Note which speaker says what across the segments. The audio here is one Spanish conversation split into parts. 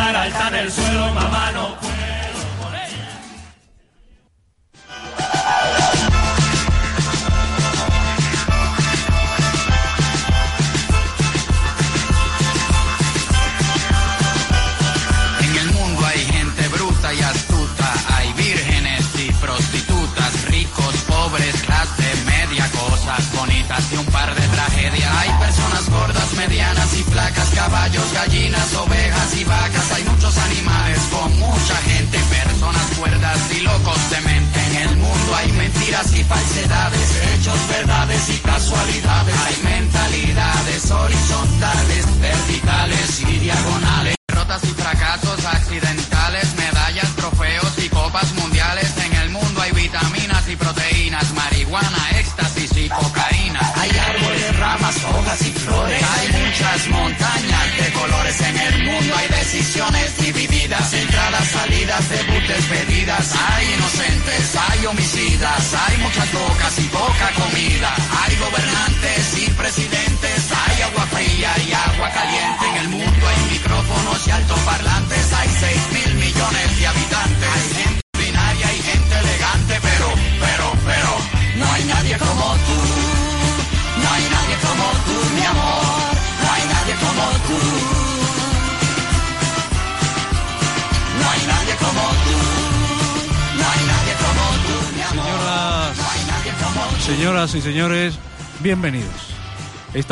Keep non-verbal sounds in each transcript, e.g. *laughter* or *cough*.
Speaker 1: estar alta en el suelo, mamá, no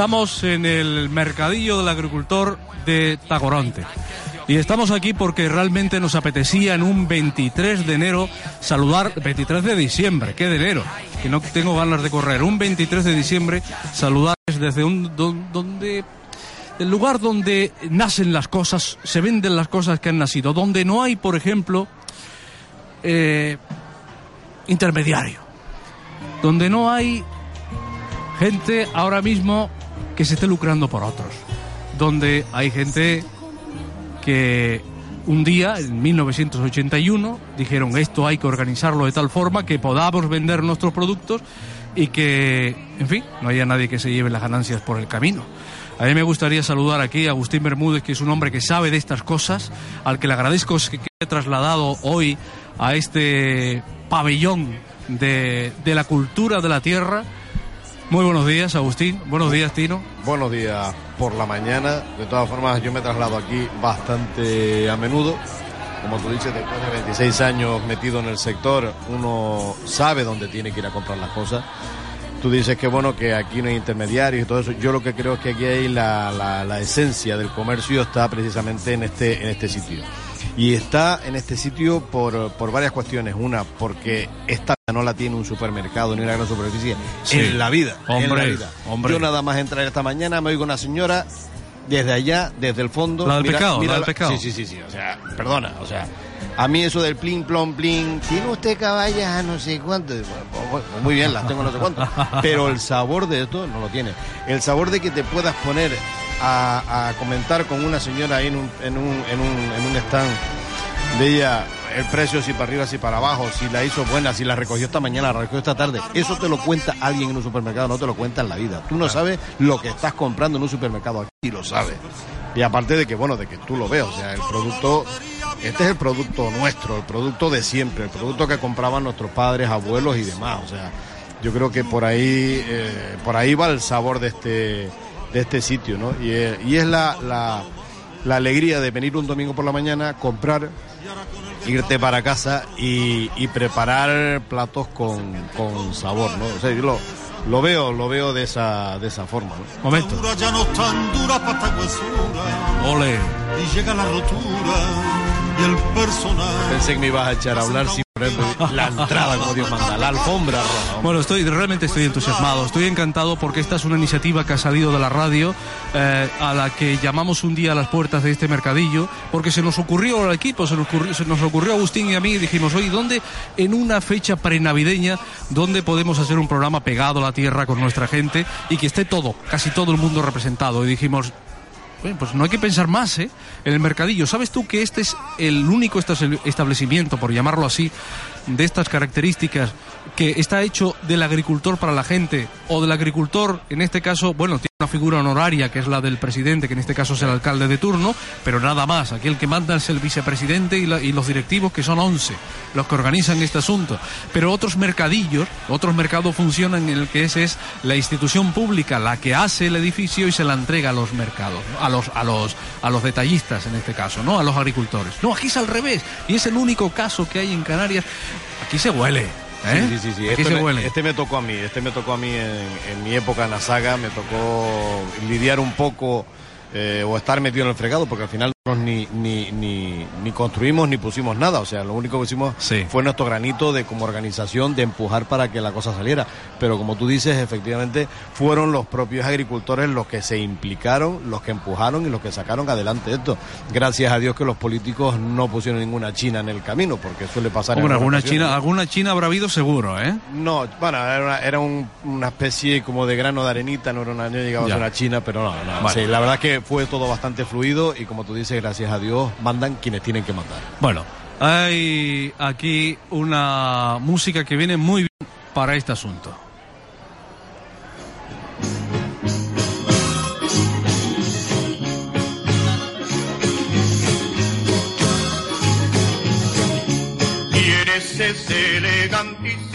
Speaker 2: Estamos en el mercadillo del agricultor de Tagoronte. Y estamos aquí porque realmente nos apetecía en un 23 de enero saludar, 23 de diciembre, ¿qué de enero? Que no tengo ganas de correr. Un 23 de diciembre saludar desde un don- donde el lugar donde nacen las cosas, se venden las cosas que han nacido, donde no hay, por ejemplo, eh, intermediario, donde no hay gente ahora mismo que se esté lucrando por otros, donde hay gente que un día, en 1981, dijeron esto hay que organizarlo de tal forma que podamos vender nuestros productos y que, en fin, no haya nadie que se lleve las ganancias por el camino. A mí me gustaría saludar aquí a Agustín Bermúdez, que es un hombre que sabe de estas cosas, al que le agradezco que haya trasladado hoy a este pabellón de, de la cultura de la tierra. Muy buenos días, Agustín. Buenos días, Tino.
Speaker 3: Buenos días por la mañana. De todas formas, yo me traslado aquí bastante a menudo. Como tú dices, después de 26 años metido en el sector, uno sabe dónde tiene que ir a comprar las cosas. Tú dices que bueno, que aquí no hay intermediarios y todo eso. Yo lo que creo es que aquí hay la, la- la esencia del comercio está precisamente en este, en este sitio. Y está en este sitio por, por varias cuestiones. Una, porque esta no la tiene un supermercado ni una gran superficie
Speaker 2: Sí.
Speaker 3: en la vida. en
Speaker 2: Hombre,
Speaker 3: la vida.
Speaker 2: hombre.
Speaker 3: Yo nada más entrar esta mañana me oigo una señora desde allá, desde el fondo.
Speaker 2: La del pescado, la del pescado.
Speaker 3: Sí, sí, sí, sí. O sea, perdona, o sea. A mí eso del plin, plom, plin, tiene usted caballas a no sé cuánto. Bueno, pues, Muy bien, las tengo no sé cuánto. *laughs* Pero el sabor de esto no lo tiene. El sabor de que te puedas poner a, a comentar con una señora ahí en un, en un, en un, en un stand de ella el precio si para arriba, si para abajo, si la hizo buena, si la recogió esta mañana, la recogió esta tarde. Eso te lo cuenta alguien en un supermercado, no te lo cuenta en la vida. Tú no sabes lo que estás comprando en un supermercado aquí y lo sabes. Y aparte de que, bueno, de que tú lo veas, o sea, el producto, este es el producto nuestro, el producto de siempre, el producto que compraban nuestros padres, abuelos y demás. O sea, yo creo que por ahí, eh, por ahí va el sabor de este, de este sitio, ¿no? Y, eh, y es la, la, la alegría de venir un domingo por la mañana, comprar, irte para casa y, y preparar platos con, con sabor, ¿no? O sea, yo lo, lo veo, lo veo de esa, de esa forma, ¿no?
Speaker 2: Momento.
Speaker 4: Dura ya no tan dura para esta huesura
Speaker 2: Ole.
Speaker 4: y llega la rotura y el personal.
Speaker 3: Pensé que me ibas a echar a hablar sin la entrada como Dios manda, la alfombra roja.
Speaker 2: Bueno, estoy realmente estoy entusiasmado, estoy encantado porque esta es una iniciativa que ha salido de la radio, eh, a la que llamamos un día a las puertas de este mercadillo, porque se nos ocurrió al equipo, se nos ocurrió, se nos ocurrió a Agustín y a mí, y dijimos, oye, ¿dónde en una fecha prenavideña, dónde podemos hacer un programa pegado a la tierra con nuestra gente y que esté todo, casi todo el mundo representado? Y dijimos, pues no hay que pensar más, ¿eh? En el mercadillo. ¿Sabes tú que este es el único establecimiento, por llamarlo así, de estas características que está hecho del agricultor para la gente o del agricultor, en este caso, bueno, tiene una figura honoraria que es la del presidente, que en este caso es el alcalde de turno, pero nada más. Aquí el que manda es el vicepresidente y, los directivos, que son 11, los que organizan este asunto. Pero otros mercadillos, otros mercados funcionan en el que es, es la institución pública la que hace el edificio y se la entrega a los mercados, a los a los a los detallistas en este caso, no a los agricultores. No, aquí es al revés y es el único caso que hay en Canarias. Aquí se huele. ¿Eh?
Speaker 3: Sí, sí, sí, Este,
Speaker 2: se
Speaker 3: me,
Speaker 2: huele.
Speaker 3: este me tocó a mí, este me tocó a mí en, en mi época en la saga, me tocó lidiar un poco eh, o estar metido en el fregado, porque al final ni, ni, ni, ni construimos ni pusimos nada, o sea, lo único que hicimos
Speaker 2: Sí.
Speaker 3: fue nuestro granito de como organización de empujar para que la cosa saliera. Pero como tú dices, efectivamente fueron los propios agricultores los que se implicaron, los que empujaron y los que sacaron adelante esto. Gracias a Dios que los políticos no pusieron ninguna china en el camino, porque suele pasar en
Speaker 2: alguna china, alguna china habrá habido seguro, ¿eh?
Speaker 3: No, bueno, era, una, era un- una especie como de grano de arenita, no era una, no llegaba a ser una china, pero no, no,
Speaker 2: Vale.
Speaker 3: sí, la verdad que fue todo bastante fluido y como tú dices, gracias a Dios, mandan quienes tienen que mandar.
Speaker 2: Bueno, hay aquí una música que viene muy bien para este asunto.
Speaker 4: Quieres ese elegantísimo,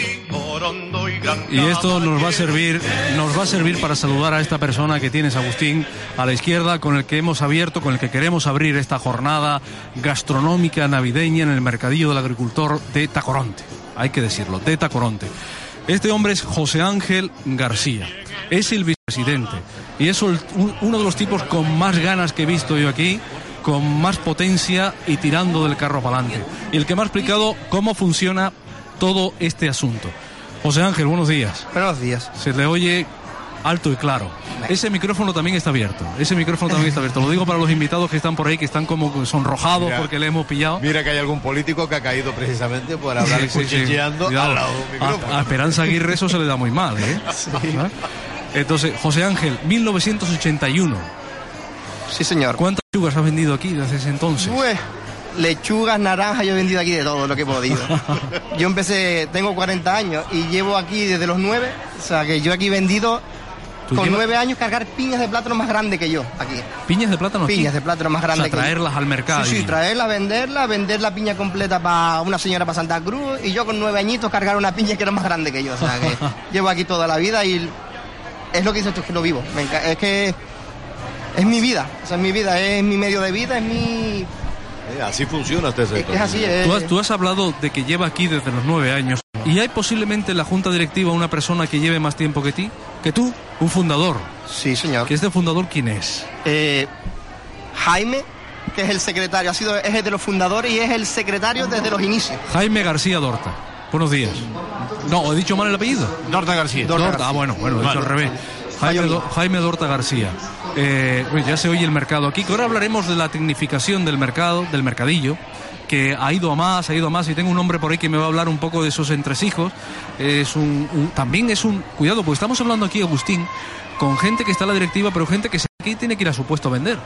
Speaker 4: y
Speaker 2: esto nos va a servir, nos va a servir para saludar a esta persona que tienes, Agustín, a la izquierda, con el que hemos abierto, con el que queremos abrir esta jornada gastronómica navideña en el mercadillo del agricultor de Tacoronte. Hay que decirlo, de Tacoronte. Este hombre es José Ángel García. Es el vicepresidente. Y es un- uno de los tipos con más ganas que he visto yo aquí, con más potencia y tirando del carro para adelante. Y el que me ha explicado cómo funciona todo este asunto. José Ángel, buenos días.
Speaker 5: Buenos días.
Speaker 2: Se le oye alto y claro. Ese micrófono también está abierto. Ese micrófono también está abierto. Lo digo para los invitados que están por ahí, que están como sonrojados
Speaker 3: Mira.
Speaker 2: porque le hemos pillado.
Speaker 3: Mira que hay algún político que ha caído precisamente por hablar
Speaker 2: Sí, sí, sí.
Speaker 3: cuchicheando
Speaker 2: Cuidado.
Speaker 3: al lado de un micrófono.
Speaker 2: A, a Esperanza Aguirre eso se le da muy mal, ¿eh? *laughs* ¿Ah? Entonces, José Ángel, 1981.
Speaker 5: Sí, señor.
Speaker 2: ¿Cuántas chugas has vendido aquí desde ese entonces?
Speaker 5: Pues, lechugas, naranjas, yo he vendido aquí de todo lo que he podido. *laughs* yo empecé, tengo 40 años y llevo aquí desde los 9, o sea que yo aquí he vendido
Speaker 2: ¿Tú
Speaker 5: con 9 años cargar piñas de plátano más grande que yo aquí.
Speaker 2: piñas de plátano aquí?
Speaker 5: Piñas de plátano más
Speaker 2: O
Speaker 5: grande
Speaker 2: sea,
Speaker 5: que yo.
Speaker 2: traerlas al mercado.
Speaker 5: Sí, sí,
Speaker 2: y-
Speaker 5: traerla, venderla, vender la piña completa para una señora para Santa Cruz y yo con nueve añitos cargar una piña que era más grande que yo. O sea que *laughs* llevo aquí toda la vida y es lo que dices tú, es que lo vivo. Me es que es mi vida, o sea, es mi vida, es mi medio de vida, es mi...
Speaker 3: Eh, así funciona este
Speaker 5: Es,
Speaker 3: sector.
Speaker 5: es así, es...
Speaker 2: Tú has, tú has hablado de que lleva aquí desde los nueve años. ¿Y hay posiblemente en la junta directiva una persona que lleve más tiempo que ti? Que tú, un fundador.
Speaker 5: Sí, señor.
Speaker 2: ¿Que este fundador quién es?
Speaker 5: Eh, Jaime, que es el secretario, ha sido, es de los fundadores y es el secretario desde los inicios.
Speaker 2: Jaime García Dorta. Buenos días. No, he dicho mal el apellido.
Speaker 6: Dorta García.
Speaker 2: Dorta. Ah, bueno, bueno, he dicho al revés. Jaime, Do-. Jaime Dorta García. Eh, bueno, ya se oye el mercado aquí, que ahora hablaremos de la tecnificación del mercado, del mercadillo, que ha ido a más, ha ido a más, y tengo un hombre por ahí que me va a hablar un poco de esos entresijos. Es un, un- también es un, cuidado, porque estamos hablando aquí, Agustín, con gente que está en la directiva, pero gente que que tiene que ir a su puesto a vender.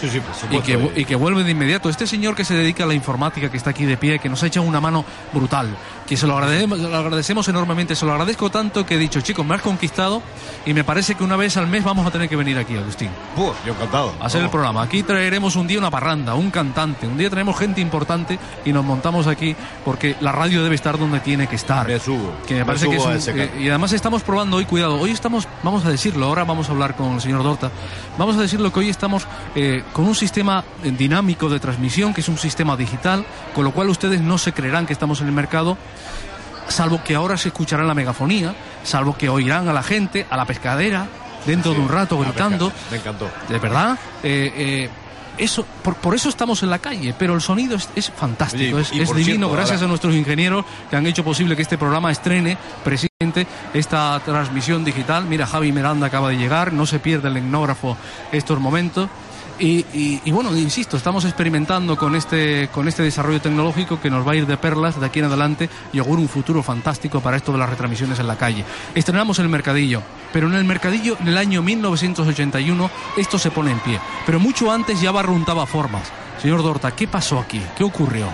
Speaker 3: Sí, sí, por
Speaker 2: Y
Speaker 3: supuesto.
Speaker 2: que, vu- y que vuelve de inmediato. Este señor que se dedica a la informática, que está aquí de pie, que nos ha echado una mano brutal, que se lo agradecemos, lo agradecemos enormemente, se lo agradezco tanto que he dicho, chicos, me has conquistado y me parece que una vez al mes vamos a tener que venir aquí, Agustín,
Speaker 3: Buh, yo encantado.
Speaker 2: a hacer el programa. Aquí traeremos un día una parranda, un cantante, un día traemos gente importante y nos montamos aquí porque la radio debe estar donde tiene que estar.
Speaker 3: Me subo,
Speaker 2: Que me
Speaker 3: me
Speaker 2: parece que es un- eh, y además estamos probando hoy, cuidado, hoy estamos, vamos a decirlo, ahora vamos a hablar con el señor Dorta, vamos a decirlo que hoy estamos eh, con un sistema eh, dinámico de transmisión, que es un sistema digital, con lo cual ustedes no se creerán que estamos en el mercado, salvo que ahora se escuchará la megafonía, salvo que oirán a la gente, a la pescadera, dentro de un rato gritando.
Speaker 3: Me encantó.
Speaker 2: De verdad, eh, eh, eso, por, por eso estamos en la calle, pero el sonido es, es fantástico,
Speaker 3: Oye,
Speaker 2: es,
Speaker 3: y
Speaker 2: es
Speaker 3: por
Speaker 2: divino,
Speaker 3: cierto,
Speaker 2: gracias
Speaker 3: ahora-
Speaker 2: a nuestros ingenieros que han hecho posible que este programa estrene precisamente esta transmisión digital. Mira, Javi Miranda acaba de llegar, no se pierde el etnógrafo estos momentos. Y, bueno, insisto, estamos experimentando con este, con este desarrollo tecnológico que nos va a ir de perlas de aquí en adelante y augura un futuro fantástico para esto de las retransmisiones en la calle. Estrenamos el mercadillo, pero en el mercadillo, en el año 1981, esto se pone en pie. Pero mucho antes ya barruntaba formas. Señor Dorta, ¿qué pasó aquí? ¿Qué ocurrió?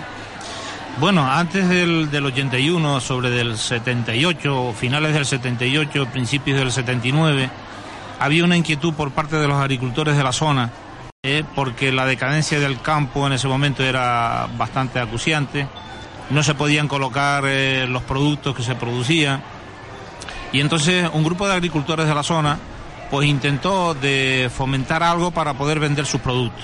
Speaker 6: Bueno, antes del 81, sobre del 78, finales del 78, principios del 79, había una inquietud por parte de los agricultores de la zona, eh, porque la decadencia del campo en ese momento era bastante acuciante, no se podían colocar eh, los productos que se producían, y entonces un grupo de agricultores de la zona pues intentó de fomentar algo para poder vender sus productos.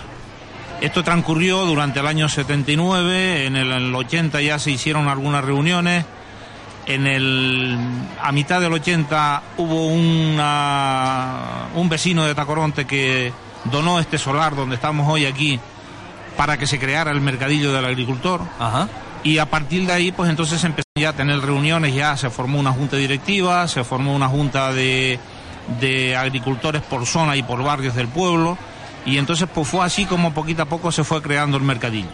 Speaker 6: Esto transcurrió durante el año 79, en el, en el 80 ya se hicieron algunas reuniones, en el, a mitad del 80 hubo una, un vecino de Tacoronte que donó este solar donde estamos hoy aquí para que se creara el mercadillo del agricultor.
Speaker 2: Ajá.
Speaker 6: Y a partir de ahí, pues entonces se empezó ya a tener reuniones, ya se formó una junta directiva, se formó una junta de, de agricultores por zona y por barrios del pueblo, y entonces pues fue así como poquito a poco se fue creando el mercadillo.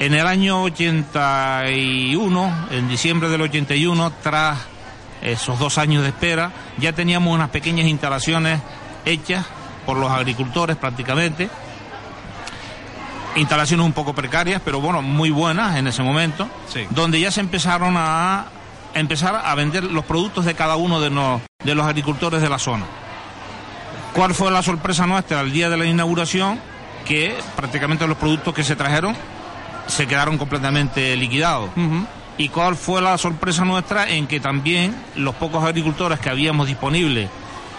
Speaker 6: En el año 81, en diciembre del 81, tras esos dos años de espera, ya teníamos unas pequeñas instalaciones hechas por los agricultores prácticamente, instalaciones un poco precarias, pero bueno, muy buenas en ese momento,
Speaker 2: Sí.
Speaker 6: donde ya se empezaron a empezar a vender los productos de cada uno de, no- de los agricultores de la zona. ¿Cuál fue la sorpresa nuestra al día de la inauguración? Que prácticamente los productos que se trajeron se quedaron completamente liquidados. ¿Y cuál fue la sorpresa nuestra? En que también los pocos agricultores que habíamos disponibles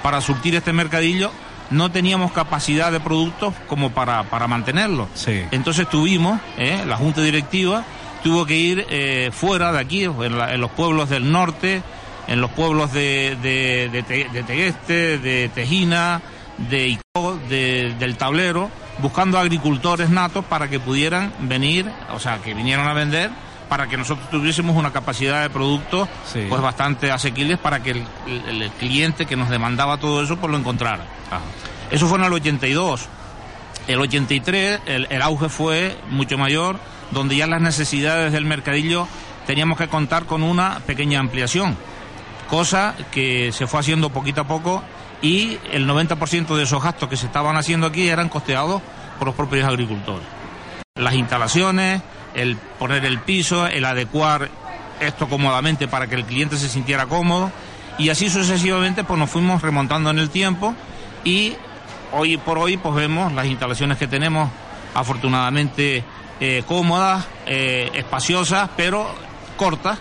Speaker 6: para surtir este mercadillo no teníamos capacidad de productos como para, para mantenerlo.
Speaker 2: Sí.
Speaker 6: Entonces tuvimos, eh, la Junta Directiva tuvo que ir eh, fuera de aquí, en, la- en los pueblos del norte, en los pueblos de, de, de, Te- de Tegueste, de Tejina, de Icó, de- del Tablero, buscando agricultores natos para que pudieran venir, o sea, que vinieran a vender, para que nosotros tuviésemos una capacidad de productos
Speaker 2: Sí.
Speaker 6: pues bastante asequibles para que el, el- el cliente que nos demandaba todo eso pues lo encontrara.
Speaker 2: Ajá.
Speaker 6: Eso fue en el 82. El 83 el, el auge fue mucho mayor, donde ya las necesidades del mercadillo teníamos que contar con una pequeña ampliación, cosa que se fue haciendo poquito a poco y el 90% de esos gastos que se estaban haciendo aquí eran costeados por los propios agricultores. Las instalaciones, el poner el piso, el adecuar esto cómodamente para que el cliente se sintiera cómodo. Y así sucesivamente pues nos fuimos remontando en el tiempo y hoy por hoy pues vemos las instalaciones que tenemos afortunadamente eh, cómodas, eh, espaciosas, pero cortas,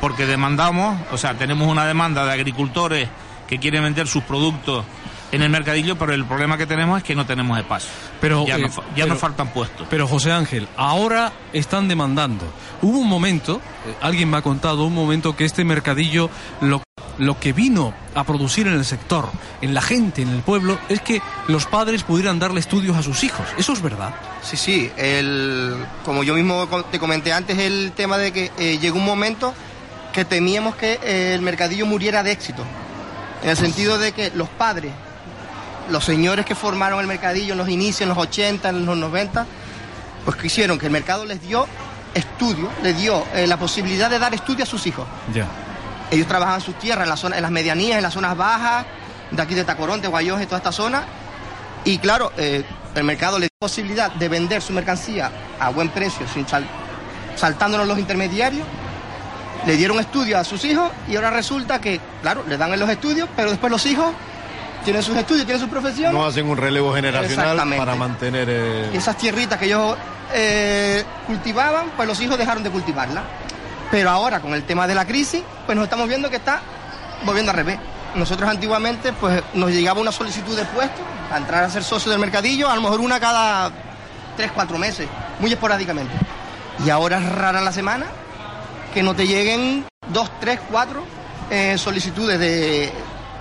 Speaker 6: porque demandamos, o sea, tenemos una demanda de agricultores que quieren vender sus productos en el mercadillo, pero el problema que tenemos es que no tenemos espacio.
Speaker 2: Pero,
Speaker 6: ya
Speaker 2: eh,
Speaker 6: nos, fa- ya
Speaker 2: pero-
Speaker 6: nos faltan puestos.
Speaker 2: Pero José Ángel, ahora están demandando. Hubo un momento, eh, alguien me ha contado, un momento que este mercadillo lo, lo que vino a producir en el sector, en la gente, en el pueblo, es que los padres pudieran darle estudios a sus hijos. ¿Eso es verdad?
Speaker 5: Sí, sí, el, como yo mismo te comenté antes, el tema de que eh, llegó un momento que temíamos que eh, el mercadillo muriera de éxito. En el sentido de que los padres, los señores que formaron el mercadillo en los inicios, en los 80, en los 90, pues que hicieron que el mercado les dio estudio, les dio eh, la posibilidad de dar estudio a sus hijos.
Speaker 2: Ya.
Speaker 5: Ellos trabajaban sus tierras en, la zona, en las medianías, en las zonas bajas, de aquí de Tacoronte, Guayoje, toda esta zona. Y claro, eh, el mercado le dio posibilidad de vender su mercancía a buen precio, sin sal- saltándonos los intermediarios. Le dieron estudios a sus hijos y ahora resulta que, claro, le dan en los estudios, pero después los hijos tienen sus estudios, tienen su profesión.
Speaker 3: No hacen un relevo generacional para mantener. eh,
Speaker 5: esas tierritas que ellos eh, cultivaban, pues los hijos dejaron de cultivarlas. Pero ahora, con el tema de la crisis, pues nos estamos viendo que está volviendo al revés. Nosotros antiguamente, pues nos llegaba una solicitud de puesto para entrar a ser socio del mercadillo, a lo mejor una cada tres, cuatro meses, muy esporádicamente. Y ahora es rara la semana que no te lleguen dos, tres, cuatro eh, solicitudes de,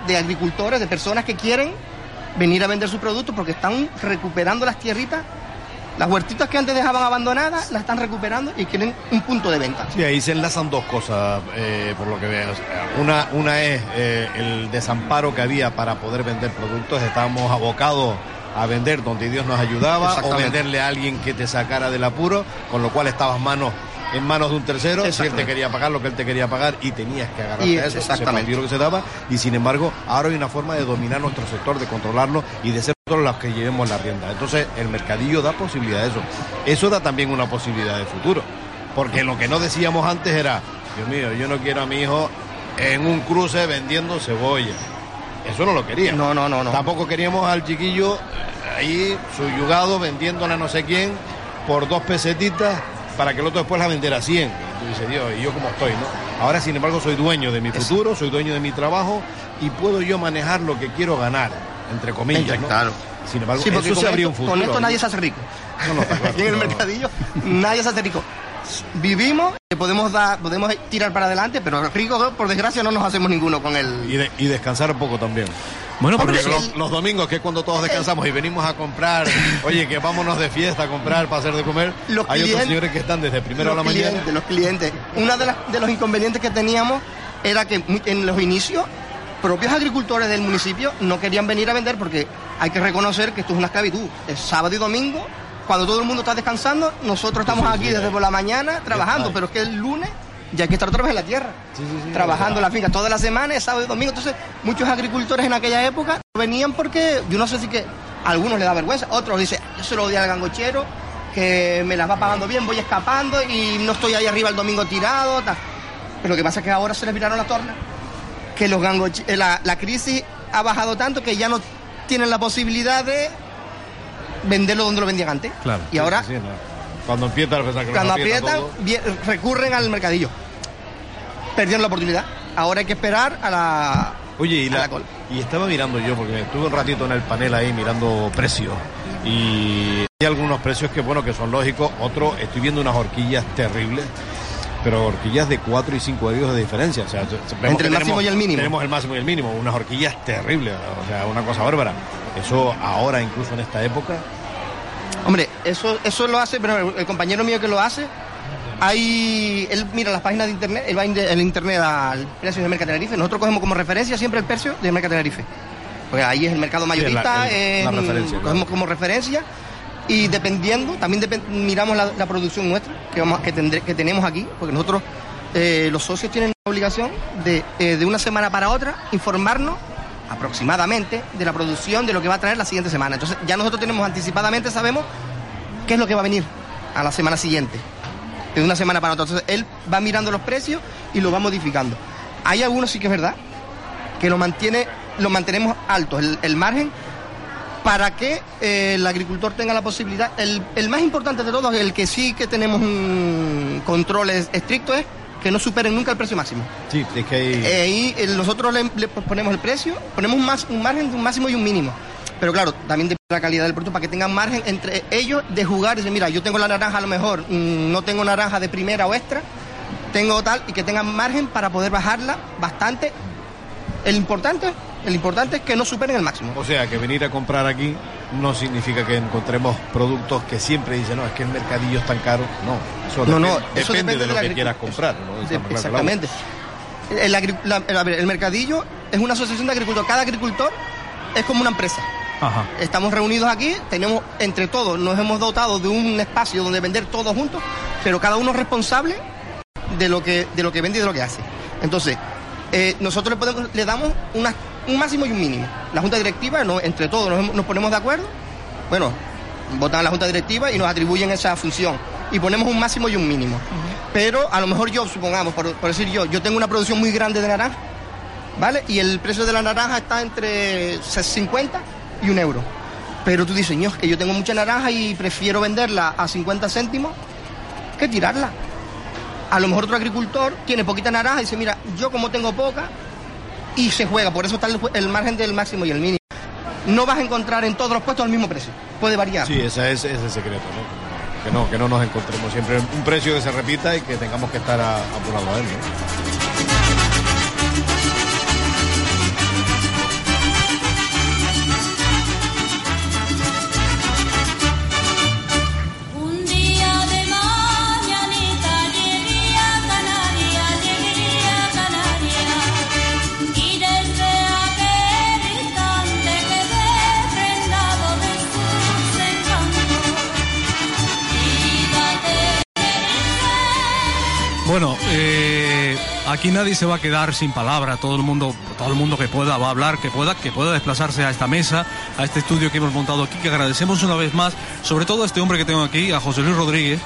Speaker 5: de agricultores, de personas que quieren venir a vender sus productos porque están recuperando las tierritas, las huertitas que antes dejaban abandonadas, las están recuperando y quieren un punto de venta.
Speaker 3: Sí, ahí se enlazan dos cosas, eh, por lo que veo. Una, una es eh, el desamparo que había para poder vender productos. Estábamos abocados a vender donde Dios nos ayudaba o venderle a alguien que te sacara del apuro, con lo cual estabas manos en manos de un tercero, si él te quería pagar lo que él te quería pagar y tenías que agarrarte
Speaker 5: Y
Speaker 3: a eso,
Speaker 5: exactamente.
Speaker 3: se lo que se daba y sin embargo ahora hay una forma de dominar nuestro sector, de controlarlo y de ser nosotros los que llevemos la rienda. Entonces el mercadillo da posibilidad de eso. Eso da también una posibilidad de futuro. Porque lo que no decíamos antes era, Dios mío, yo no quiero a mi hijo en un cruce vendiendo cebolla. Eso no lo queríamos.
Speaker 5: No, no, no, no.
Speaker 3: Tampoco queríamos al chiquillo eh, ahí suyugado vendiéndole a no sé quién por dos pesetitas para que el otro después la vendiera a 100. Y tú dices, Dios, ¿y yo cómo estoy, no? Ahora, sin embargo, soy dueño de mi futuro, soy dueño de mi trabajo y puedo yo manejar lo que quiero ganar, entre comillas, ¿no?
Speaker 5: Claro.
Speaker 3: Sin embargo,
Speaker 5: Sí, porque
Speaker 3: eso
Speaker 5: con
Speaker 3: se
Speaker 5: esto,
Speaker 3: un futuro.
Speaker 5: con esto
Speaker 3: ¿no?
Speaker 5: nadie se hace rico.
Speaker 3: No, no, está *laughs* claro,
Speaker 5: en el mercadillo nadie se hace rico. Vivimos, podemos dar, podemos tirar para adelante, pero ricos, por desgracia, no nos hacemos ninguno con el.
Speaker 3: Y, de- y descansar un poco también.
Speaker 2: Bueno,
Speaker 3: Porque los, los domingos, que es cuando todos descansamos y venimos a comprar, *laughs* oye, que vámonos de fiesta a comprar para hacer de comer,
Speaker 5: Los
Speaker 3: hay otros
Speaker 5: clientes-
Speaker 3: señores que están desde primero de la
Speaker 5: los
Speaker 3: mañana.
Speaker 5: clientes, los clientes. Uno de, las- de los inconvenientes que teníamos era que en los inicios, propios agricultores del municipio no querían venir a vender porque hay que reconocer que esto es una esclavitud. Es sábado y domingo, cuando todo el mundo está descansando, nosotros estamos
Speaker 3: sí,
Speaker 5: aquí
Speaker 3: sí,
Speaker 5: desde
Speaker 3: eh.
Speaker 5: por la mañana trabajando, pero es que el lunes ya hay que estar otra vez en la tierra, trabajando en la finca toda la semana, sábado y domingo. Entonces, muchos agricultores en aquella época venían porque yo no sé si que a algunos les da vergüenza, otros dicen, yo se lo odio al gangochero, que me las va pagando bien, voy escapando y no estoy ahí arriba el domingo tirado. tal. Pero lo que pasa es que ahora se les viraron las tornas, que los gangoche- eh, la, la crisis ha bajado tanto que ya no tienen la posibilidad de venderlo donde lo vendían antes.
Speaker 2: Claro.
Speaker 5: Y ahora,
Speaker 3: Sí, sí, no. Cuando empieza a pensar que
Speaker 5: cuando aprietan,
Speaker 3: todo.
Speaker 5: recurren al mercadillo. Perdieron la oportunidad. Ahora hay que esperar a la.
Speaker 3: Oye, y,
Speaker 5: a
Speaker 3: la-
Speaker 5: la cola.
Speaker 3: y estaba mirando yo, porque estuve un ratito en el panel ahí mirando precios. Y hay algunos precios que, bueno, que son lógicos. Otros, estoy viendo unas horquillas terribles. Pero horquillas de 4 y 5 euros de diferencia. O sea,
Speaker 5: Entre el máximo
Speaker 3: tenemos-
Speaker 5: y el mínimo.
Speaker 3: Tenemos el máximo y el mínimo. Unas horquillas terribles. O sea, una cosa bárbara. Eso ahora, incluso en esta época.
Speaker 5: Hombre, eso, eso lo hace, pero el, el compañero mío que lo hace, hay, él mira las páginas de internet, él va en el internet al precio de Tenerife. Nosotros cogemos como referencia siempre el precio de Tenerife. Porque ahí es el mercado mayorista,
Speaker 3: el- la referencia,
Speaker 5: cogemos
Speaker 3: claro.
Speaker 5: como referencia. Y dependiendo, también depen- miramos la, producción nuestra que, vamos, que, tendré- que tenemos aquí, porque nosotros, eh, los socios tienen la obligación de, eh, de una semana para otra, informarnos aproximadamente de la producción de lo que va a traer la siguiente semana. Entonces ya nosotros tenemos anticipadamente, sabemos qué es lo que va a venir a la semana siguiente, de una semana para otra. Entonces él va mirando los precios y lo va modificando. Hay algunos sí que es verdad que lo mantiene, lo mantenemos alto, el, el margen, para que eh, el agricultor tenga la posibilidad. El, el más importante de todos, el que sí que tenemos un control es- estricto, es que no superen nunca el precio máximo.
Speaker 3: Sí, es que.
Speaker 5: Eh, ahí eh, nosotros le, le ponemos el precio, ponemos un, más, un margen de un máximo y un mínimo. Pero claro, también depende de la calidad del producto para que tengan margen entre ellos de jugar y decir, mira, yo tengo la naranja a lo mejor, mm, no tengo naranja de primera o extra, tengo tal, y que tengan margen para poder bajarla bastante. El importante, el importante es que no superen el máximo.
Speaker 3: O sea, que venir a comprar aquí no significa que encontremos productos que siempre dicen, no, es que el mercadillo es tan caro. No, eso,
Speaker 5: No,
Speaker 3: depende,
Speaker 5: no,
Speaker 3: depende
Speaker 5: eso
Speaker 3: de
Speaker 5: depende
Speaker 3: lo
Speaker 5: de la
Speaker 3: que quieras comprar. ¿no?
Speaker 5: De- exactamente. El, la- el- a ver, el mercadillo es una asociación de agricultores. Cada agricultor es como una empresa.
Speaker 2: Ajá.
Speaker 5: Estamos reunidos aquí, tenemos entre todos, nos hemos dotado de un espacio donde vender todos juntos, pero cada uno es responsable de lo que, de lo que vende y de lo que hace. Entonces, eh, nosotros le, podemos- le damos una- un máximo y un mínimo. La junta directiva, no- entre todos nos, nos ponemos de acuerdo, bueno, votan la junta directiva y nos atribuyen esa función. Y ponemos un máximo y un mínimo. Pero a lo mejor yo, supongamos, por, por decir yo, yo tengo una producción muy grande de naranja, ¿vale? Y el precio de la naranja está entre 50 y un euro. Pero tú dices, "Ño, que yo tengo mucha naranja y prefiero venderla a 50 céntimos que tirarla. A lo mejor otro agricultor tiene poquita naranja y dice, mira, yo como tengo poca, y se juega, por eso está el, margen del máximo y el mínimo. No vas a encontrar en todos los puestos el mismo precio, puede variar.
Speaker 3: Sí, ese es, ese es el secreto, ¿no? Que no, que no nos encontremos siempre un precio que se repita y que tengamos que estar a- apurados a él, ¿no?
Speaker 2: Bueno, eh, aquí nadie se va a quedar sin palabra. Todo el mundo, todo el mundo que pueda va a hablar, que pueda, que pueda desplazarse a esta mesa, a este estudio que hemos montado aquí. Que agradecemos una vez más, sobre todo a este hombre que tengo aquí, a José Luis Rodríguez,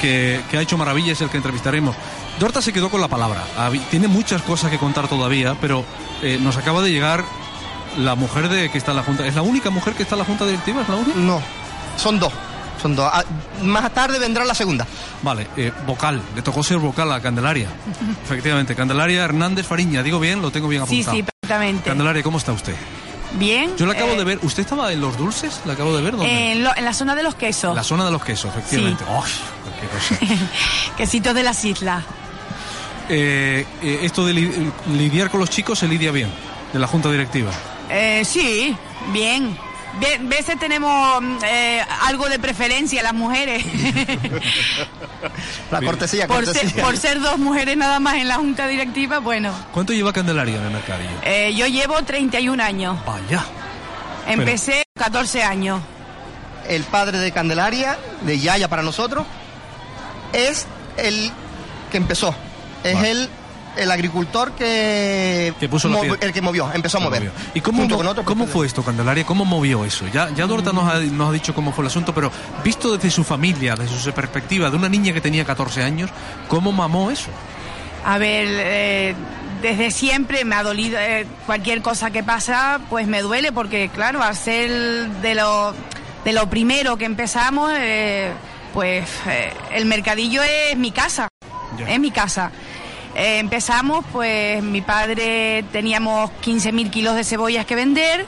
Speaker 2: que, que ha hecho maravillas, el que entrevistaremos. Dorta se quedó con la palabra. Tiene muchas cosas que contar todavía, pero eh, nos acaba de llegar la mujer de que está en la Junta. ¿Es la única mujer que está en la Junta Directiva? ¿Es la única?
Speaker 5: No, son dos. Son dos. Ah, más tarde vendrá la segunda.
Speaker 2: Vale, eh, vocal. Le tocó ser vocal a Candelaria. *laughs* Efectivamente, Candelaria Hernández Fariña. Digo bien, lo tengo bien
Speaker 7: Sí,
Speaker 2: apuntado.
Speaker 7: sí, perfectamente.
Speaker 2: Candelaria, ¿cómo está usted?
Speaker 7: Bien.
Speaker 2: Yo la acabo
Speaker 7: eh,
Speaker 2: de ver. ¿Usted estaba en los dulces? ¿La acabo de ver? ¿Dónde?
Speaker 7: En, lo- en la zona de los quesos.
Speaker 2: La zona de los quesos, efectivamente. ¡Ay, qué cosa! *laughs*
Speaker 7: Quesitos de las islas.
Speaker 2: Eh, eh, esto de li- lidiar con los chicos se lidia bien, de la junta directiva.
Speaker 7: Eh, sí, bien. Ve- veces tenemos mm, eh, algo de preferencia las mujeres. *laughs*
Speaker 5: La cortesía,
Speaker 7: por, ser,
Speaker 5: cortesía.
Speaker 7: por ser dos mujeres nada más en la junta directiva, bueno.
Speaker 2: ¿Cuánto lleva Candelaria en el mercadillo?
Speaker 7: Eh, yo llevo 31 años.
Speaker 2: Vaya.
Speaker 7: Empecé 14 años.
Speaker 5: El padre de Candelaria, de Yaya para nosotros, es el que empezó. Es
Speaker 2: Vale.
Speaker 5: el, el agricultor que,
Speaker 2: Que puso
Speaker 5: el que movió, empezó a mover.
Speaker 2: ¿Y cómo, mo- cómo fue esto, Candelaria? ¿Cómo movió eso? Ya, ya Dorta nos ha, nos ha dicho cómo fue el asunto, pero visto desde su familia, desde su perspectiva, de una niña que tenía 14 años, ¿cómo mamó eso?
Speaker 7: A ver, eh, desde siempre me ha dolido eh, cualquier cosa que pasa, pues me duele porque, claro, al ser de lo, de lo primero que empezamos, eh, pues eh, el mercadillo es mi casa, es mi casa. Eh, empezamos, pues mi padre teníamos 15.000 kilos de cebollas que vender,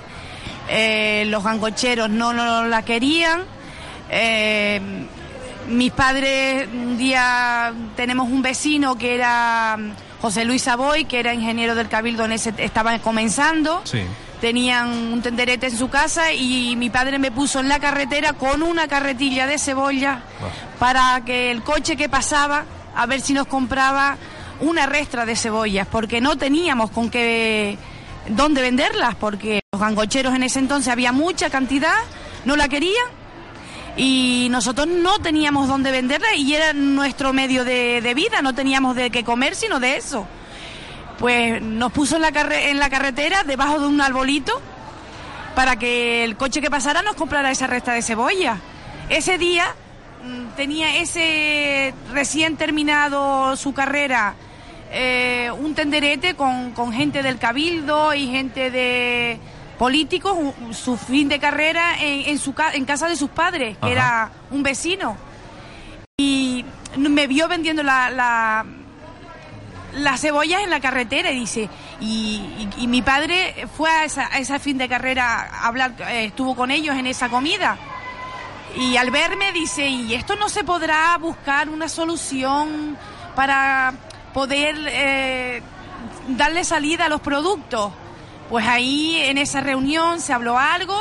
Speaker 7: eh, los gangocheros no, no la querían. eh, mis padres, un día tenemos un vecino que era mm, José Luis Saboy, que era ingeniero del Cabildo, en ese, estaba comenzando.
Speaker 2: Sí.
Speaker 7: Tenían un tenderete en su casa y mi padre me puso en la carretera con una carretilla de cebolla para que el coche que pasaba, a ver si nos compraba una restra de cebollas, porque no teníamos con qué, dónde venderlas, porque los gangocheros en ese entonces había mucha cantidad, no la querían y nosotros no teníamos dónde venderla y era nuestro medio de, de vida, no teníamos de qué comer sino de eso. Pues nos puso en la, carre- en la carretera debajo de un arbolito para que el coche que pasara nos comprara esa resta de cebolla. Ese día mm, tenía ese recién terminado su carrera eh, un tenderete con, con gente del cabildo y gente de políticos, un- su fin de carrera en, en su en casa de sus padres, que era un vecino. Y me vio vendiendo la, la- las cebollas en la carretera y dice, y, y- y mi padre fue a esa, a esa fin de carrera a hablar, eh, estuvo con ellos en esa comida. Y al verme dice, ¿y esto no se podrá buscar una solución para poder eh, darle salida a los productos? Pues ahí en esa reunión se habló algo,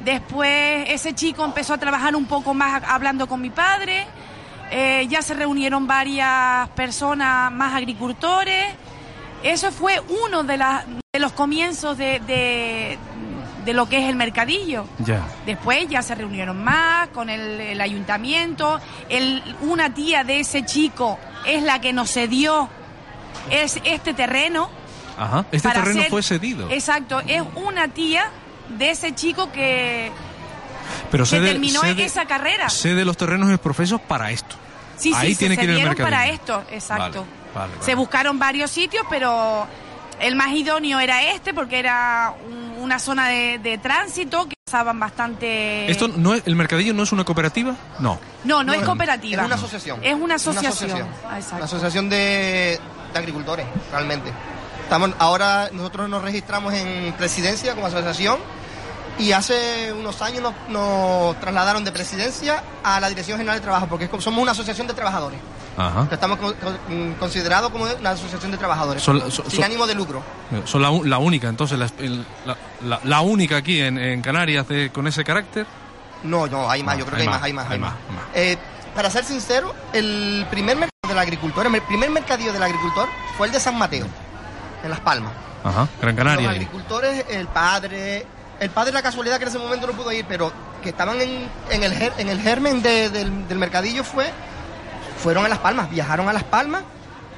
Speaker 7: después ese chico empezó a trabajar un poco más hablando con mi padre, eh, ya se reunieron varias personas más agricultores, eso fue uno de, los comienzos de, de- de lo que es el mercadillo.
Speaker 2: Ya.
Speaker 7: Después ya se reunieron más con el, el ayuntamiento. El- una tía de ese chico es la que nos cedió es este terreno.
Speaker 2: Ajá. Este terreno
Speaker 7: hacer-
Speaker 2: fue cedido.
Speaker 7: Exacto, es una tía de ese chico que,
Speaker 2: Pero
Speaker 7: que
Speaker 2: cede-
Speaker 7: terminó
Speaker 2: cede-
Speaker 7: esa carrera.
Speaker 2: Cede los terrenos exprofesos para esto.
Speaker 7: Sí,
Speaker 2: Ahí
Speaker 7: sí,
Speaker 2: tiene
Speaker 7: se
Speaker 2: que ir el
Speaker 7: para esto, exacto.
Speaker 2: Vale, vale,
Speaker 7: Se buscaron varios sitios, pero el más idóneo era este porque era un- una zona de, de tránsito que pasaban bastante...
Speaker 2: Esto no es, el mercadillo no es una cooperativa, no.
Speaker 7: No, no, es cooperativa.
Speaker 5: Es una asociación.
Speaker 7: Es una asociación.
Speaker 5: Una asociación de, de agricultores, realmente. Estamos, ahora nosotros nos registramos en presidencia como asociación y hace unos años nos, nos trasladaron de presidencia a la Dirección General de Trabajo porque es como- somos una asociación de trabajadores.
Speaker 2: Ajá.
Speaker 5: que Estamos con- con- considerados como una asociación de trabajadores.
Speaker 2: Son- son-
Speaker 5: sin
Speaker 2: son-
Speaker 5: ánimo de lucro.
Speaker 2: Son la, la única, entonces, la, la- única aquí en, en Canarias de- con ese carácter.
Speaker 5: No, no, hay más,
Speaker 2: No,
Speaker 5: yo creo
Speaker 2: hay
Speaker 5: que hay
Speaker 2: más,
Speaker 5: hay más,
Speaker 2: hay
Speaker 5: hay
Speaker 2: más.
Speaker 5: Eh, para ser sincero, el primer mercado del agricultor, el primer mercadillo del agricultor fue el de San Mateo, en Las Palmas.
Speaker 2: Ajá. Gran Canaria.
Speaker 5: Los agricultores, el padre, el padre la casualidad que en ese momento no pudo ir, pero que estaban en, en el, en el germen de- del, del mercadillo fue, fueron a Las Palmas, viajaron a Las Palmas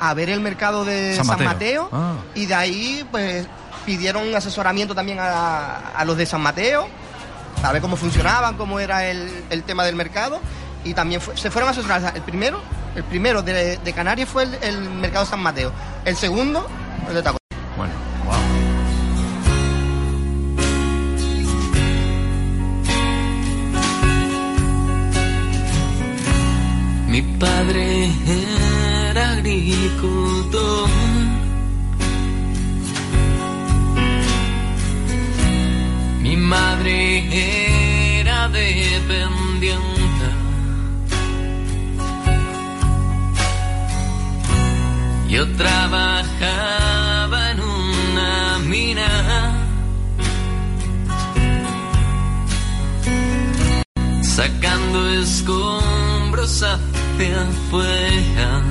Speaker 5: a ver el mercado de
Speaker 2: San
Speaker 5: San,
Speaker 2: Mateo. Ah.
Speaker 5: y de ahí pues pidieron asesoramiento también a, a los de San Mateo, para ver cómo funcionaban, cómo era el, el tema del mercado. y también fue- se fueron a asesorar. El primero, el primero de, de Canarias fue el, el mercado San Mateo. El segundo, el de Taco.
Speaker 8: Mi padre era agricultor. Mi madre era dependiente. Yo trabajaba en una mina. sacando escombros hacia afuera.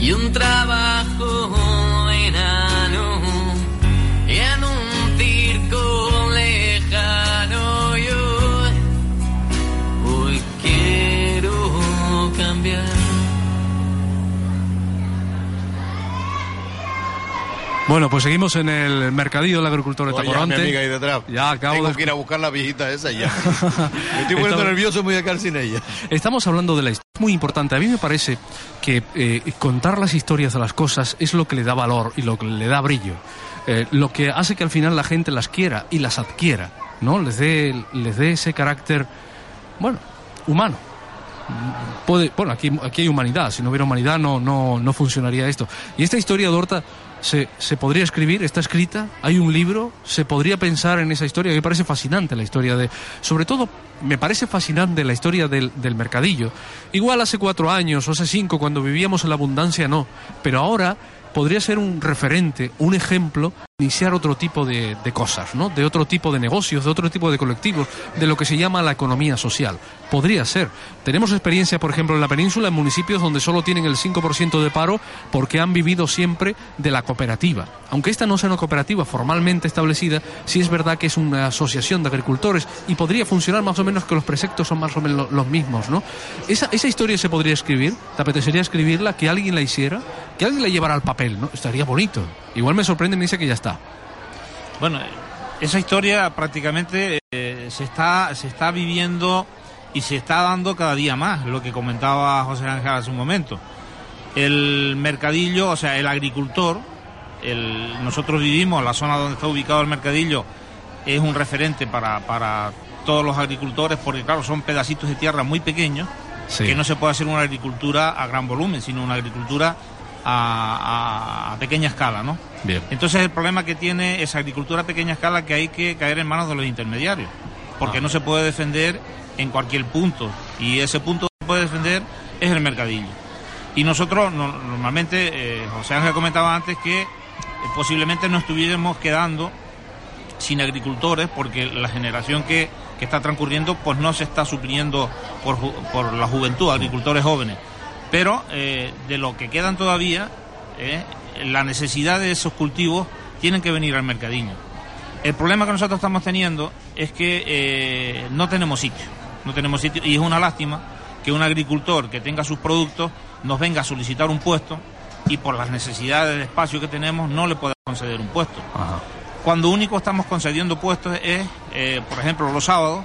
Speaker 8: Y un trabajo
Speaker 2: Bueno, pues seguimos en el mercadillo del agricultor de
Speaker 3: Oye, mi
Speaker 2: Tacoronte.
Speaker 3: amiga ahí detrás.
Speaker 2: Ya acabo
Speaker 3: Tengo
Speaker 2: de
Speaker 3: que ir a buscar la viejita esa ya. *laughs* Me estoy poniendo
Speaker 2: Estamos-
Speaker 3: nervioso me voy a quedar sin ella.
Speaker 2: Estamos hablando de la historia. Es muy importante. A mí me parece que eh, contar las historias de las cosas es lo que le da valor y lo que le da brillo. Eh, lo que hace que al final la gente las quiera y las adquiera, ¿no? Les dé, les dé ese carácter, bueno, humano. Puede, bueno, aquí, aquí hay humanidad. Si no hubiera humanidad no, no, no funcionaría esto. Y esta historia de Horta se, se podría escribir, está escrita, hay un libro, se podría pensar en esa historia. Me parece fascinante la historia de... Sobre todo, me parece fascinante la historia del, del mercadillo. Igual hace cuatro años o hace cinco, cuando vivíamos en la abundancia, no. Pero ahora podría ser un referente, un ejemplo, iniciar otro tipo de, cosas, ¿no? De otro tipo de negocios, de otro tipo de colectivos, de lo que se llama la economía social. Podría ser. Tenemos experiencia, por ejemplo, en la península, en municipios donde solo tienen el 5% de paro porque han vivido siempre de la cooperativa. Aunque esta no sea una cooperativa formalmente establecida, sí es verdad que es una asociación de agricultores y podría funcionar más o menos que los preceptos son más o menos lo- los mismos, ¿no? Esa, esa historia se podría escribir, ¿te apetecería escribirla? Que alguien la hiciera, que alguien la llevara al papel, ¿no? Estaría bonito. Igual me sorprende y me dice que ya está.
Speaker 6: Bueno, esa historia prácticamente eh, se está se está viviendo y se está dando cada día más, lo que comentaba José Ángel hace un momento. El mercadillo, o sea, el agricultor, el, nosotros vivimos, la zona donde está ubicado el mercadillo es un referente para, para todos los agricultores, porque claro, son pedacitos de tierra muy pequeños,
Speaker 2: Sí.
Speaker 6: que no se puede hacer una agricultura a gran volumen, sino una agricultura a, pequeña escala, ¿no?
Speaker 2: Bien.
Speaker 6: Entonces el problema que tiene esa agricultura a pequeña escala que hay que caer en manos de los intermediarios, porque no se puede defender en cualquier punto y ese punto que se puede defender es el mercadillo. Y nosotros no- normalmente, eh, José Ángel comentaba antes que eh, posiblemente nos estuviéramos quedando sin agricultores porque la generación que, que está transcurriendo pues no se está supliendo por, por la juventud, agricultores jóvenes. Pero eh, de lo que quedan todavía, eh, la necesidad de esos cultivos tienen que venir al mercadillo. El problema que nosotros estamos teniendo es que eh, no tenemos sitio, no tenemos sitio y es una lástima que un agricultor que tenga sus productos nos venga a solicitar un puesto y por las necesidades de espacio que tenemos no le pueda conceder un puesto. Cuando único estamos concediendo puestos es, eh, por ejemplo, los sábados,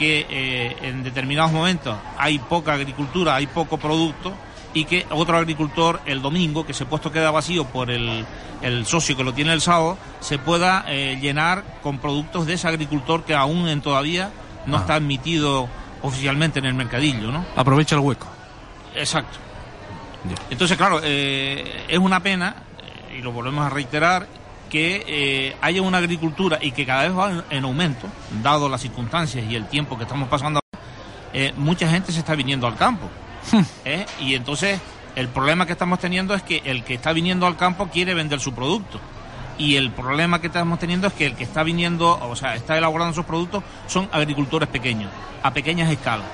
Speaker 6: que eh, en determinados momentos hay poca agricultura, hay poco producto y que otro agricultor el domingo, que ese puesto queda vacío por el, el socio que lo tiene el sábado, se pueda eh, llenar con productos de ese agricultor que aún en todavía no está admitido oficialmente en el mercadillo, ¿no?
Speaker 2: Aprovecha el hueco.
Speaker 6: Exacto. Entonces, claro, eh, es una pena, y lo volvemos a reiterar, que eh, haya una agricultura y que cada vez va en, en aumento, dado las circunstancias y el tiempo que estamos pasando, eh, mucha gente se está viniendo al campo. ¿eh? Y entonces, el problema que estamos teniendo es que el que está viniendo al campo quiere vender su producto. Y el problema que estamos teniendo es que el que está viniendo, o sea, está elaborando sus productos, son agricultores pequeños, a pequeñas escalas.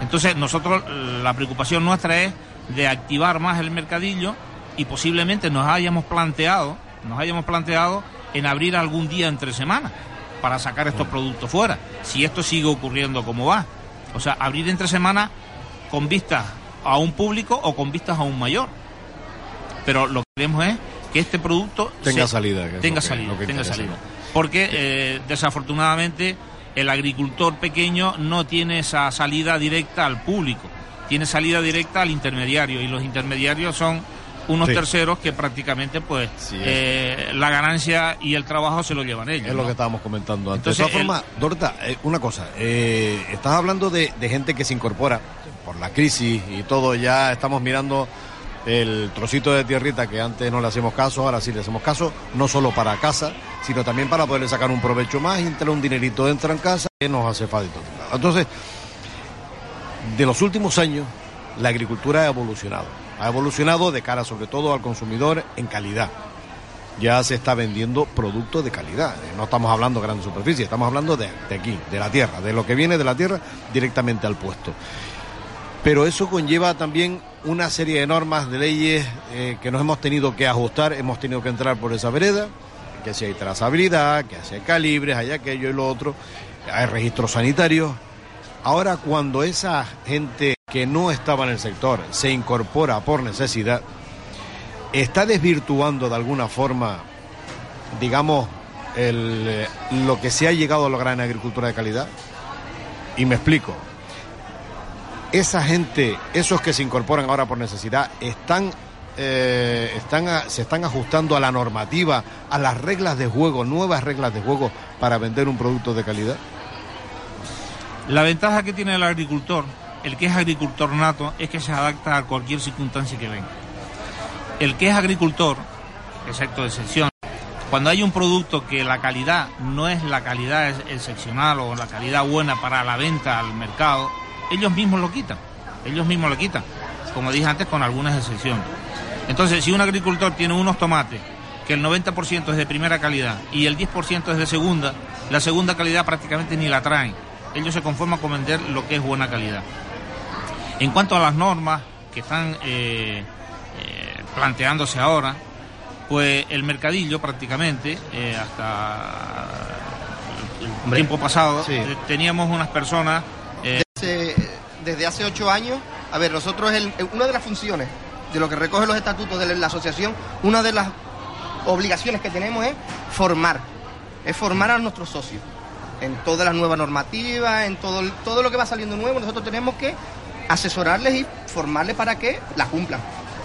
Speaker 6: Entonces, nosotros, la preocupación nuestra es de activar más el mercadillo y posiblemente nos hayamos planteado, nos hayamos planteado en abrir algún día entre semanas para sacar estos productos fuera, si esto sigue ocurriendo como va. O sea, abrir entre semanas con vistas a un público o con vistas a un mayor. Pero lo que queremos es que este producto
Speaker 3: Tenga
Speaker 6: se-
Speaker 3: salida, que
Speaker 6: tenga
Speaker 3: que-
Speaker 6: salida,
Speaker 3: que
Speaker 6: tenga salida. Porque eh, desafortunadamente el agricultor pequeño no tiene esa salida directa al público, tiene salida directa al intermediario y los intermediarios son unos
Speaker 3: Sí.
Speaker 6: terceros que prácticamente pues
Speaker 3: Sí,
Speaker 6: eh, la ganancia y el trabajo se lo llevan ellos.
Speaker 3: Es lo que estábamos comentando antes.
Speaker 6: Entonces,
Speaker 3: de todas formas, Dorta, eh, una cosa. eh, estás hablando de, de gente que se incorpora por la crisis y todo. Ya estamos mirando el trocito de tierrita que antes no le hacíamos caso, ahora sí le hacemos caso, no solo para casa, sino también para poder sacar un provecho más y entrar un dinerito dentro en casa que nos hace falta. Entonces, de los últimos años, la agricultura ha evolucionado. Ha evolucionado de cara sobre todo al consumidor en calidad ya se está vendiendo productos de calidad. Eh, No estamos hablando de gran superficie, estamos hablando de, de aquí, de la tierra, de lo que viene de la tierra directamente al puesto. Pero eso conlleva también una serie de normas, de leyes eh, que nos hemos tenido que ajustar, hemos tenido que entrar por esa vereda, que si hay trazabilidad, que si hay calibres, hay aquello y lo otro, hay registros sanitarios. Ahora cuando esa gente que no estaba en el sector se incorpora por necesidad, está desvirtuando de alguna forma, digamos, eh, lo que se ha llegado a lograr en agricultura de calidad. Y me explico. Esa gente, esos que se incorporan ahora por necesidad, están, eh, están se están ajustando a la normativa, a las reglas de juego, nuevas reglas de juego para vender un producto de calidad.
Speaker 6: La ventaja que tiene el agricultor, el que es agricultor nato, es que se adapta a cualquier circunstancia que venga. El que es agricultor, excepto excepción, cuando hay un producto que la calidad no es la calidad ex- excepcional o la calidad buena para la venta al mercado, ellos mismos lo quitan. Ellos mismos lo quitan. Como dije antes, con algunas excepciones. Entonces, si un agricultor tiene unos tomates que el 90% es de primera calidad y el 10% es de segunda, la segunda calidad prácticamente ni la traen. Ellos se conforman con vender lo que es buena calidad. En cuanto a las normas que están eh, eh, planteándose ahora, pues el mercadillo prácticamente, eh, hasta el tiempo pasado,
Speaker 3: Sí.
Speaker 6: teníamos unas personas... eh,
Speaker 5: Desde, desde hace ocho años, a ver, nosotros, el- una de las funciones de lo que recoge los estatutos de la asociación, una de las obligaciones que tenemos es formar, es formar a nuestros socios en todas las nuevas normativas, en todo, todo lo que va saliendo nuevo, nosotros tenemos que asesorarles y formarles para que la cumplan,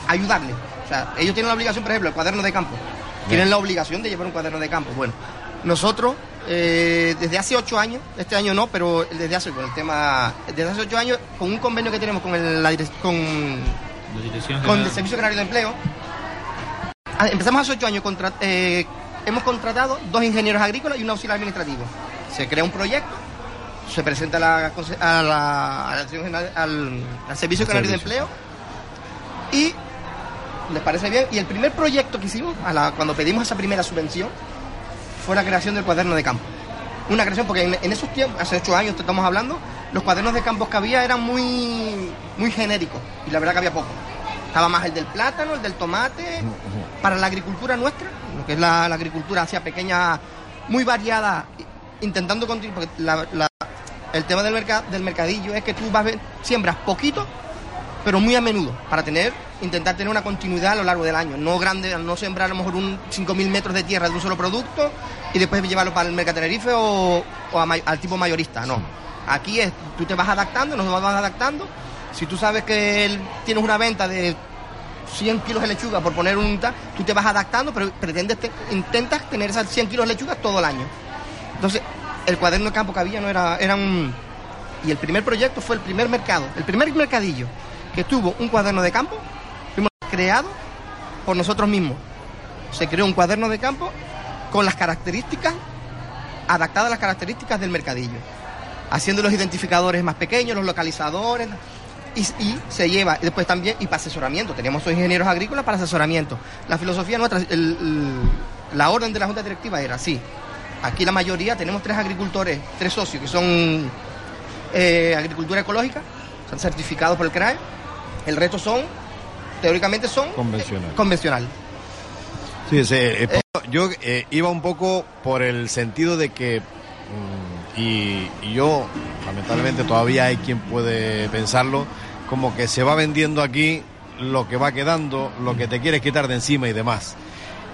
Speaker 5: ayudarles. O sea, ellos tienen la obligación, por ejemplo, el cuaderno de campo. Tienen la obligación de llevar un cuaderno de campo. Bueno, nosotros eh, desde hace ocho años, este año no, pero desde hace, con el tema, desde hace ocho años, con un convenio que tenemos con el, la con,
Speaker 6: la
Speaker 5: con el Servicio Canario de Empleo, ah, empezamos hace ocho años, contra- eh, hemos contratado dos ingenieros agrícolas y un auxiliar administrativo. Se crea un proyecto, se presenta a la, conse- a la- a la Dirección General- al, al Servicio Canario de. Empleo y les parece bien. Y el primer proyecto que hicimos, a la- cuando pedimos esa primera subvención, fue la creación del cuaderno de campo. Una creación, porque en, en esos tiempos, hace ocho años te estamos hablando, los cuadernos de campos que había eran muy, muy genéricos. Y la verdad que había poco. Estaba más el del plátano, el del tomate. Para la agricultura nuestra, lo que es la, la agricultura hacia pequeña, muy variada, intentando continuar, porque la- la- el tema del, merca- del mercadillo es que tú vas, siembras poquito, pero muy a menudo, para tener, intentar tener una continuidad a lo largo del año. No grande, no sembrar a lo mejor un 5.000 metros de tierra de un solo producto y después llevarlo para el mercado Tenerife o, o a al tipo mayorista, no. Aquí es, tú te vas adaptando, nos vamos adaptando. Si tú sabes que el- tienes una venta de 100 kilos de lechuga, por poner un tú te vas adaptando, pero pretendes, te- intentas tener esas 100 kilos de lechuga todo el año. Entonces, el cuaderno de campo que había no era, era un... Y el primer proyecto fue el primer mercado, el primer mercadillo que tuvo un cuaderno de campo, fuimos creado por nosotros mismos. Se creó un cuaderno de campo con las características, adaptadas a las características del mercadillo, haciendo los identificadores más pequeños, los localizadores, y, se lleva, después también, y para asesoramiento, teníamos ingenieros agrícolas para asesoramiento. La filosofía nuestra, la orden de la Junta Directiva era así. Aquí la mayoría tenemos tres agricultores, tres socios, que son eh, agricultura ecológica, son certificados por el CRAE. El resto son, teóricamente son
Speaker 3: Convencional.
Speaker 5: eh, convencional.
Speaker 3: Sí, sí, eh, yo eh, iba un poco por el sentido de que, mm, y, y yo, lamentablemente todavía hay quien puede pensarlo, como que se va vendiendo aquí lo que va quedando, lo que te quieres quitar de encima y demás.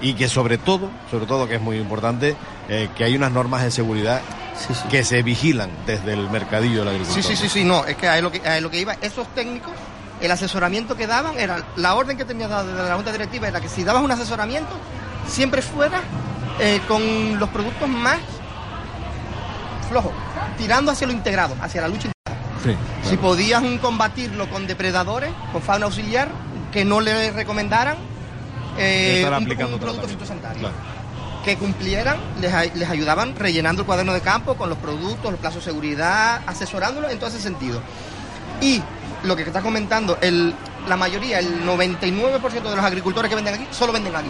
Speaker 3: Y que sobre todo, sobre todo que es muy importante, eh, que hay unas normas de seguridad que se vigilan desde el mercadillo de la agricultura.
Speaker 5: Sí, sí, sí, sí, no, es que a lo que, a lo que iba, esos técnicos, el asesoramiento que daban era, la orden que tenía dada desde la Junta Directiva era que si dabas un asesoramiento, siempre fuera eh, con los productos más flojos, tirando hacia lo integrado, hacia la lucha integrada. Si podían combatirlo con depredadores, con fauna auxiliar, que no le recomendaran eh, un,
Speaker 3: aplicando
Speaker 5: un producto fitosanitario.
Speaker 3: Claro.
Speaker 5: Que cumplieran, les, les ayudaban rellenando el cuaderno de campo con los productos, los plazos de seguridad, asesorándolos en todo ese sentido. Y lo que estás comentando, el, la mayoría, el 99% de los agricultores que venden aquí, solo venden aquí.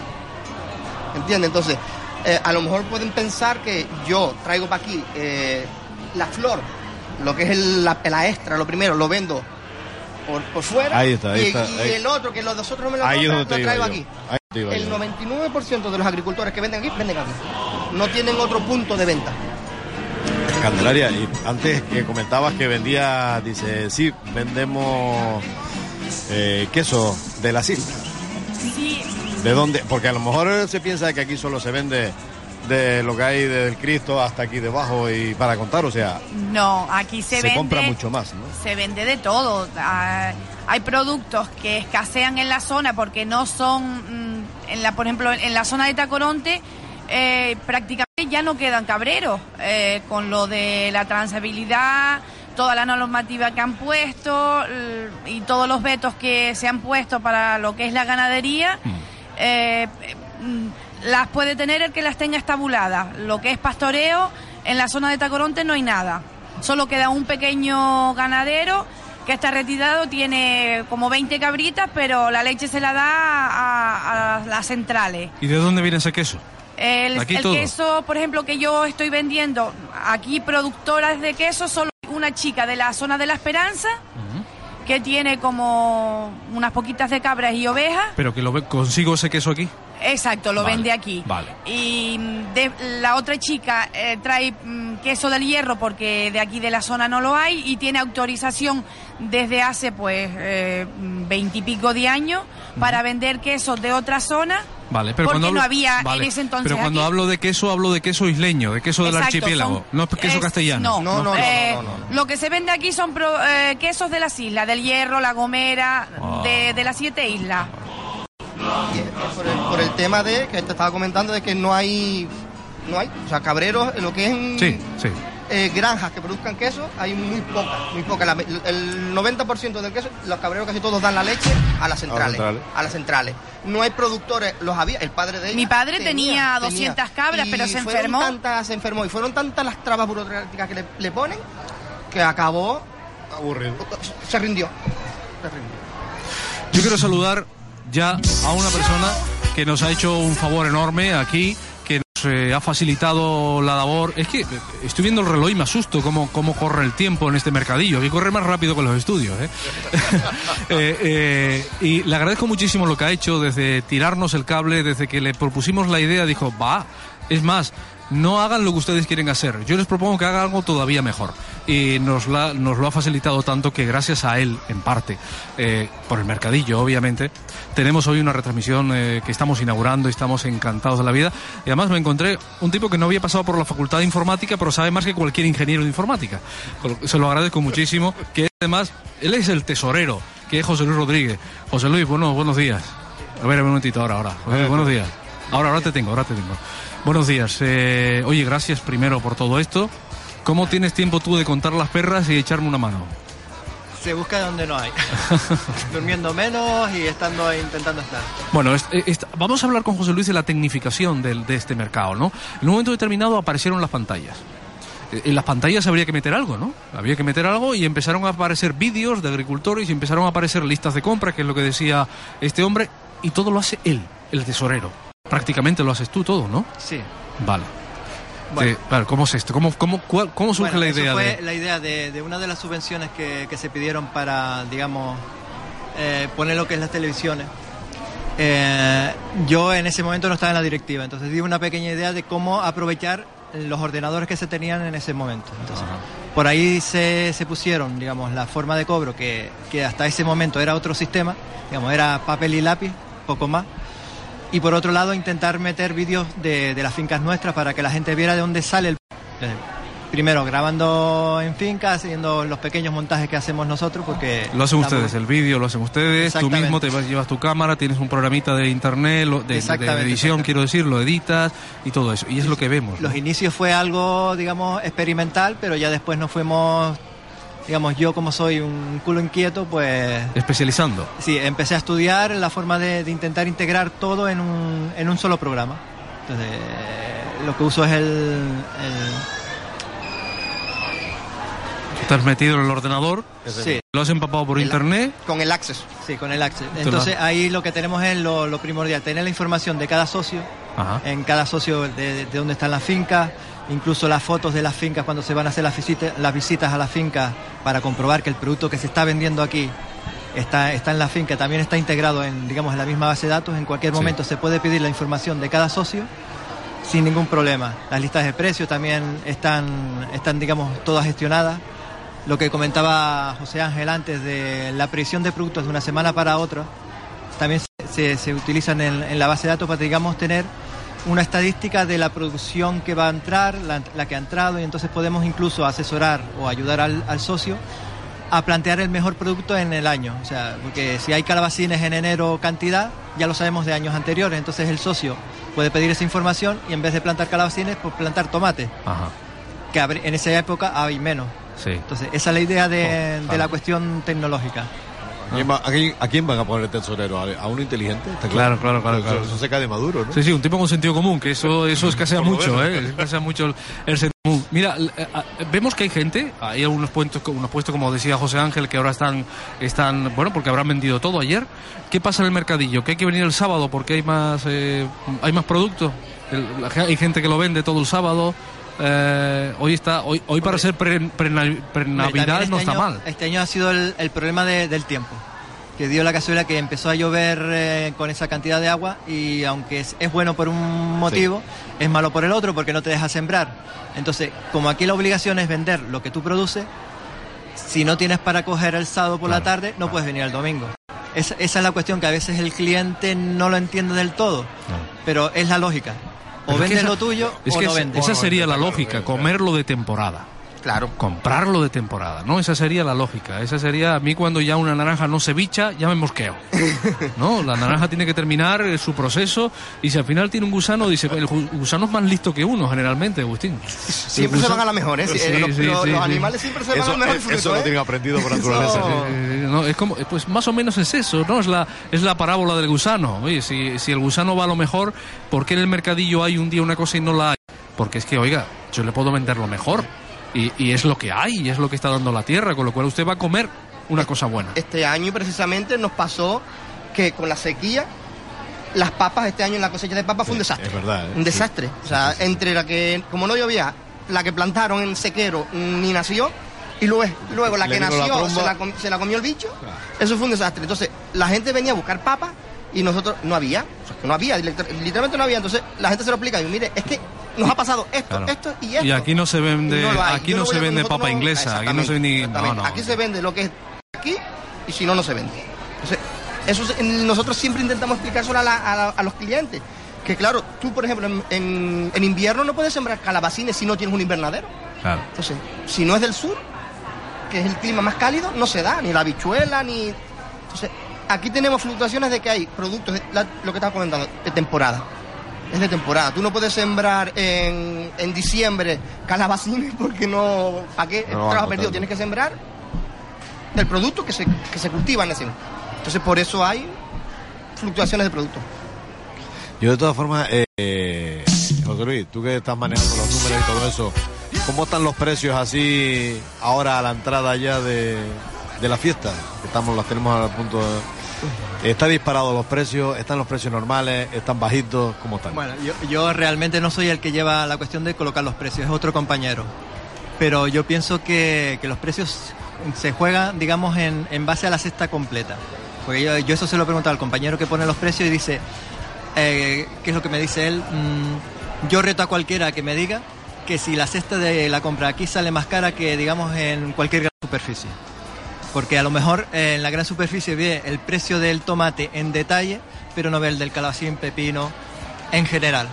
Speaker 5: ¿Entiendes? Entonces, eh, a lo mejor pueden pensar que yo traigo para aquí eh, la flor, lo que es el- la, la extra, lo primero, lo vendo por, por fuera.
Speaker 3: Ahí está, ahí
Speaker 5: y,
Speaker 3: está,
Speaker 5: y
Speaker 3: ahí.
Speaker 5: el otro, que los nosotros no me lo
Speaker 3: Ahí
Speaker 5: compran, lo traigo aquí.
Speaker 3: Ahí
Speaker 5: El
Speaker 3: yo.
Speaker 5: 99% de los agricultores que venden aquí, venden aquí. No tienen otro punto de venta.
Speaker 3: Candelaria, y antes que comentabas que vendía, dice, sí, vendemos eh, queso de las islas.
Speaker 7: Sí,
Speaker 3: ¿De dónde? Porque a lo mejor se piensa que aquí solo se vende de lo que hay desde el Cristo hasta aquí debajo y para contar, o sea,
Speaker 7: no, aquí se,
Speaker 3: se,
Speaker 7: vende.
Speaker 3: compra mucho más, ¿no?
Speaker 7: Se vende de todo. Ah, hay productos que escasean en la zona porque no son, mm, en la, por ejemplo, en la zona de Tacoronte eh, prácticamente ya no quedan cabreros eh, con lo de la transabilidad, toda la normativa que han puesto y todos los vetos que se han puesto para lo que es la ganadería. eh, mm, las puede tener el que las tenga estabuladas. Lo que es pastoreo, en la zona de Tacoronte no hay nada. Solo queda un pequeño ganadero que está retirado, tiene como 20 cabritas, pero la leche se la da a, a las centrales.
Speaker 2: ¿Y de dónde viene ese queso?
Speaker 7: El,
Speaker 2: Aquí
Speaker 7: el
Speaker 2: todo.
Speaker 7: queso, por ejemplo, que yo estoy vendiendo, aquí productoras de queso, solo una chica de la zona de la Esperanza, que tiene como unas poquitas de cabras y ovejas.
Speaker 2: Pero que lo consigo ese queso aquí.
Speaker 7: Exacto, lo
Speaker 2: Vale,
Speaker 7: vende aquí.
Speaker 2: vale.
Speaker 7: Y mm, de, la otra chica eh, trae mm, queso del hierro porque de aquí de la zona no lo hay y tiene autorización desde hace pues eh, veintipico de años para vender quesos de otra zona.
Speaker 2: Vale, pero
Speaker 7: porque
Speaker 2: cuando hablo,
Speaker 7: no había
Speaker 2: vale,
Speaker 7: en ese entonces
Speaker 2: Pero cuando
Speaker 7: aquí.
Speaker 2: hablo de queso, hablo de queso isleño, de queso del
Speaker 7: Exacto,
Speaker 2: archipiélago,
Speaker 7: son-
Speaker 2: no es queso
Speaker 7: es-
Speaker 2: castellano.
Speaker 7: No,
Speaker 5: No, no, no,
Speaker 7: eh,
Speaker 5: no, no, no.
Speaker 7: Lo que se vende aquí son pro- eh, quesos de las islas, del Hierro, La Gomera,
Speaker 2: Ah.
Speaker 7: de, de las siete islas.
Speaker 5: Por el, por el tema de que te estaba comentando de que no hay no hay o sea cabreros en lo que es en,
Speaker 2: Sí, sí.
Speaker 5: eh, granjas que produzcan queso hay muy pocas muy pocas La- el 90% del queso los cabreros casi todos dan la leche a las centrales
Speaker 3: centrales.
Speaker 5: a las centrales no hay productores los había el padre de ella
Speaker 7: Mi padre tenía 200 cabras, pero se enfermó.
Speaker 5: tantas, se enfermó y fueron tantas las trabas burocráticas que le, le ponen que acabó
Speaker 3: Aburrido.
Speaker 5: se rindió se rindió
Speaker 2: Yo quiero saludar ya a una persona que nos ha hecho un favor enorme aquí, que nos eh, ha facilitado la labor. Es que estoy viendo el reloj y me asusto cómo, cómo corre el tiempo en este mercadillo, que corre más rápido que los estudios. ¿eh? *laughs* Eh, eh, y le agradezco muchísimo lo que ha hecho desde tirarnos el cable, desde que le propusimos la idea, dijo, va, es más. No hagan lo que ustedes quieren hacer. Yo les propongo que hagan algo todavía mejor. Y nos, la- lo ha facilitado tanto que gracias a él, en parte, eh, por el mercadillo, obviamente, tenemos hoy una retransmisión eh, que estamos inaugurando y estamos encantados de la vida. Y además me encontré un tipo que no había pasado por la facultad de informática, pero sabe más que cualquier ingeniero de informática. Se lo agradezco muchísimo. Que además, él es el tesorero, que es José Luis Rodríguez. José Luis, bueno, buenos días. A ver, un momentito, ahora, ahora. Buenos días. Ahora, ahora te tengo, ahora te tengo. Buenos días. Eh, oye, gracias primero por todo esto. ¿Cómo tienes tiempo tú de contar las perras y echarme una mano?
Speaker 9: Se busca donde no hay. *laughs* Durmiendo menos y estando intentando estar.
Speaker 2: Bueno, es- eh, vamos a hablar con José Luis de la tecnificación del- de este mercado, ¿no? En un momento determinado aparecieron las pantallas. Eh, En las pantallas habría que meter algo, ¿no? Había que meter algo y empezaron a aparecer vídeos de agricultores y empezaron a aparecer listas de compra, que es lo que decía este hombre, y todo lo hace él, el tesorero. Prácticamente lo haces tú todo, ¿no?
Speaker 9: Sí.
Speaker 2: Vale.
Speaker 9: Bueno.
Speaker 2: Eh, claro, ¿cómo es esto? ¿Cómo, cómo, cuál- cómo surge
Speaker 9: Bueno,
Speaker 2: la
Speaker 9: eso
Speaker 2: idea
Speaker 9: fue
Speaker 2: de...?
Speaker 9: la idea de, de una de las subvenciones que, que se pidieron para, digamos, eh, poner lo que es las televisiones. Eh, yo en ese momento no estaba en la directiva, entonces di una pequeña idea de cómo aprovechar los ordenadores que se tenían en ese momento. Entonces, por ahí se, se pusieron, digamos, la forma de cobro que, que hasta ese momento era otro sistema, digamos, era papel y lápiz, poco más. Y por otro lado, intentar meter vídeos de, de las fincas nuestras para que la gente viera de dónde sale el... primero grabando en finca, haciendo los pequeños montajes que hacemos nosotros, porque...
Speaker 2: Lo hacen
Speaker 9: estamos-
Speaker 2: ustedes, el vídeo lo hacen ustedes, tú mismo te vas, llevas tu cámara, tienes un programita de internet, lo- de, edición, quiero decir, lo editas y todo eso. Y es lo que vemos. ¿no?
Speaker 9: Los inicios fue algo, digamos, experimental, pero ya después nos fuimos, digamos, yo como soy un culo inquieto, pues
Speaker 2: Especializando.
Speaker 9: sí, empecé a estudiar la forma de, de intentar integrar todo en un, en un solo programa. Entonces, eh, lo que uso es el, el-
Speaker 2: Estás metido en el ordenador,
Speaker 9: Sí.
Speaker 2: lo has empapado por
Speaker 5: El-
Speaker 2: internet.
Speaker 5: Con el Access.
Speaker 9: Sí, con el Access. Entonces ahí lo que tenemos es lo, lo primordial, tener la información de cada socio,
Speaker 2: Ajá.
Speaker 9: en cada socio de, de- de dónde están las fincas, incluso las fotos de las fincas cuando se van a hacer las visitas, las visitas a las fincas para comprobar que el producto que se está vendiendo aquí está, está en la finca, también está integrado en, digamos, en la misma base de datos. En cualquier
Speaker 2: Sí.
Speaker 9: momento se puede pedir la información de cada socio sin ningún problema. Las listas de precios también están, están digamos, todas gestionadas. Lo que comentaba José Ángel antes de la previsión de productos de una semana para otra, también se, se- se utilizan en, en la base de datos para, digamos, tener una estadística de la producción que va a entrar, la, la que ha entrado, y entonces podemos incluso asesorar o ayudar al, al socio a plantear el mejor producto en el año. O sea, porque si hay calabacines en enero cantidad, ya lo sabemos de años anteriores, entonces el socio puede pedir esa información y en vez de plantar calabacines, pues plantar tomate,
Speaker 2: Ajá.
Speaker 9: que en esa época hay menos.
Speaker 2: Sí.
Speaker 9: Entonces, esa es la idea de,
Speaker 2: vale.
Speaker 9: la cuestión tecnológica.
Speaker 10: ¿A quién, va- a quién- a quién van a poner el tesorero? ¿A, uno inteligente? Está
Speaker 2: Claro, claro, claro, claro.
Speaker 10: eso se cae de maduro, ¿no?
Speaker 2: Sí, sí, un tipo con sentido común, que eso, eso escasea
Speaker 10: Por lo
Speaker 2: mucho,
Speaker 10: menos.
Speaker 2: ¿eh? Escasea mucho el, el sentido común. Mira, eh, ah, vemos que hay gente, hay algunos puestos, unos puestos como decía José Ángel, que ahora están, están, bueno, porque habrán vendido todo ayer. ¿Qué pasa en el mercadillo? ¿Que hay que venir el sábado porque hay más, eh, hay más producto? El- la ge- hay gente que lo vende todo el sábado. Eh, hoy está, hoy, hoy para ser pre, pre-
Speaker 9: Hombre,
Speaker 2: pre-navidad
Speaker 9: también
Speaker 2: no
Speaker 9: este
Speaker 2: está
Speaker 9: año-
Speaker 2: mal.
Speaker 9: Este año ha sido el, el problema de- del tiempo, que dio la casualidad que empezó a llover eh, con esa cantidad de agua y aunque es, es bueno por un motivo, es malo por el otro porque no te deja sembrar. Entonces, como aquí la obligación es vender lo que tú produces, si no tienes para coger el sábado por la tarde, no puedes venir el domingo. Esa, esa es la cuestión que a veces el cliente no lo entiende del todo, pero es la lógica. O vendes lo tuyo
Speaker 2: es
Speaker 9: o
Speaker 2: que
Speaker 9: no
Speaker 2: esa-
Speaker 9: vendes.
Speaker 2: Esa sería la lógica, comerlo de temporada.
Speaker 5: Claro.
Speaker 2: Comprarlo de temporada, ¿no? Esa sería la lógica. Esa sería, a mí cuando ya una naranja no se bicha, ya me mosqueo. *laughs* ¿No? La naranja tiene que terminar eh, su proceso y si al final tiene un gusano, dice, el gu- gusano es más listo que uno, generalmente, Agustín.
Speaker 5: Siempre se van a la mejor, ¿eh? Sí,
Speaker 2: Sí,
Speaker 5: eh, los,
Speaker 2: sí,
Speaker 5: los-
Speaker 2: sí,
Speaker 5: los
Speaker 2: sí.
Speaker 5: animales siempre se van
Speaker 10: Eso,
Speaker 5: a la mejor
Speaker 10: eh,
Speaker 5: fruto,
Speaker 10: eso lo
Speaker 5: ¿eh?
Speaker 10: tienen aprendido por naturaleza.
Speaker 5: Eso-
Speaker 2: no, es como, pues más o menos es eso, ¿no? Es la, es la parábola del gusano. Oye, si, si el gusano va a lo mejor, ¿por qué en el mercadillo hay un día una cosa y no la hay? Porque es que, oiga, yo le puedo vender lo mejor. Y, y es lo que hay, y es lo que está dando la tierra, con lo cual usted va a comer una cosa buena.
Speaker 5: Este año precisamente nos pasó que con la sequía, las papas, este año en la cosecha de papas fue un desastre.
Speaker 10: Es verdad. ¿eh?
Speaker 5: Un desastre. O sea, entre la que, como no llovía, la que plantaron en sequero mm, ni nació, y luego, luego la
Speaker 10: Le
Speaker 5: que
Speaker 10: la
Speaker 5: nació se, la com- se la comió el bicho, eso fue un desastre. Entonces, la gente venía a buscar papas y nosotros no había, o sea, que no había, liter- literalmente no había. Entonces, la gente se lo explica y mire, es que nos ha pasado esto,
Speaker 2: Claro.
Speaker 5: esto y esto.
Speaker 2: Y aquí no se vende,
Speaker 5: no
Speaker 2: aquí
Speaker 5: Yo
Speaker 2: no se vende papa
Speaker 5: no-
Speaker 2: inglesa, aquí no se vende ni.
Speaker 5: Aquí se vende lo que es aquí y si no, no se vende. Entonces, eso se- nosotros siempre intentamos explicárselo a, la- a la- a los clientes. Que claro, tú por ejemplo en, en- en invierno no puedes sembrar calabacines si no tienes un invernadero.
Speaker 2: Claro.
Speaker 5: Entonces, si no es del sur, que es el clima más cálido, no se da, ni la habichuela, ni... Entonces, aquí tenemos fluctuaciones de que hay productos, de- la- lo que estaba comentando, de temporada. Es de temporada. Tú no puedes sembrar en, en diciembre calabacines *laughs* porque no... ¿Para qué?
Speaker 10: No
Speaker 5: Trabajo perdido. Tienes que sembrar del producto que se, que se cultiva en ese. Entonces, por eso hay fluctuaciones de producto.
Speaker 10: Yo de todas formas, eh, José Luis, tú que estás manejando los números y todo eso, ¿cómo están los precios así ahora a la entrada ya de, de la fiesta? Estamos, las tenemos al punto de... ¿Está disparado los precios? ¿Están los precios normales? ¿Están bajitos? ¿Cómo están?
Speaker 9: Bueno, yo, yo realmente no soy el que lleva la cuestión de colocar los precios, es otro compañero. Pero yo pienso que, los precios se juegan, digamos, en, en base a la cesta completa. Porque yo, yo eso se lo he preguntado al compañero que pone los precios y dice, eh, ¿qué es lo que me dice él? Mm, yo reto a cualquiera que me diga que si la cesta de la compra aquí sale más cara que, digamos, en cualquier gran superficie. Porque a lo mejor eh, en la gran superficie ve el precio del tomate en detalle, pero no ve el del calabacín, pepino, en general.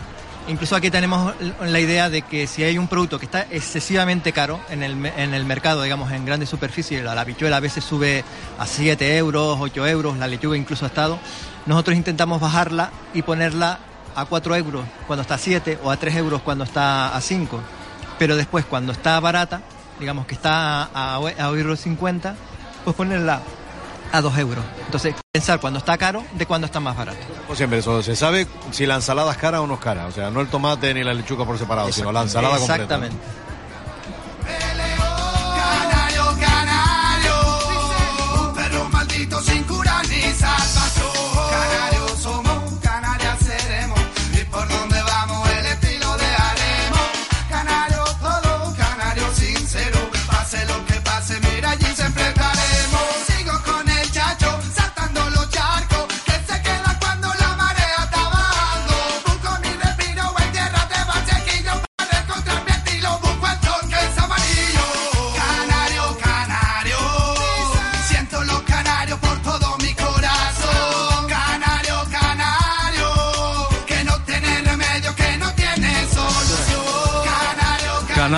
Speaker 9: Incluso aquí tenemos la idea de que si hay un producto que está excesivamente caro en el, en el mercado, digamos, en grandes superficies, la, la habichuela a veces sube a 7 euros, 8 euros, la lechuga incluso ha estado, nosotros intentamos bajarla y ponerla a 4 euros cuando está a 7 o a 3 euros cuando está a 5. Pero después, cuando está barata, digamos que está a, a, a euro 50, pues ponerla a 2 euros. Entonces, pensar cuando está caro de cuando está más barato.
Speaker 3: Como siempre, eso se sabe si la ensalada es cara o no es cara. O sea, no el tomate ni la lechuga por separado, sino la ensalada completa.
Speaker 9: Exactamente.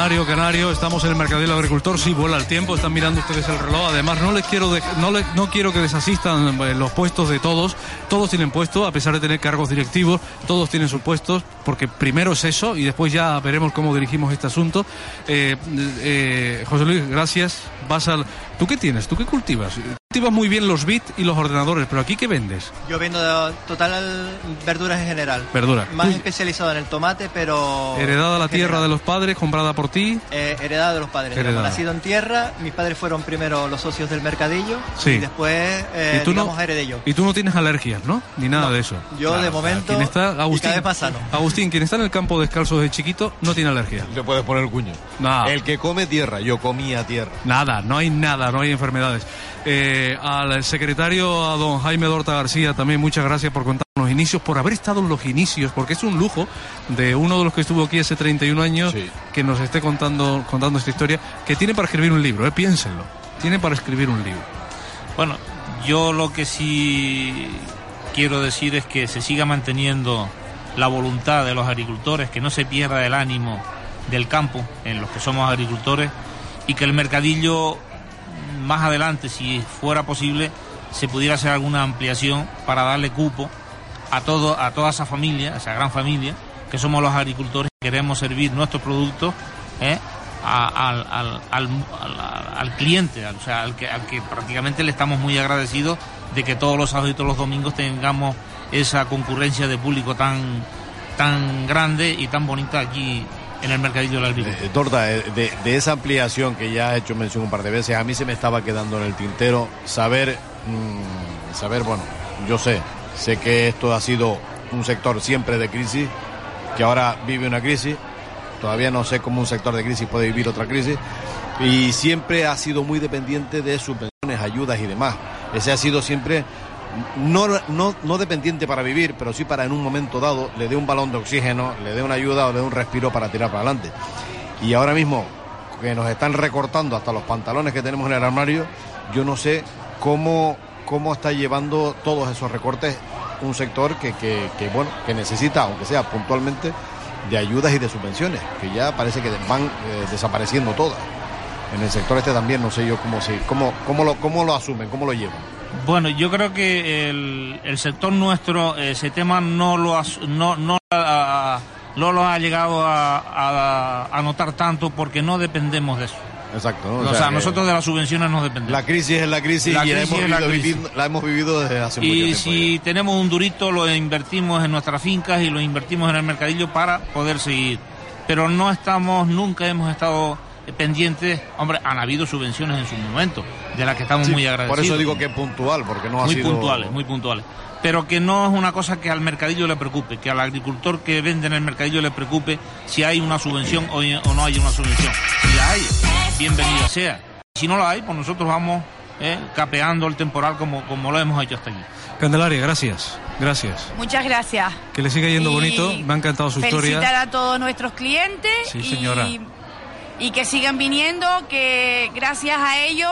Speaker 11: Canario, Canario,
Speaker 2: estamos en el Mercadillo Agricultor, sí vuela el tiempo, están mirando ustedes el reloj, además no les quiero dej- no, le- no quiero que desasistan eh, los puestos de todos, todos tienen puesto, a pesar de tener cargos directivos, todos tienen sus puestos, porque primero es eso y después ya veremos cómo dirigimos este asunto. Eh, eh, José Luis, gracias, vas al... ¿Tú qué tienes? ¿Tú qué cultivas? Cultivas muy bien los bits y los ordenadores, pero aquí ¿qué vendes?
Speaker 9: Yo vendo total verduras en general.
Speaker 2: Verdura.
Speaker 9: Más
Speaker 2: Tú-
Speaker 9: especializado en el tomate, pero...
Speaker 2: Heredada a la tierra de los padres, comprada por ti.
Speaker 9: Eh, heredada de los padres.
Speaker 2: Heredada.
Speaker 9: digamos. Nacido en tierra, mis padres fueron primero los socios del mercadillo
Speaker 2: Sí.
Speaker 9: y después, eh,
Speaker 2: y, tú
Speaker 9: digamos,
Speaker 2: no,
Speaker 9: heredé yo.
Speaker 2: y tú no tienes alergias, ¿no? Ni nada de eso.
Speaker 9: Yo, de momento,
Speaker 2: Quien está,
Speaker 9: y
Speaker 2: Agustín,
Speaker 9: cada vez más sano.
Speaker 2: Agustín, quien está en el campo descalzo de chiquito, no tiene alergia.
Speaker 3: Le puedes poner el cuño.
Speaker 2: No.
Speaker 3: El que come tierra, yo comía tierra.
Speaker 2: Nada, no hay nada, no hay enfermedades. Eh, al secretario, a don Jaime Dorta García, también muchas gracias por contar los inicios, por haber estado en los inicios, porque es un lujo de uno de los que estuvo aquí hace 31 años que nos esté contando, contando esta historia, que tiene para escribir un libro, eh, piénsenlo. Tiene para escribir un libro.
Speaker 6: Bueno, yo lo que sí quiero decir es que se siga manteniendo la voluntad de los agricultores, que no se pierda el ánimo del campo en los que somos agricultores y que el mercadillo más adelante, si fuera posible, se pudiera hacer alguna ampliación para darle cupo a todo a toda esa familia, esa gran familia, que somos los agricultores y queremos servir nuestros productos ¿eh? a- al, al, al, al- cliente, o sea, al que, al que prácticamente le estamos muy agradecidos de que todos los sábados y todos los domingos tengamos esa concurrencia de público tan, tan grande y tan bonita aquí en el mercadillo.
Speaker 3: Eh, Torta, eh, de, de esa ampliación que ya has hecho mención un par de veces, a mí se me estaba quedando en el tintero saber, mm, saber, bueno, yo sé, sé que esto ha sido un sector siempre de crisis, que ahora vive una crisis, todavía no sé cómo un sector de crisis puede vivir otra crisis, y siempre ha sido muy dependiente de subvenciones, ayudas y demás. Ese ha sido siempre no, no, no dependiente para vivir, pero sí para en un momento dado le dé un balón de oxígeno, le dé una ayuda o le dé un respiro para tirar para adelante. Y ahora mismo que nos están recortando hasta los pantalones que tenemos en el armario, yo no sé cómo, cómo está llevando todos esos recortes un sector que, que, que, bueno, que necesita, aunque sea puntualmente, de ayudas y de subvenciones, que ya parece que van eh, desapareciendo todas. En el sector este también no sé yo cómo, se, cómo, cómo, lo, cómo lo asumen, cómo lo llevan.
Speaker 6: Bueno, yo creo que el, el sector nuestro ese tema no lo has- no no, a- no lo ha llegado a, a, a notar tanto porque no dependemos de eso.
Speaker 3: Exacto. ¿no?
Speaker 6: O, sea, nosotros de las subvenciones no dependemos.
Speaker 3: La crisis es la crisis
Speaker 6: La
Speaker 3: y la, hemos
Speaker 6: la
Speaker 3: vivido,
Speaker 6: crisis.
Speaker 3: la hemos vivido desde hace mucho
Speaker 6: Y
Speaker 3: tiempo.
Speaker 6: si tenemos un durito lo invertimos en nuestras fincas y lo invertimos en el mercadillo para poder seguir. Pero no estamos, nunca hemos estado pendientes. Hombre, han habido subvenciones en su momento, de las que estamos
Speaker 3: Sí,
Speaker 6: muy agradecidos.
Speaker 3: Por eso digo que es puntual, porque no ha
Speaker 6: muy
Speaker 3: sido...
Speaker 6: puntuales, muy puntuales. Pero que no es una cosa que al mercadillo le preocupe, que al agricultor que vende en el mercadillo le preocupe si hay una subvención o, o no hay una subvención. Si la hay, bienvenida sea. Si no la hay, pues nosotros vamos eh, capeando el temporal como, como lo hemos hecho hasta aquí.
Speaker 2: Candelaria, gracias. Gracias.
Speaker 7: Muchas gracias.
Speaker 2: Que le siga yendo
Speaker 7: Y
Speaker 2: bonito. Me ha encantado su
Speaker 7: Felicitar
Speaker 2: historia.
Speaker 7: a todos nuestros clientes
Speaker 2: Sí, señora.
Speaker 7: y, y que sigan viniendo, que gracias a ellos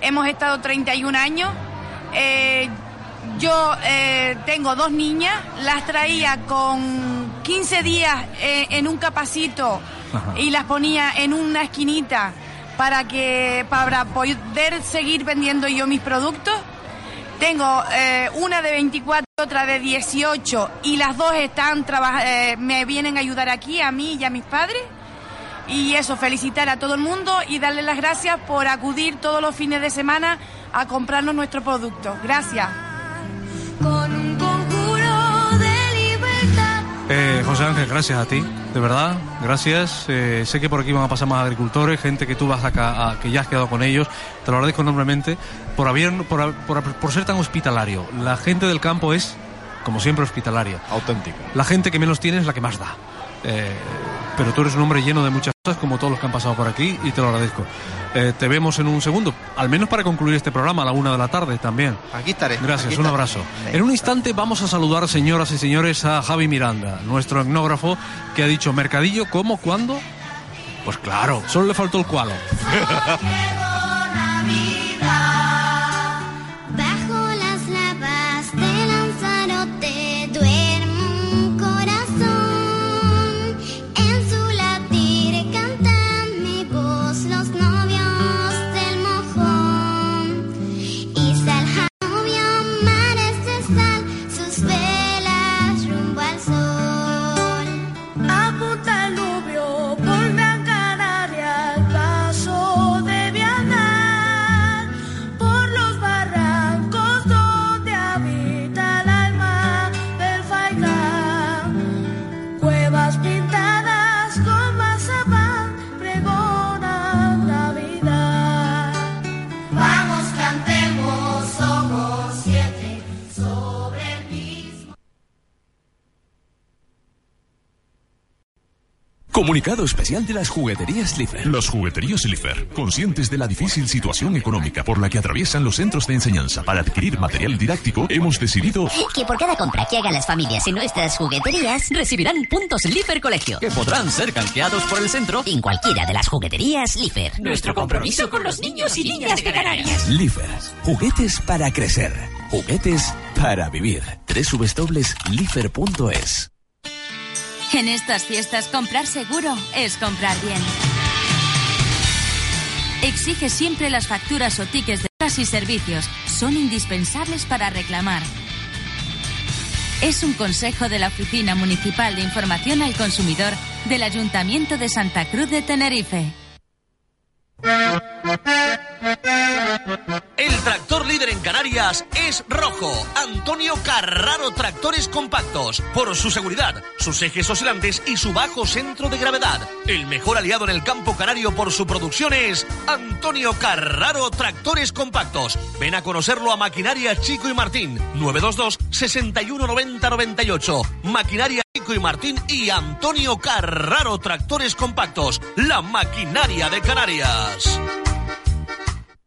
Speaker 7: hemos estado 31 años. Eh, yo eh, tengo dos niñas, las traía con 15 días eh, en un capacito
Speaker 2: Ajá.
Speaker 7: y las ponía en una esquinita para que para poder seguir vendiendo yo mis productos. Tengo eh, una de 24, otra de 18 y las dos están me vienen a ayudar aquí a mí y a mis padres. Y eso, felicitar a todo el mundo y darle las gracias por acudir todos los fines de semana a comprarnos nuestros productos. Gracias.
Speaker 12: Con un conjuro de libertad.
Speaker 2: Eh, José Ángel, gracias a ti, de verdad, gracias. Eh, sé que por aquí van a pasar más agricultores, gente que tú vas acá, a- que ya has quedado con ellos. Te lo agradezco enormemente por, haber, por, por, por ser tan hospitalario. La gente del campo es, como siempre, hospitalaria.
Speaker 10: Auténtica.
Speaker 2: La gente que menos tiene es la que más da. Eh, pero tú eres un hombre lleno de muchas cosas, como todos los que han pasado por aquí, y te lo agradezco. Eh, te vemos en un segundo, al menos para concluir este programa a la una de la tarde también.
Speaker 5: Aquí estaré.
Speaker 2: Gracias,
Speaker 5: aquí
Speaker 2: un
Speaker 5: estaré.
Speaker 2: abrazo. En un instante vamos a saludar, señoras y señores, a Javi Miranda, nuestro etnógrafo, que ha dicho mercadillo, ¿cómo? ¿Cuándo? Pues claro, solo le faltó el cualo. *laughs*
Speaker 13: Comunicado especial de las jugueterías Lifer.
Speaker 14: Las jugueterías Lifer, conscientes de la difícil situación económica por la que atraviesan los centros de enseñanza para adquirir material didáctico, hemos decidido
Speaker 15: Que por cada compra que hagan las familias en nuestras jugueterías recibirán puntos Lifer Colegio.
Speaker 13: Que podrán ser canjeados por el centro
Speaker 15: En cualquiera de las jugueterías Lifer.
Speaker 13: Nuestro compromiso con los niños y niñas de Canarias.
Speaker 16: Lifer. Juguetes para crecer. Juguetes para vivir. www.lifer.es.
Speaker 17: En estas fiestas comprar seguro es comprar bien. Exige siempre las facturas o tickets de horas y servicios. Son indispensables para reclamar. Es un consejo de la Oficina Municipal de Información al Consumidor del Ayuntamiento de Santa Cruz de Tenerife.
Speaker 18: El tractor líder en Canarias es rojo. Antonio Carraro Tractores Compactos. Por su seguridad, sus ejes oscilantes y su bajo centro de gravedad. El mejor aliado en el campo canario por su producción es Antonio Carraro Tractores Compactos. Ven a conocerlo a Maquinaria Chico y Martín. 922 6190 98. Maquinaria y Martín y Antonio Carraro Tractores Compactos. La maquinaria de Canarias.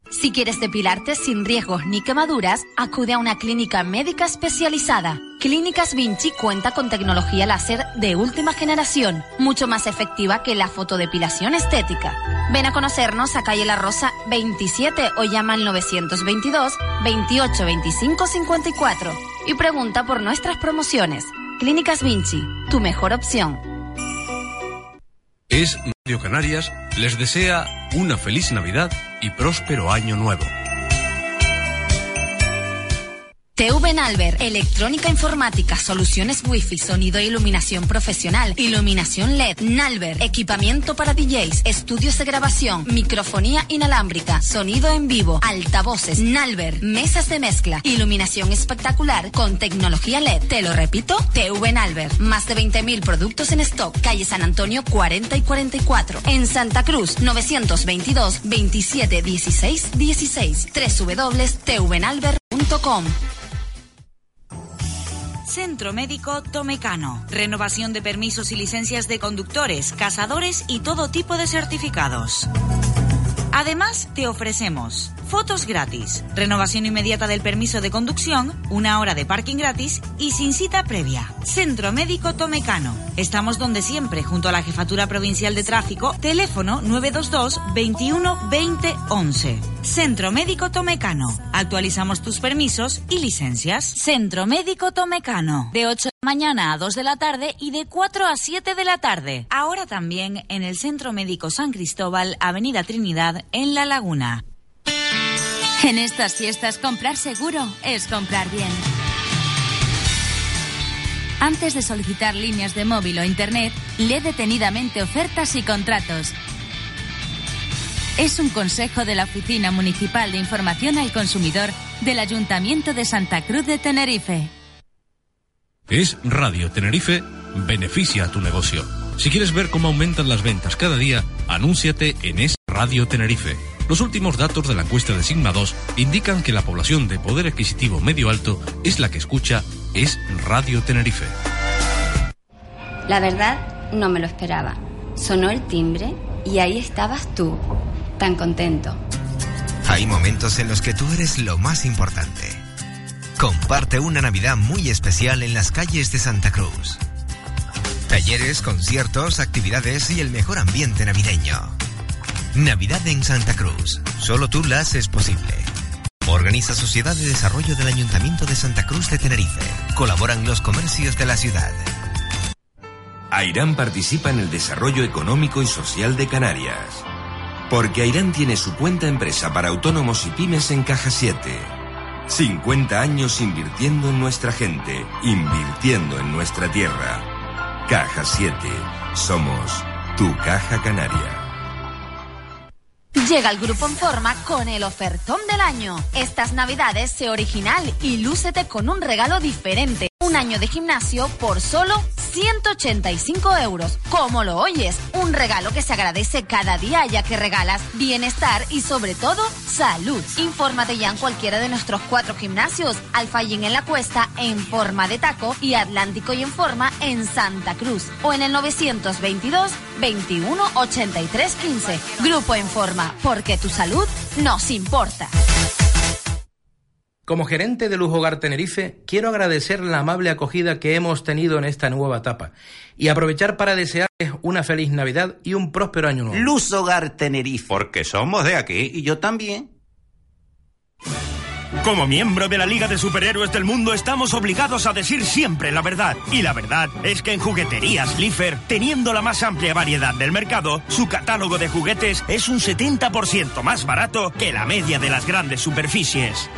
Speaker 19: Si quieres depilarte sin riesgos ni quemaduras, acude a una clínica médica especializada. Clínicas Vinci cuenta con tecnología láser de última generación, mucho más efectiva que la fotodepilación estética. Ven a conocernos a calle La Rosa 27 o llama al 922 28 25 54 y pregunta por nuestras promociones. Clínicas Vinci, tu mejor opción.
Speaker 20: Es Radio Canarias les desea una feliz Navidad y próspero año nuevo.
Speaker 19: TV Nalver, electrónica informática, soluciones wifi, sonido e iluminación profesional, iluminación LED, Nalver, equipamiento para DJs, estudios de grabación, microfonía inalámbrica, sonido en vivo, altavoces, Nalver, mesas de mezcla, iluminación espectacular con tecnología LED. Te lo repito, TV Nalver, más de 20.000 productos en stock, calle San Antonio 40 y 44, en Santa Cruz 922 27 16 16,
Speaker 21: Centro Médico Tomecano. Renovación de permisos y licencias de conductores, cazadores y todo tipo de certificados. Además, te ofrecemos Fotos gratis, renovación inmediata del permiso de conducción, una hora de parking gratis y sin cita previa. Centro Médico Tomecano. Estamos donde siempre, junto a la Jefatura Provincial de Tráfico, teléfono 922 21 20 11. Centro Médico Tomecano. Actualizamos tus permisos y licencias. Centro Médico Tomecano. De 8 de la mañana a 2 de la tarde y de 4 a 7 de la tarde. Ahora también en el Centro Médico San Cristóbal, Avenida Trinidad, en La Laguna.
Speaker 17: En estas fiestas comprar seguro es comprar bien. Antes de solicitar líneas de móvil o internet, lee detenidamente ofertas y contratos. Es un consejo de la Oficina Municipal de Información al Consumidor del Ayuntamiento de Santa Cruz de Tenerife.
Speaker 20: Es Radio Tenerife, beneficia a tu negocio. Si quieres ver cómo aumentan las ventas cada día, anúnciate en Es Radio Tenerife. Los últimos datos de la encuesta de Sigma 2 indican que la población de poder adquisitivo medio alto es la que escucha Es Radio Tenerife.
Speaker 22: La verdad, no me lo esperaba. Sonó el timbre y ahí estabas tú, tan contento.
Speaker 23: Hay momentos en los que tú eres lo más importante. Comparte una Navidad muy especial en las calles de Santa Cruz. Talleres, conciertos, actividades y el mejor ambiente navideño. Navidad en Santa Cruz. Solo tú la haces posible. Organiza Sociedad de Desarrollo del Ayuntamiento de Santa Cruz de Tenerife. Colaboran los comercios de la ciudad.
Speaker 24: Airán participa en el desarrollo económico y social de Canarias. Porque Airán tiene su cuenta empresa para autónomos y pymes en Caja 7. 50 años invirtiendo en nuestra gente, invirtiendo en nuestra tierra. Caja 7. Somos tu Caja Canaria.
Speaker 19: Llega el Grupo en Forma con el ofertón del año. Estas navidades sé original y lúcete con un regalo diferente. Un año de gimnasio por solo 185 euros. ¿Cómo lo oyes? Un regalo que se agradece cada día ya que regalas bienestar y sobre todo salud. Infórmate ya en cualquiera de nuestros cuatro gimnasios. Alfayín en la Cuesta, en Forma de Taco y Atlántico y en Forma en Santa Cruz. O en el 922 21 83 15. Grupo en Forma, porque tu salud nos importa.
Speaker 25: Como gerente de Lujo Hogar Tenerife, quiero agradecer la amable acogida que hemos tenido en esta nueva etapa y aprovechar para desearles una feliz Navidad y un próspero año nuevo.
Speaker 26: Luz Hogar Tenerife. Porque somos de aquí y yo también.
Speaker 27: Como miembro de la Liga de Superhéroes del Mundo estamos obligados a decir siempre la verdad. Y la verdad es que en Jugueterías Lifer, teniendo la más amplia variedad del mercado, su catálogo de juguetes es un 70% más barato que la media de las grandes superficies.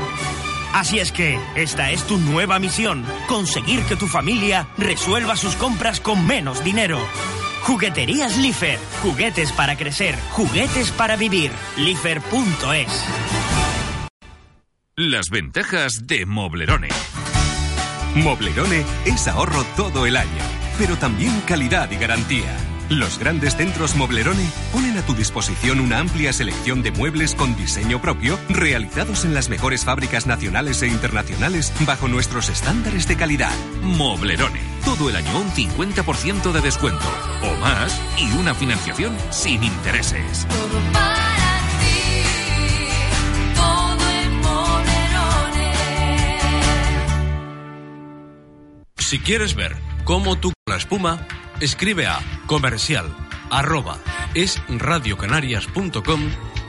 Speaker 27: Así es que esta es tu nueva misión, conseguir que tu familia resuelva sus compras con menos dinero. Jugueterías Lifer, juguetes para crecer, juguetes para vivir. Lifer.es.
Speaker 28: Las ventajas de Moblerone. Moblerone es ahorro todo el año, pero también calidad y garantía. Los grandes centros Moblerone ponen a tu disposición una amplia selección de muebles con diseño propio, realizados en las mejores fábricas nacionales e internacionales bajo nuestros estándares de calidad. Moblerone. Todo el año un 50% de descuento o más y una financiación sin intereses.
Speaker 20: Si quieres ver cómo tú con la espuma, escribe a comercial arroba es radiocanarias.com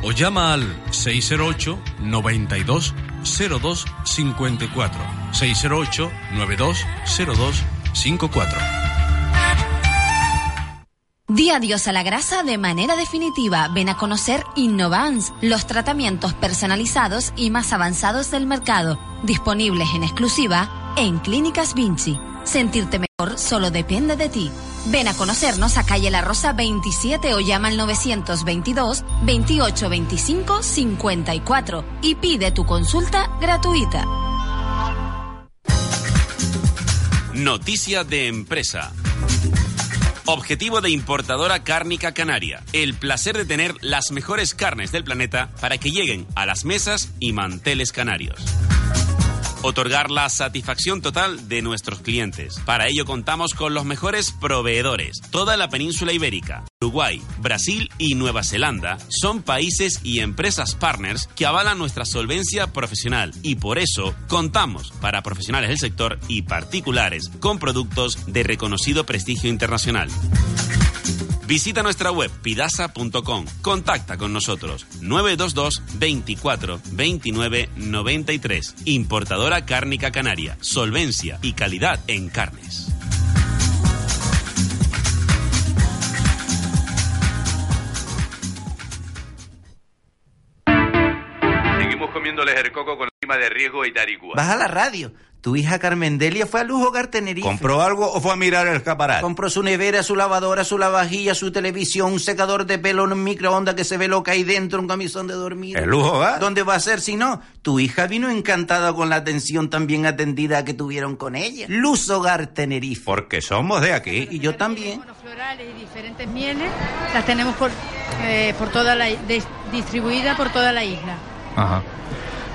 Speaker 20: o llama al 608 92 02 54 608 92 02 54
Speaker 19: Di adiós a la grasa de manera definitiva. Ven a conocer Innovans, los tratamientos personalizados y más avanzados del mercado, disponibles en exclusiva en Clínicas Vinci. Sentirte solo depende de ti. Ven a conocernos a calle La Rosa 27 o llama al 922 28 25 54 y pide tu consulta gratuita.
Speaker 29: Noticia de empresa. Objetivo de importadora cárnica canaria. El placer de tener las mejores carnes del planeta para que lleguen a las mesas y manteles canarios. Otorgar la satisfacción total de nuestros clientes. Para ello contamos con los mejores proveedores. Toda la península ibérica, Uruguay, Brasil y Nueva Zelanda son países y empresas partners que avalan nuestra solvencia profesional y por eso contamos para profesionales del sector y particulares con productos de reconocido prestigio internacional. Visita nuestra web pidasa.com. Contacta con nosotros 922 24 29 93. Importadora Cárnica Canaria. Solvencia y calidad en carnes.
Speaker 30: Seguimos comiéndoles el coco con clima de riesgo y tarigua.
Speaker 31: Baja la radio. Tu hija Carmen Delia fue a Lujo Hogar Tenerife.
Speaker 26: ¿Compró algo o fue a mirar el escaparate?
Speaker 31: Compró su nevera, su lavadora, su lavavajilla, su televisión, un secador de pelo, un microondas que se ve lo que hay dentro, un camisón de dormir.
Speaker 26: ¿El Lujo Hogar?
Speaker 31: ¿Dónde va a ser si no? Tu hija vino encantada con la atención tan bien atendida que tuvieron con ella. Luz Hogar Tenerife.
Speaker 26: Porque somos de aquí.
Speaker 31: Y yo también.
Speaker 32: florales y diferentes mieles las tenemos por, eh, por toda la de- distribuida por toda la isla.
Speaker 2: Ajá.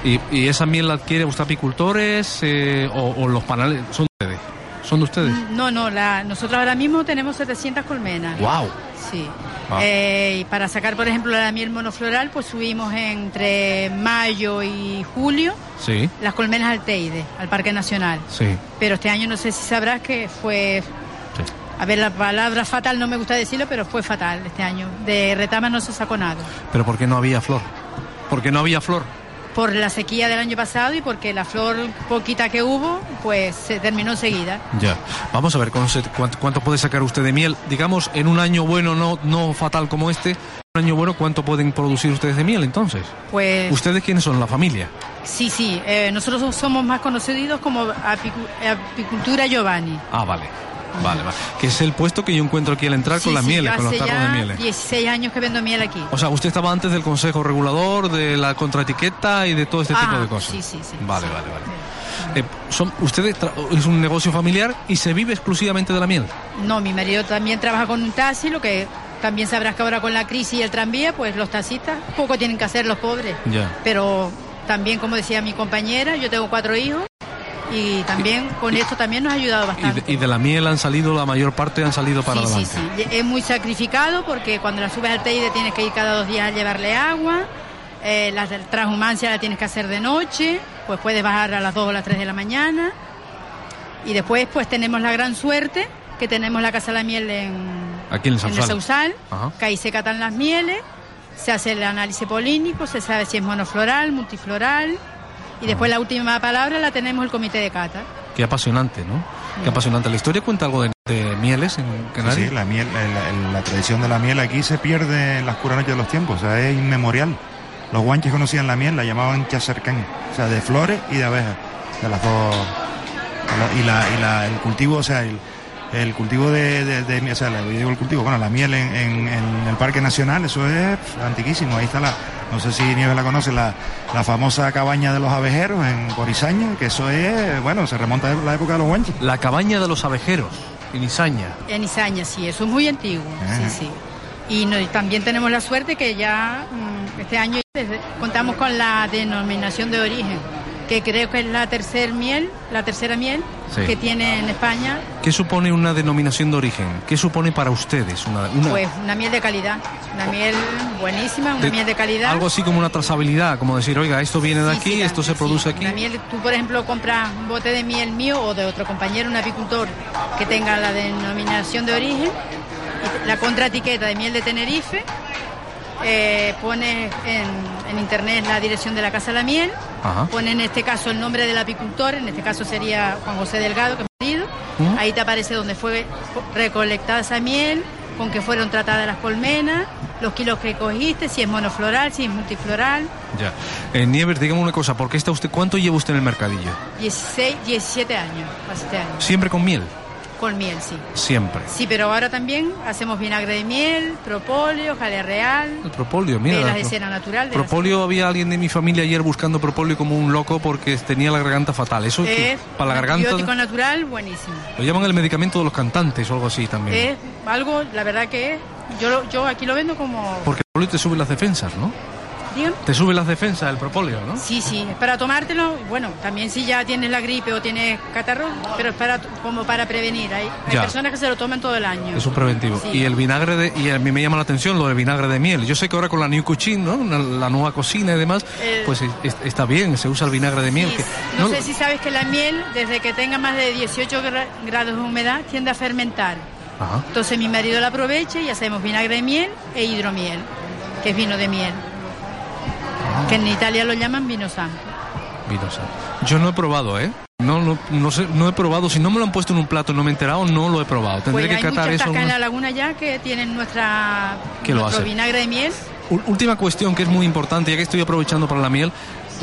Speaker 2: ¿Y, y esa miel la adquiere usted apicultores eh, o, o los panales? ¿Son de ustedes? ¿Son de ustedes?
Speaker 32: No, no, la, nosotros ahora mismo tenemos 700 colmenas.
Speaker 2: ¡Wow!
Speaker 32: Sí.
Speaker 2: Ah.
Speaker 32: Eh, y para sacar, por ejemplo, la miel monofloral, pues subimos entre mayo y julio
Speaker 2: Sí,
Speaker 32: las colmenas al Teide, al Parque Nacional.
Speaker 2: sí.
Speaker 32: Pero este año no sé si sabrás que fue... A ver, la palabra fatal no me gusta decirlo, pero fue fatal este año. De retama no se sacó nada.
Speaker 2: Pero ¿por qué no había flor? Porque no había flor.
Speaker 32: Por la sequía del año pasado y porque la flor poquita que hubo, pues se terminó enseguida.
Speaker 2: Ya. Vamos a ver ¿cuánto, cuánto, cuánto puede sacar usted de miel. Digamos, en un año bueno, no, no fatal como este, un año bueno, ¿cuánto pueden producir ustedes de miel entonces?
Speaker 32: Pues
Speaker 2: ¿Ustedes quiénes son? ¿La familia?
Speaker 32: sí, sí, eh, nosotros somos más conocidos como apicu- apicultura Giovanni.
Speaker 2: Ah, vale. Vale, vale. Que es el puesto que yo encuentro aquí al entrar
Speaker 32: Sí,
Speaker 2: con las
Speaker 32: sí,
Speaker 2: mieles, con los tarros de mieles.
Speaker 32: 16 años que vendo miel aquí.
Speaker 2: O sea, usted estaba antes del Consejo Regulador, de la contraetiqueta y de todo este tipo
Speaker 32: Ah,
Speaker 2: de cosas.
Speaker 32: sí, sí, sí.
Speaker 2: Vale, vale, vale. Eh, son, ustedes es un negocio familiar y se vive exclusivamente de la miel.
Speaker 32: No, mi marido también trabaja con un taxi, lo que también sabrás que ahora con la crisis y el tranvía, pues los taxistas poco tienen que hacer los pobres.
Speaker 2: Ya.
Speaker 32: Pero también, como decía mi compañera, yo tengo cuatro hijos y también con esto también nos ha ayudado
Speaker 2: Y
Speaker 32: bastante.
Speaker 2: de, y de la miel han salido, la mayor parte han salido para
Speaker 32: Sí, sí,
Speaker 2: adelante.
Speaker 32: sí. Es muy sacrificado porque cuando la subes al Teide tienes que ir cada dos días a llevarle agua. eh, la transhumancia la tienes que hacer de noche, pues puedes bajar a las 2 o las 3 de la mañana. Y después pues tenemos la gran suerte que tenemos la Casa de la Miel en,
Speaker 2: Aquí en el
Speaker 32: en el
Speaker 2: Sausal.
Speaker 32: Que ahí se catan las mieles, se hace el análisis polínico, se sabe si es monofloral, multifloral. Y después la última palabra la tenemos el comité de cata.
Speaker 2: Qué apasionante, ¿no? Qué apasionante. ¿La historia cuenta algo de, de mieles en Canarias?
Speaker 33: Sí, la, miel, la, la- la tradición de la miel aquí se pierde en las curas noches de los tiempos, o sea, es inmemorial. Los guanches conocían la miel, la llamaban chacercán, o sea, de flores y de abejas, de las dos. Y, la, y la- el cultivo, o sea, el, el cultivo de, de, de miel, o sea, la- yo digo el cultivo, bueno, la miel en, en- en el Parque Nacional, eso es antiquísimo. Ahí está la, no sé si Nieves la conoce, la, la famosa cabaña de los abejeros en Borisaña, que eso es, bueno, se remonta a la época de los guanches.
Speaker 2: La cabaña de los abejeros, en Izaña.
Speaker 32: En Izaña, sí, eso es muy antiguo.
Speaker 2: Ajá.
Speaker 32: Sí, sí. Y, no- y también tenemos la suerte que ya mm, este año desde- contamos con la denominación de origen, que creo que es la tercer miel, la tercera miel
Speaker 2: Sí.
Speaker 32: que tiene en España,
Speaker 2: ¿Qué supone una denominación de origen? ¿Qué supone para ustedes una, una-
Speaker 32: pues una miel de calidad, una miel buenísima, una
Speaker 2: De-
Speaker 32: miel de calidad.
Speaker 2: algo así como una trazabilidad, como decir, oiga, esto viene de
Speaker 32: Sí,
Speaker 2: aquí,
Speaker 32: sí,
Speaker 2: esto se produce aquí?
Speaker 32: La miel, tú por ejemplo compras un bote de miel mío o de otro compañero, un apicultor que tenga la denominación de origen, la contraetiqueta de miel de Tenerife, eh, pones en, en internet la dirección de la Casa de la Miel,
Speaker 2: Ajá.
Speaker 32: pone en este caso el nombre del apicultor, en este caso sería Juan José Delgado, que es marido,
Speaker 2: ¿Mm?
Speaker 32: ahí te aparece donde fue recolectada esa miel, con que fueron tratadas las colmenas, los kilos que cogiste, si es monofloral, si es multifloral.
Speaker 2: Ya. Eh, Nieves, dígame una cosa, ¿por qué está usted, cuánto lleva usted en el mercadillo?
Speaker 32: 16, 17 años, hace este año.
Speaker 2: Siempre con miel,
Speaker 32: Con miel, sí.
Speaker 2: siempre.
Speaker 32: Sí, pero ahora también hacemos vinagre de miel, propóleo, jalea real,
Speaker 2: El propolio, mira.
Speaker 32: velas
Speaker 2: la-
Speaker 32: de cera natural. de
Speaker 2: Propolio, había alguien de mi familia ayer buscando propolio como un loco porque tenía la garganta fatal. Eso que-
Speaker 32: Es
Speaker 2: para la garganta
Speaker 32: antibiótico natural, buenísimo.
Speaker 2: lo llaman el medicamento de los cantantes o algo así también.
Speaker 32: Es algo, la verdad que es, yo, lo- yo aquí lo vendo como...
Speaker 2: Porque te sube las defensas, ¿no?
Speaker 32: Dígame.
Speaker 2: Te sube las defensas el propóleo, ¿no?
Speaker 32: Sí, sí, es para tomártelo, bueno, también si ya tienes la gripe o tienes catarro, pero es para como para prevenir. Hay, hay personas que se lo toman todo el año.
Speaker 2: Es un preventivo.
Speaker 32: Sí.
Speaker 2: Y el vinagre de. Y a mí me llama la atención lo del vinagre de miel. Yo sé que ahora con la New Cuisine, ¿no? La nueva cocina y demás,
Speaker 32: El-
Speaker 2: pues es- es- está bien, se usa el vinagre de miel.
Speaker 32: Sí,
Speaker 2: que-
Speaker 32: no,
Speaker 2: no-
Speaker 32: sé si sabes que la miel, desde que tenga más de 18 gra- grados de humedad, tiende a fermentar.
Speaker 2: Ajá.
Speaker 32: Entonces mi marido la aprovecha y hacemos vinagre de miel e hidromiel, que es vino de miel. Que en Italia lo llaman vino santo.
Speaker 2: Yo no he probado, ¿eh? No, no, no sé, no he probado. Si no me lo han puesto en un plato y no me he enterado, no lo he probado. Tendré
Speaker 32: Pues
Speaker 2: que catar eso.
Speaker 32: tascas en la laguna ya que tienen nuestra,
Speaker 2: lo
Speaker 32: nuestro
Speaker 2: hacen.
Speaker 32: vinagre de miel.
Speaker 2: U- Última cuestión que es muy importante, ya que estoy aprovechando para la miel.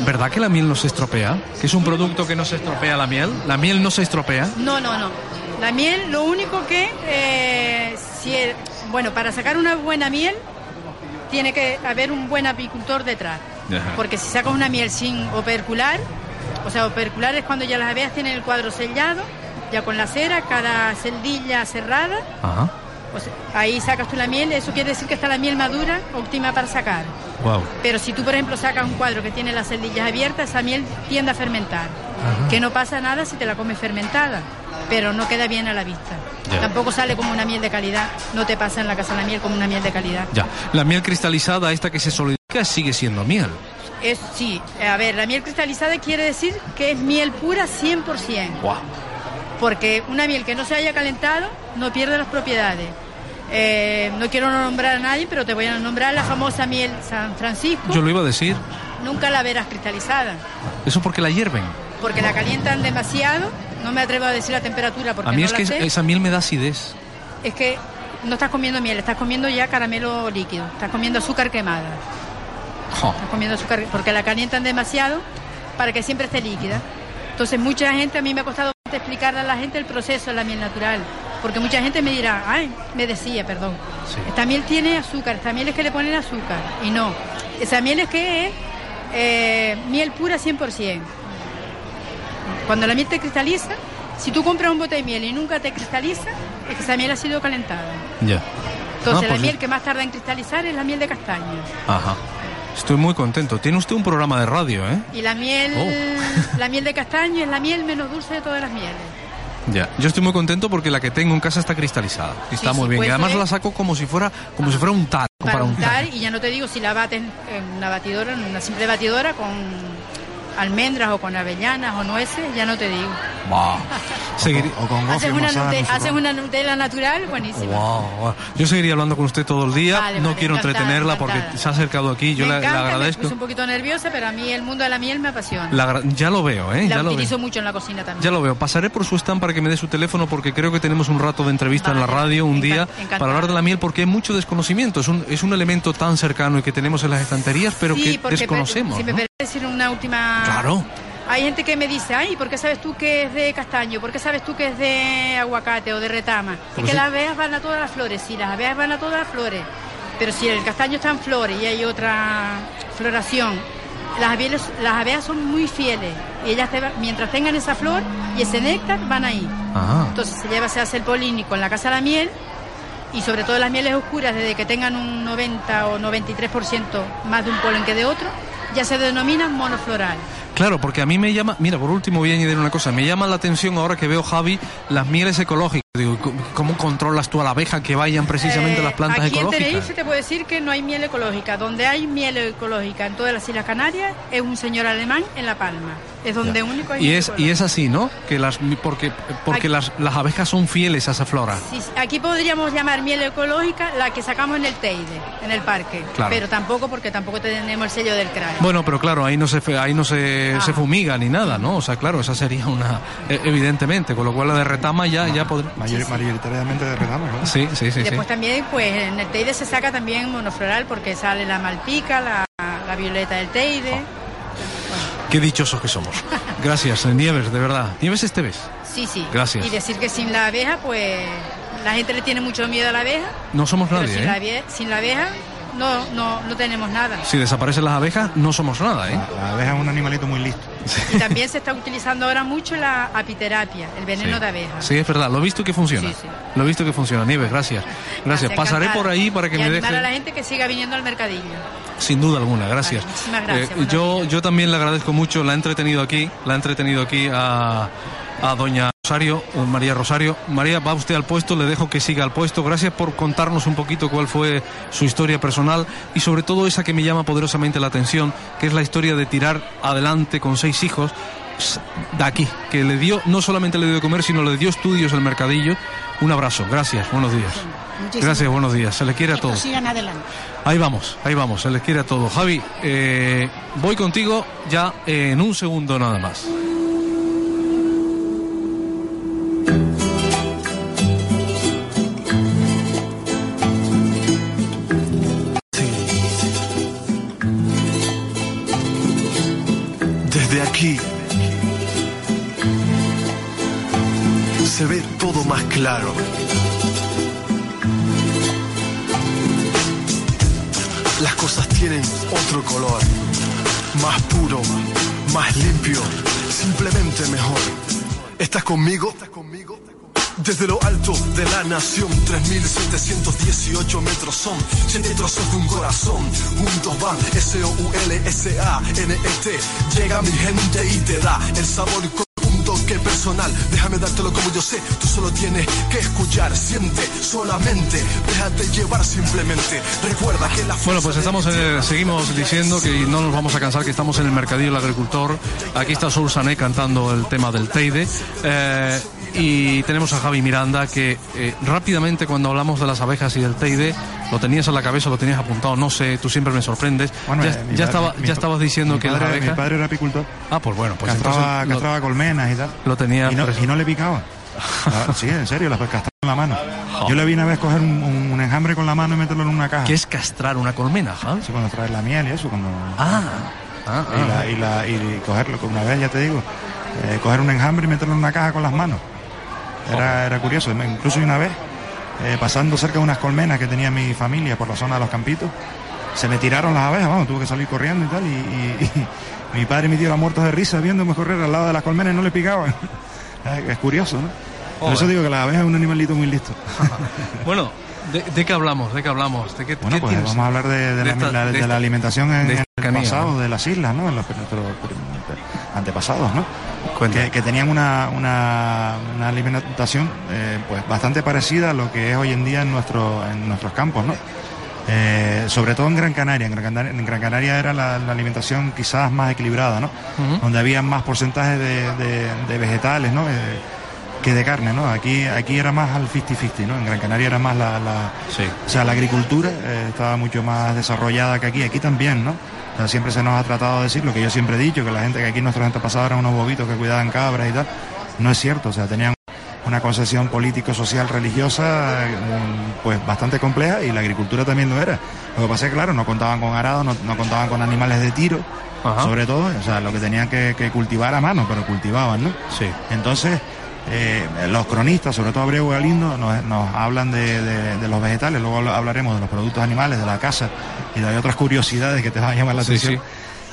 Speaker 2: ¿Verdad que la miel no se estropea? ¿Que es un producto que no se estropea la miel? ¿La miel no se estropea?
Speaker 32: No, no, no. La miel, lo único que, eh, si el- bueno, para sacar una buena miel, tiene que haber un buen apicultor detrás. Porque si sacas una miel sin opercular, o sea, opercular es cuando ya las abejas tienen el cuadro sellado, ya con la cera, cada celdilla cerrada,
Speaker 2: Ajá.
Speaker 32: pues ahí sacas tú la miel, eso quiere decir que está la miel madura, óptima para sacar.
Speaker 2: Wow.
Speaker 32: Pero si tú, por ejemplo, sacas un cuadro que tiene las celdillas abiertas, esa miel tiende a fermentar. Que no pasa nada si te la comes fermentada, pero no queda bien a la vista.
Speaker 2: Ya.
Speaker 32: Tampoco sale como una miel de calidad, no te pasa en la casa la miel como una miel de calidad.
Speaker 2: Ya. La miel cristalizada, esta que se sigue siendo miel.
Speaker 32: Es, sí, a ver, la miel cristalizada quiere decir que es miel pura 100%.
Speaker 2: Guau.
Speaker 32: Porque una miel que no se haya calentado no pierde las propiedades. Eh, no quiero nombrar a nadie, pero te voy a nombrar la famosa miel San Francisco.
Speaker 2: Yo lo iba a decir.
Speaker 32: Nunca la verás cristalizada,
Speaker 2: Eso porque la hierven.
Speaker 32: porque la calientan demasiado. No me atrevo a decir la temperatura porque
Speaker 2: A mí
Speaker 32: no
Speaker 2: es
Speaker 32: la
Speaker 2: que
Speaker 32: sé.
Speaker 2: esa miel me da acidez.
Speaker 32: Es que no estás comiendo miel, estás comiendo ya caramelo líquido, estás comiendo azúcar quemada. Estás comiendo azúcar porque la calientan demasiado para que siempre esté líquida. Entonces mucha gente, a mí me ha costado explicarle a la gente el proceso de la miel natural. Porque mucha gente me dirá, ay, me decía, perdón, esta miel tiene azúcar, esta miel es que le ponen azúcar. Y no, esa miel es que es eh, miel pura 100%. Cuando la miel te cristaliza, si tú compras un bote de miel y nunca te cristaliza, es que esa miel ha sido calentada.
Speaker 2: Ya.
Speaker 32: Entonces la
Speaker 2: pues
Speaker 32: miel que más tarda en cristalizar es la miel de castaña.
Speaker 2: Ajá. Estoy muy contento. Tiene usted un programa de radio, ¿eh?
Speaker 32: Y la miel,
Speaker 2: Oh.
Speaker 32: la miel de castaño es la miel menos dulce de todas las mieles.
Speaker 2: Ya. Yo estoy muy contento porque la que tengo en casa está cristalizada. Y está
Speaker 32: Sí,
Speaker 2: muy bien. y además
Speaker 32: eso
Speaker 2: la saco como si fuera como si fuera un tal.
Speaker 32: Para untar, y ya no te digo si la bates en una batidora, en una simple batidora con almendras o con avellanas o nueces, ya no te digo. *laughs*
Speaker 2: Seguir-
Speaker 33: O con
Speaker 32: Haces
Speaker 33: gofio,
Speaker 32: una,
Speaker 33: manzana,
Speaker 32: nute-
Speaker 33: no sé
Speaker 32: haces una Nutella natural, buenísima.
Speaker 2: Wow, wow. Yo seguiría hablando con usted todo el día.
Speaker 32: Vale,
Speaker 2: no
Speaker 32: vale,
Speaker 2: quiero
Speaker 32: encantada,
Speaker 2: entretenerla
Speaker 32: encantada.
Speaker 2: porque se ha acercado aquí. Yo
Speaker 32: me
Speaker 2: le
Speaker 32: encanta, me
Speaker 2: agradezco.
Speaker 32: puse un poquito nerviosa, pero a mí el mundo de la miel me apasiona.
Speaker 2: La ya lo veo, ¿eh?
Speaker 32: la
Speaker 2: Ya lo
Speaker 32: utilizo
Speaker 2: veo.
Speaker 32: mucho en la cocina también.
Speaker 2: Ya lo veo. Pasaré por su stand para que me dé su teléfono porque creo que tenemos un rato de entrevista en la radio un día
Speaker 32: encantada.
Speaker 2: para hablar de la miel porque hay mucho desconocimiento. Es un, es un elemento tan cercano y que tenemos en las estanterías pero
Speaker 32: sí,
Speaker 2: que desconocemos.
Speaker 32: si me
Speaker 2: ¿no?
Speaker 32: permite decir una última...
Speaker 2: Claro.
Speaker 32: Hay gente que me dice, ay, ¿por qué sabes tú que es de castaño? ¿Por qué sabes tú que es de aguacate o de retama? Es que
Speaker 2: sí.
Speaker 32: las abejas van a todas las flores, sí, las abejas van a todas las flores. Pero si el castaño está en flores y hay otra floración, las abejas, las abejas son muy fieles. Y ellas, te mientras tengan esa flor y ese néctar, van ahí.
Speaker 2: Ah.
Speaker 32: Entonces se lleva, se hace el polínico en la casa de la miel y sobre todo las mieles oscuras, desde que tengan un 90 o 93% más de un polen que de otro, ya se denominan monofloral.
Speaker 2: Claro, porque a mí me llama, mira, por último voy a añadir una cosa, me llama la atención ahora que veo, Javi, las mieles ecológicas. Digo, ¿cómo- ¿cómo controlas tú a la abeja que vayan precisamente
Speaker 32: Eh,
Speaker 2: las plantas
Speaker 32: aquí
Speaker 2: ecológicas?
Speaker 32: en Tenerife te puedo decir que no hay miel ecológica. Donde hay miel ecológica en todas las Islas Canarias es un señor alemán en La Palma. Es donde
Speaker 2: Ya.
Speaker 32: único hay
Speaker 2: Y es, y es así, ¿no? Que las, porque porque
Speaker 32: Aquí-
Speaker 2: las, las abejas son fieles a esa flora.
Speaker 32: Sí, aquí podríamos llamar miel ecológica la que sacamos en el Teide, en el parque.
Speaker 2: Claro.
Speaker 32: Pero tampoco porque tampoco tenemos el sello del CRAE.
Speaker 2: Bueno, pero claro, ahí no se ahí no se,
Speaker 32: Ah.
Speaker 2: se fumiga ni nada, ¿no? O sea, claro, esa sería una eh, evidentemente, con lo cual la de retama ya ya podría
Speaker 33: Mayor- Mayoritariamente de retama, ¿no?
Speaker 2: Sí, sí, sí, sí.
Speaker 32: Después también, pues en el Teide se saca también monofloral porque sale la malpica, la, la violeta del Teide.
Speaker 2: Qué dichosos que somos. Gracias, eh, Nieves, de verdad. Nieves Esteves.
Speaker 32: Sí, sí.
Speaker 2: Gracias.
Speaker 32: Y decir que sin la abeja, pues la gente le tiene mucho miedo a la abeja.
Speaker 2: No somos nadie,
Speaker 32: sin,
Speaker 2: ¿eh?
Speaker 32: la, abie- sin la abeja no, no, no tenemos nada.
Speaker 2: Si desaparecen las abejas, no somos nada, ¿eh?
Speaker 33: La abeja es un animalito muy listo.
Speaker 32: Y también se está utilizando ahora mucho la apiterapia, el veneno de abeja.
Speaker 2: Sí, es verdad, lo he visto que funciona.
Speaker 32: Sí, sí.
Speaker 2: Lo he visto que funciona. Nieves, gracias. Gracias. Pasaré
Speaker 32: encantada.
Speaker 2: por ahí para que
Speaker 32: y
Speaker 2: me
Speaker 32: animar
Speaker 2: deje.
Speaker 32: a la gente que siga viniendo al mercadillo.
Speaker 2: Sin duda alguna, gracias.
Speaker 32: muchísimas gracias,
Speaker 2: Eh, yo, yo también le agradezco mucho, la he entretenido aquí, la he entretenido aquí a, a doña Rosario, María Rosario. María, va usted al puesto, le dejo que siga al puesto. Gracias por contarnos un poquito cuál fue su historia personal y sobre todo esa que me llama poderosamente la atención, que es la historia de tirar adelante con seis hijos de aquí, que le dio, no solamente le dio de comer, sino le dio estudios al mercadillo. Un abrazo, gracias, buenos días.
Speaker 34: Muchísimas
Speaker 2: Gracias, buenos días. Se le quiere a todos.
Speaker 34: sigan adelante.
Speaker 2: Ahí vamos, ahí vamos, se les quiere a todos. Javi, eh, voy contigo ya en un segundo nada más.
Speaker 35: Más claro. Las cosas tienen otro color, más puro, más limpio, simplemente mejor. ¿Estás conmigo? Desde lo alto de la nación, 3718 metros son, 7 trozos de un corazón. Juntos van S-O-U-L-S-A-N-E-T. Llega mi gente y te da el sabor toque personal. Déjame dártelo como yo sé, tú solo tienes que escuchar, siente solamente, déjate llevar simplemente. Recuerda que la
Speaker 2: Bueno, pues estamos en el- seguimos diciendo que no nos vamos a cansar, que estamos en el mercadillo del agricultor. Aquí está Sol Sané cantando el tema del Teide. Eh, y tenemos a Javi Miranda que eh, rápidamente cuando hablamos de las abejas y del Teide, lo tenías en la cabeza, lo tenías apuntado, no sé, tú siempre me sorprendes.
Speaker 33: Bueno,
Speaker 2: ya
Speaker 33: eh,
Speaker 2: ya estaba,
Speaker 33: mi
Speaker 2: ya estabas diciendo
Speaker 33: mi
Speaker 2: que
Speaker 33: padre,
Speaker 2: las abejas...
Speaker 33: Mi padre era apicultor.
Speaker 2: Ah, pues bueno, pues
Speaker 33: castraba,
Speaker 2: entonces lo-
Speaker 33: castraba colmenas y tal.
Speaker 2: Lo tenía
Speaker 33: Y no, y no le picaba. Ah, sí, en serio, las castraba con la mano. Yo le vi una vez coger un, un- un enjambre con la mano y meterlo en una caja.
Speaker 2: ¿Qué es castrar una colmena, Javi?
Speaker 33: Sí, cuando traes la miel y eso, cuando...
Speaker 2: Ah, ah,
Speaker 33: y,
Speaker 2: ah.
Speaker 33: la, y, la, y cogerlo, una vez ya te digo, eh, coger un enjambre y meterlo en una caja con las manos. Era, era curioso, incluso una vez, eh, pasando cerca de unas colmenas que tenía mi familia por la zona de los campitos, se me tiraron las abejas, vamos, tuve que salir corriendo y tal, y, y- y mi padre y mi tío eran muertos de risa viéndome correr al lado de las colmenas y no le picaban. *laughs* es curioso, ¿no? Por eso digo que la abeja es un animalito muy listo. *laughs*
Speaker 2: Bueno, ¿de, de qué hablamos? ¿De qué hablamos? ¿De qué,
Speaker 33: Bueno,
Speaker 2: qué
Speaker 33: pues
Speaker 2: tienes?
Speaker 33: vamos a hablar de, de la,
Speaker 2: esta-
Speaker 33: la- de
Speaker 2: esta-
Speaker 33: la alimentación en, el pasado
Speaker 2: ¿no?
Speaker 33: de las islas, ¿no? En los nuestros antepasados, ¿no? Que, que tenían una, una, una alimentación eh, pues bastante parecida a lo que es hoy en día en, nuestro, en nuestros campos, ¿no? Eh, sobre todo en Gran Canaria. En Gran Canaria, en Gran Canaria era la, la alimentación quizás más equilibrada, ¿no? Donde había más porcentaje de, de- de vegetales, ¿no? Eh, que de carne, ¿no? Aquí, aquí era más al 50-50, ¿no? En Gran Canaria era más la, la- o sea, la agricultura eh, estaba mucho más desarrollada que aquí, aquí también, ¿no? O sea, siempre se nos ha tratado de decir lo que yo siempre he dicho, que la gente que aquí nuestros antepasados eran unos bobitos que cuidaban cabras y tal. No es cierto, o sea, tenían una concepción político, social, religiosa, mm, pues bastante compleja y la agricultura también lo era. Lo que pasa es que, claro, no contaban con arado, no, no contaban con animales de tiro,
Speaker 2: Ajá.
Speaker 33: sobre todo, o sea, lo que tenían que, que cultivar a mano, pero cultivaban, ¿no?
Speaker 2: Sí.
Speaker 33: Entonces, eh, los cronistas, sobre todo Abreu Galindo, nos, nos hablan de, de- de los vegetales, luego habla- hablaremos de los productos animales, de la casa y de otras curiosidades que te van a llamar la
Speaker 2: Sí,
Speaker 33: atención.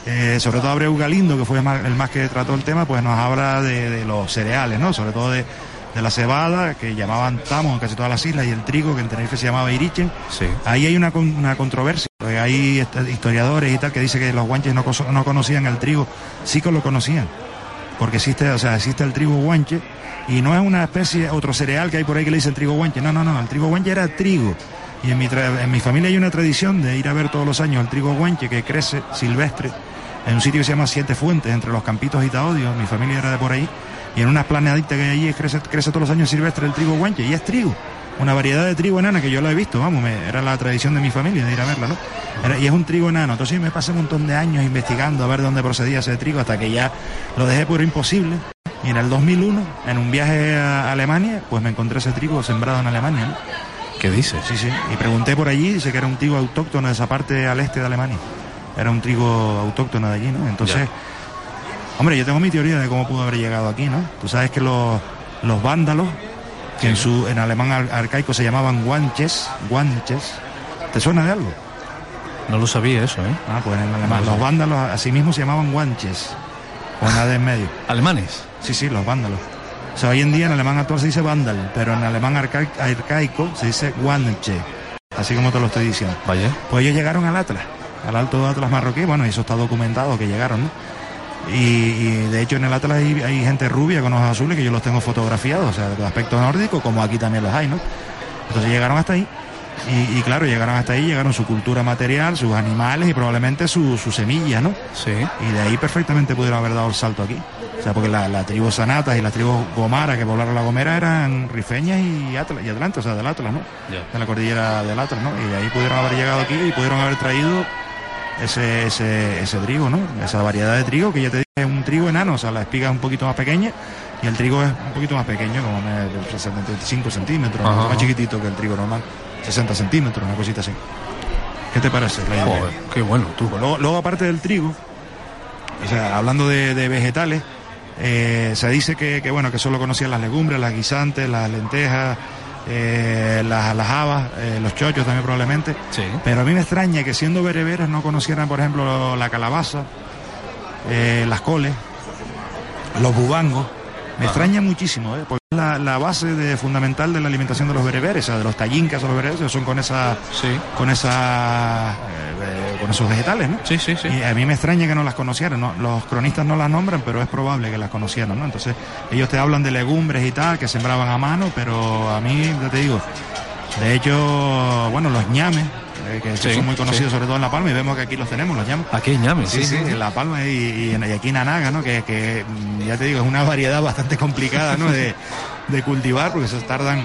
Speaker 33: Eh, sobre todo Abreu Galindo, que fue más- el más que trató el tema, pues nos habla de, de los cereales, ¿no? Sobre todo de, de la cebada, que llamaban tamo en casi todas las islas, y el trigo, que en Tenerife se llamaba irichen.
Speaker 2: Sí.
Speaker 33: Ahí hay una, una controversia, porque hay este, historiadores y tal que dicen que los guanches no, no conocían el trigo, sí que lo conocían porque existe, o sea, existe el trigo guanche y no es una especie, otro cereal que hay por ahí que le dicen trigo guanche, no, no, no, el trigo guanche era trigo. Y en mi, en mi familia hay una tradición de ir a ver todos los años el trigo guanche que crece silvestre en un sitio que se llama Siete Fuentes, entre los campitos y Taodio, mi familia era de por ahí, y en unas planaditas que hay allí crece, crece todos los años silvestre el trigo guanche, y es trigo, una variedad de trigo enana que yo la he visto, vamos, me- era la tradición de mi familia de ir a verla, ¿no? Y es un trigo enano, entonces me pasé un montón de años investigando a ver dónde procedía ese trigo hasta que ya lo dejé por imposible. Y en el 2001, en un viaje a Alemania, pues me encontré ese trigo sembrado en Alemania, ¿no?
Speaker 2: ¿Qué dices?
Speaker 33: Sí, sí. Y pregunté por allí, dice que era un trigo autóctono de esa parte al este de Alemania. Era un trigo autóctono de allí, ¿no? Entonces, hombre, yo tengo mi teoría de cómo pudo haber llegado aquí, ¿no? Tú sabes que los, los vándalos, que en su en alemán ar- arcaico se llamaban guanches, guanches, ¿te suena de algo?
Speaker 2: No lo sabía eso, ¿eh?
Speaker 33: Ah, pues en alemán. Los vándalos así mismo se llamaban guanches, con la D en medio.
Speaker 2: ¿Alemanes?
Speaker 33: Sí, sí, los vándalos. O sea, hoy en día en alemán actual se dice vándal, pero en alemán arca- arcaico se dice guanche, así como te lo estoy diciendo.
Speaker 2: Vaya.
Speaker 33: Pues ellos llegaron al Atlas, al Alto Atlas marroquí, bueno, y eso está documentado que llegaron, ¿no? Y, y de hecho en el Atlas hay, hay gente rubia con ojos azules que yo los tengo fotografiados, o sea, de aspecto nórdico, como aquí también los hay, ¿no? Entonces llegaron hasta ahí. Y, y claro, llegaron hasta ahí, llegaron su cultura material, sus animales y probablemente su- sus semillas, ¿no?
Speaker 2: Sí.
Speaker 33: Y de ahí perfectamente pudieron haber dado el salto aquí. O sea, porque la, la tribu Sanatas y las tribus Gomara que poblaron la Gomera eran rifeñas y, Atlas, y Atlanta, o sea, del Atlas, ¿no? De la cordillera del Atlas, ¿no? Y de ahí pudieron haber llegado aquí y pudieron haber traído ese, ese, ese trigo, ¿no? Esa variedad de trigo que ya te dije es un trigo enano, o sea, la espiga es un poquito más pequeña y el trigo es un poquito más pequeño, como de 75 centímetros,
Speaker 2: Ajá.
Speaker 33: más chiquitito que el trigo normal, 60 centímetros, una cosita así. ¿Qué te parece? la?
Speaker 2: Joder, qué bueno, tú.
Speaker 33: Luego, luego, aparte del trigo, o sea, hablando de, de vegetales, eh, se dice que, que, bueno, que solo conocían las legumbres, las guisantes, las lentejas, eh, las, las habas, eh, los chochos también probablemente. Pero a mí me extraña que siendo bereberes no conocieran, por ejemplo, la calabaza, las coles, los bubangos. Me extraña muchísimo, ¿eh? porque es la, la base de, fundamental de la alimentación de los bereberes, o sea, de los tallincas o los bereberes, son con esa, con esa, eh, eh, con esos vegetales, ¿no?
Speaker 2: Sí, sí, sí.
Speaker 33: Y a mí me extraña que no las conocieran, ¿no? Los cronistas no las nombran, pero es probable que las conocieran, ¿no? Entonces, ellos te hablan de legumbres y tal, que sembraban a mano, pero a mí, ya te digo, de hecho, bueno, los ñames, eh, que
Speaker 2: Sí,
Speaker 33: son muy conocidos
Speaker 2: sí.
Speaker 33: sobre todo en La Palma, y vemos que aquí los tenemos, los ñames.
Speaker 2: Aquí ñames,
Speaker 33: Sí,
Speaker 2: sí,
Speaker 33: en La Palma y, y aquí en Anaga, ¿no? Que, que, mm, ya te digo, es una variedad bastante complicada, ¿no? De, de cultivar, porque esos tardan,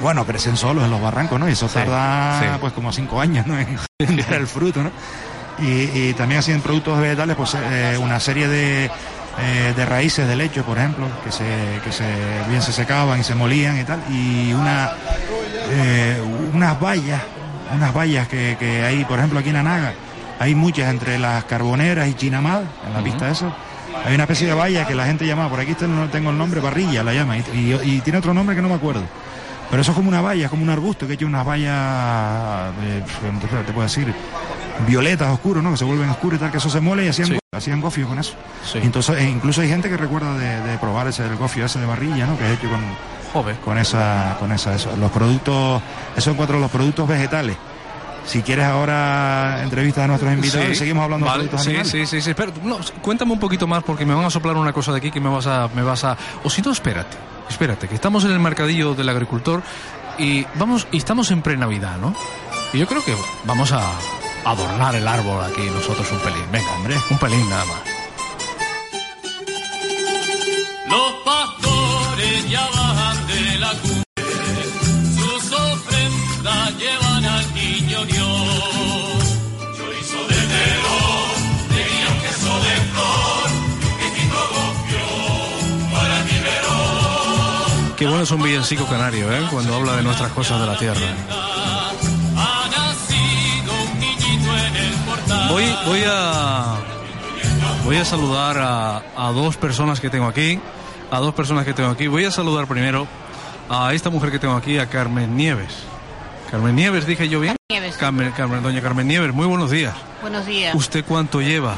Speaker 33: bueno, crecen solos en los barrancos, ¿no? Y eso
Speaker 2: Sí,
Speaker 33: tarda,
Speaker 2: sí.
Speaker 33: pues, como cinco años, ¿no? *laughs* En dar el fruto, ¿no? Y, y también hacían productos vegetales, pues, eh, una serie de, eh, de raíces de lecho, por ejemplo, que se, que se, bien se secaban y se molían y tal, y una, eh, unas vallas, unas vallas que, que hay, por ejemplo, aquí en Anaga, hay muchas entre las carboneras y Chinamad, en la pista eso. Hay una especie de valla que la gente llama, por aquí no tengo el nombre, parrilla la llama, y, y- y tiene otro nombre que no me acuerdo. Pero eso es como una valla, es como un arbusto que echa unas vallas, de, te- puedo decir, violetas oscuros, ¿no? Que se vuelven oscuros y tal, que eso se mole y hacían,
Speaker 2: Sí.
Speaker 33: go- hacían gofio con eso.
Speaker 2: Sí.
Speaker 33: Entonces, e incluso hay gente que recuerda de, de probar ese el gofio ese de barrilla, ¿no? Que es hecho con, con esa, con esa, eso. Los productos, esos cuatro los productos vegetales. Si quieres ahora entrevistas a nuestros invitados
Speaker 2: Sí.
Speaker 33: y seguimos hablando
Speaker 2: Vale,
Speaker 33: de productos
Speaker 2: sí,
Speaker 33: animales.
Speaker 2: sí, sí, sí. Espera, no, cuéntame un poquito más porque me van a soplar una cosa de aquí que me vas a, me vas a, o si no, espérate, espérate, que estamos en el mercadillo del agricultor y vamos, y estamos en pre-navidad, ¿no? Y yo creo que vamos a adornar el árbol aquí nosotros un pelín, venga, hombre, un pelín nada más. Es un villancico canario, ¿eh? Cuando habla de nuestras cosas de la tierra. Voy, voy a, voy a saludar a, a dos personas que tengo aquí, a dos personas que tengo aquí. Voy a saludar primero a esta mujer que tengo aquí, a Carmen Nieves. Carmen Nieves, dije yo bien.
Speaker 36: Nieves.
Speaker 2: Carmen, Carmen, doña Carmen Nieves, muy buenos días.
Speaker 36: Buenos días.
Speaker 2: ¿Usted cuánto lleva?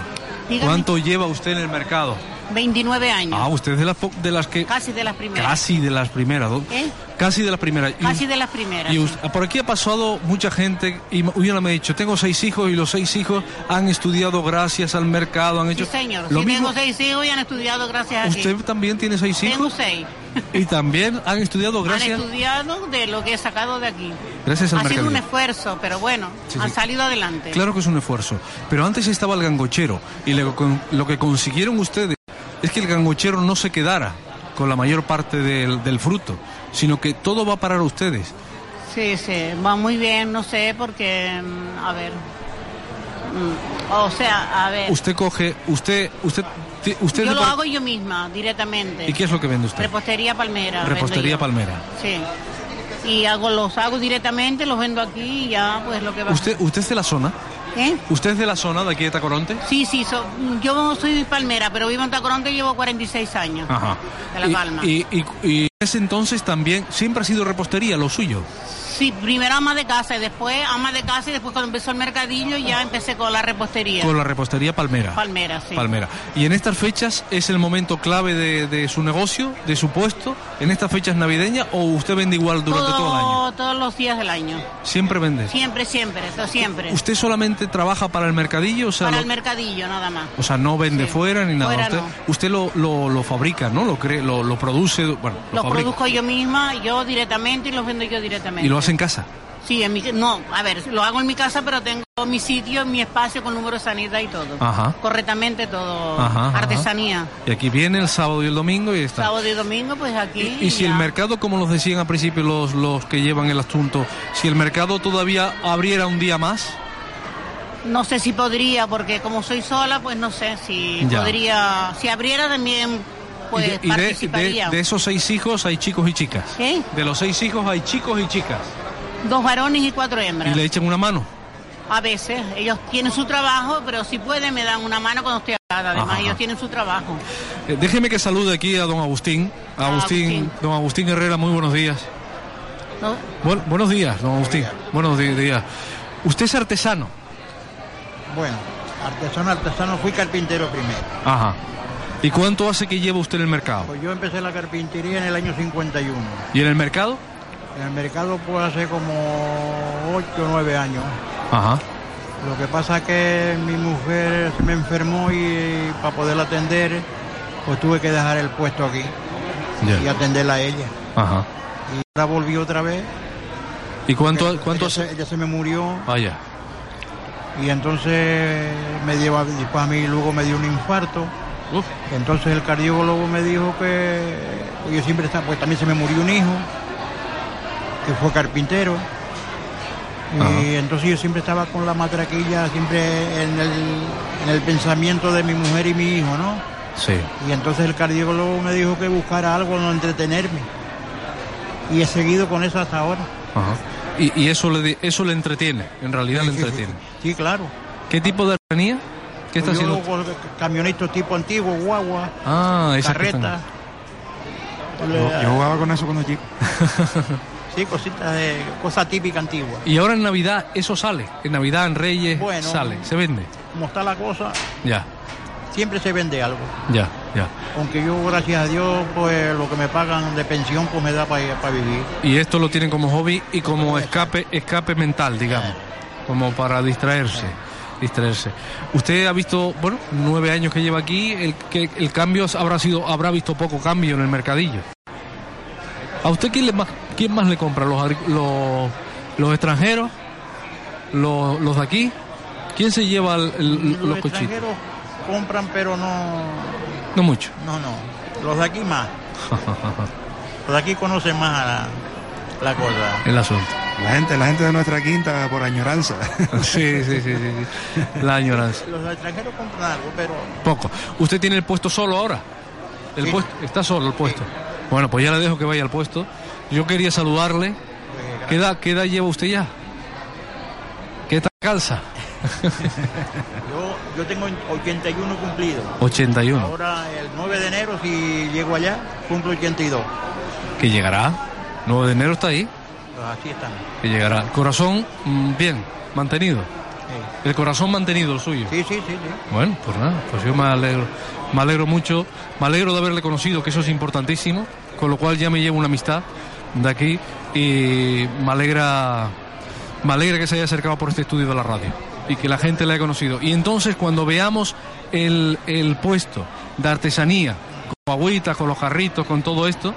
Speaker 36: Dígame.
Speaker 2: ¿Cuánto lleva usted en el mercado?
Speaker 36: 29 años.
Speaker 2: Ah, usted es de las, de las que...
Speaker 36: Casi de las primeras.
Speaker 2: Casi de las primeras. ¿no?
Speaker 36: ¿Eh?
Speaker 2: Casi de las primeras.
Speaker 36: Casi de las primeras.
Speaker 2: Y
Speaker 36: sí.
Speaker 2: us- por aquí ha pasado mucha gente y una me ha dicho, tengo seis hijos y los seis hijos han estudiado gracias al mercado, han hecho...
Speaker 36: Sí, señor.
Speaker 2: Lo
Speaker 36: sí,
Speaker 2: mismo,
Speaker 36: tengo seis hijos y han estudiado gracias a
Speaker 2: usted también tiene seis
Speaker 36: Tengo
Speaker 2: hijos
Speaker 36: seis.
Speaker 2: y también han estudiado
Speaker 36: Han
Speaker 2: gracias,
Speaker 36: estudiado de lo que he sacado de aquí.
Speaker 2: gracias al
Speaker 36: ha sido un
Speaker 2: mercado.
Speaker 36: esfuerzo, pero bueno,
Speaker 2: Sí,
Speaker 36: han salido adelante.
Speaker 2: Claro que es un esfuerzo, pero antes estaba el gangochero y lo que consiguieron ustedes es que el gangochero no se quedara con la mayor parte del, del fruto, sino que todo va a parar a ustedes.
Speaker 36: Sí, sí, va muy bien, no sé, porque, mm, a ver, mm, o sea, a ver,
Speaker 2: Usted coge, usted, usted, usted
Speaker 36: yo lo hago yo misma, directamente.
Speaker 2: ¿Y qué es lo que vende usted?
Speaker 36: Repostería palmera.
Speaker 2: Repostería palmera.
Speaker 36: Sí. Y hago, los hago directamente, los vendo aquí y ya, pues lo que va.
Speaker 2: ¿Usted, ¿Usted es de la zona?
Speaker 36: ¿Eh?
Speaker 2: ¿Usted es de la zona de aquí de Tacoronte?
Speaker 36: Sí, sí, so- yo soy palmera, pero vivo en Tacoronte y llevo 46 años.
Speaker 2: Ajá.
Speaker 36: De La
Speaker 2: Y-
Speaker 36: Palma.
Speaker 2: Y, y, y ese entonces también siempre ha sido repostería lo suyo.
Speaker 36: Sí, primero ama de casa y después ama de casa y después cuando empezó el mercadillo ya empecé con la repostería.
Speaker 2: Con la repostería Palmera.
Speaker 36: Palmera, sí.
Speaker 2: Palmera. Y en estas fechas es el momento clave de, de su negocio, de su puesto, en estas fechas navideñas o usted vende igual durante todo, el año.
Speaker 36: Todos los días del año.
Speaker 2: Siempre vende.
Speaker 36: Siempre, siempre, eso siempre.
Speaker 2: ¿Usted solamente trabaja para el mercadillo? O sea,
Speaker 36: Para
Speaker 2: lo-
Speaker 36: el mercadillo nada más.
Speaker 2: o sea, no vende fuera ni nada.
Speaker 36: Fuera
Speaker 2: usted
Speaker 36: no.
Speaker 2: usted lo, lo, lo fabrica, ¿no? Lo, cree, lo, lo produce, bueno, lo
Speaker 36: produzco yo misma, yo directamente y los vendo yo directamente.
Speaker 2: Y lo hace en casa.
Speaker 36: Sí, en mi, no, a ver, lo hago en mi casa, pero tengo mi sitio, mi espacio con número de sanidad y todo.
Speaker 2: Ajá.
Speaker 36: Correctamente todo.
Speaker 2: Ajá, ajá.
Speaker 36: Artesanía.
Speaker 2: Y aquí viene el sábado y el domingo y está.
Speaker 36: Sábado y domingo, pues aquí.
Speaker 2: Y si el mercado, como nos decían al principio los, los que llevan el asunto, si el mercado todavía abriera un día más,
Speaker 36: No sé si podría, porque como soy sola, pues no sé si
Speaker 2: Ya.
Speaker 36: podría. Si abriera también, pues
Speaker 2: y, de, y de-
Speaker 36: participaría.
Speaker 2: de- de esos seis hijos hay chicos y chicas.
Speaker 36: ¿Qué?
Speaker 2: De los seis hijos hay chicos y chicas.
Speaker 36: Dos varones y cuatro
Speaker 2: Y
Speaker 36: hembras.
Speaker 2: le echan una mano.
Speaker 36: A veces, ellos tienen su trabajo, pero si pueden me dan una mano cuando estoy acá. Además,
Speaker 2: Ajá.
Speaker 36: ellos tienen su trabajo.
Speaker 2: Eh, déjeme que salude aquí a don Agustín. Agustín,
Speaker 36: Agustín.
Speaker 2: don Agustín Herrera, muy buenos días.
Speaker 36: ¿no?
Speaker 2: Bu- buenos días, don Agustín. Buenos días. Usted es artesano.
Speaker 37: Bueno, artesano, artesano, fui carpintero primero.
Speaker 2: Ajá. ¿Y cuánto hace que lleva usted en el mercado?
Speaker 37: Pues yo empecé la carpintería en el año 51.
Speaker 2: ¿Y en el mercado?
Speaker 37: En el mercado pues hace como 8 o 9 años.
Speaker 2: Ajá.
Speaker 37: Lo que pasa es que mi mujer se me enfermó y para poderla atender, pues tuve que dejar el puesto aquí y atenderla a ella.
Speaker 2: Ajá.
Speaker 37: Y ahora volví otra vez.
Speaker 2: ¿Y cuánto, cuánto
Speaker 37: ella, se, ella se me murió
Speaker 2: Vaya.
Speaker 37: y entonces me lleva, después a mí luego me dio un infarto. Entonces el cardiólogo me dijo que yo siempre estaba, pues también se me murió un hijo, que fue carpintero. Y entonces yo siempre estaba con la matraquilla, siempre en el, en el pensamiento de mi mujer y mi hijo, ¿no?
Speaker 2: Sí.
Speaker 37: Y entonces el cardiólogo me dijo que buscara algo donde entretenerme. Y he seguido con eso hasta ahora.
Speaker 2: Ajá. Y, y eso le di- eso le entretiene, en realidad le
Speaker 37: Sí, sí,
Speaker 2: entretiene.
Speaker 37: Sí, claro.
Speaker 2: ¿Qué tipo de artesanía? ¿Qué está
Speaker 37: yo
Speaker 2: haciendo?
Speaker 37: con camionetos tipo antiguo, guagua,
Speaker 2: Ah,
Speaker 37: carreta. Le-
Speaker 33: Yo jugaba con eso cuando chico. *laughs*
Speaker 37: Sí, cositas de cosa típica antigua.
Speaker 2: Y ahora en Navidad eso sale. En Navidad, en Reyes,
Speaker 37: Bueno.
Speaker 2: sale, se vende.
Speaker 37: Como está la cosa,
Speaker 2: Ya,
Speaker 37: siempre se vende algo.
Speaker 2: ya, ya.
Speaker 37: Aunque yo, gracias a Dios, pues lo que me pagan de pensión, pues me da para vivir.
Speaker 2: Y esto lo tienen como hobby y como escape, escape mental, digamos. Como para distraerse. Distraerse. Usted ha visto, bueno, nueve años que lleva aquí, el, que el cambio habrá sido, habrá visto poco cambio en el mercadillo. ¿A usted quién, le más, quién más le compra? ¿Los, los, los extranjeros? ¿Los, los de aquí? ¿Quién se lleva el- el-
Speaker 37: Los,
Speaker 2: los cochitos?
Speaker 37: extranjeros compran, pero no,
Speaker 2: No mucho.
Speaker 37: no, no. Los de aquí más. *laughs* Los de aquí conocen más a la, la cosa.
Speaker 2: el asunto.
Speaker 33: La gente, la gente de nuestra quinta por añoranza. *laughs*
Speaker 2: Sí, sí, sí, sí, sí. La añoranza.
Speaker 37: Los extranjeros compran algo, pero
Speaker 2: Poco. ¿Usted tiene el puesto solo ahora? El
Speaker 37: Sí.
Speaker 2: puesto, está solo el puesto. Bueno, pues ya le dejo que vaya al puesto. Yo quería saludarle. ¿Qué edad, qué edad lleva usted ya? ¿Qué tal calza? *laughs*
Speaker 37: yo, yo tengo 81 cumplidos.
Speaker 2: 81.
Speaker 37: Ahora, el 9 de enero, si llego allá, cumplo 82.
Speaker 2: Que llegará. 9 de enero está ahí.
Speaker 37: Así están.
Speaker 2: Que llegará. Corazón, mm, bien, mantenido. El corazón mantenido, el suyo.
Speaker 37: Sí, sí, sí, sí.
Speaker 2: Bueno, pues nada, pues yo me alegro, me alegro mucho, me alegro de haberle conocido, que eso es importantísimo, con lo cual ya me llevo una amistad de aquí y me alegra, me alegra que se haya acercado por este estudio de la radio y que la gente le haya conocido. Y entonces cuando veamos el, el puesto de artesanía, con agüitas, con los jarritos, con todo esto,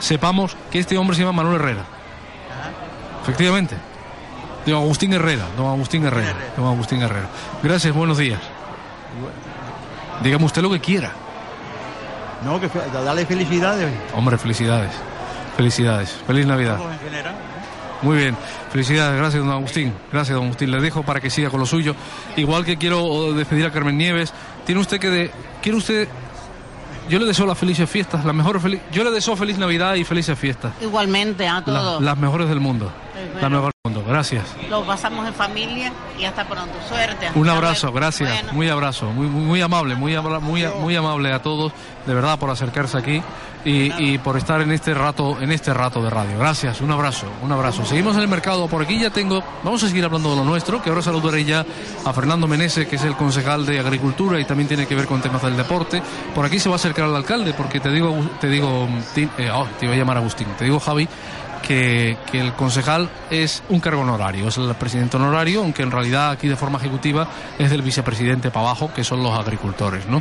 Speaker 2: sepamos que este hombre se llama Manuel Herrera. Efectivamente. Don Agustín Herrera, don Agustín Herrera, don Agustín Herrera. Gracias, buenos días. Dígame usted lo que quiera.
Speaker 37: No, que dale felicidades.
Speaker 2: Hombre, felicidades. Felicidades. Feliz Navidad. Muy bien. Felicidades. Gracias, don Agustín. Gracias, don Agustín. Le dejo para que siga con lo suyo. Igual que quiero despedir a Carmen Nieves. Tiene usted que... De... ¿Quiere usted...? Yo le deseo las felices fiestas, las mejores feliz... Yo le deseo feliz Navidad y felices fiestas.
Speaker 36: Igualmente a
Speaker 2: La-
Speaker 36: todos.
Speaker 2: las mejores del mundo.
Speaker 36: Bueno.
Speaker 2: Mejores del mundo. Gracias.
Speaker 36: Lo pasamos en familia y hasta pronto. Suerte.
Speaker 2: Un abrazo,
Speaker 36: luego.
Speaker 2: gracias,
Speaker 36: Bueno.
Speaker 2: muy abrazo, muy, muy, muy amable, muy, muy, muy amable a todos, de verdad, por acercarse aquí. y, y por estar en este rato en este rato de radio. Gracias, un abrazo, un abrazo. Seguimos en el mercado, por aquí ya tengo, vamos a seguir hablando de lo nuestro, que ahora saludaré ya a Fernando Menese, que es el concejal de Agricultura y también tiene que ver con temas del deporte. Por aquí se va a acercar al alcalde, porque te digo, te digo, Tim- eh, oh, te iba a llamar Agustín, te digo Javi, que, que el concejal es un cargo honorario, es el presidente honorario, aunque en realidad aquí de forma ejecutiva es del vicepresidente para abajo, que son los agricultores, ¿no?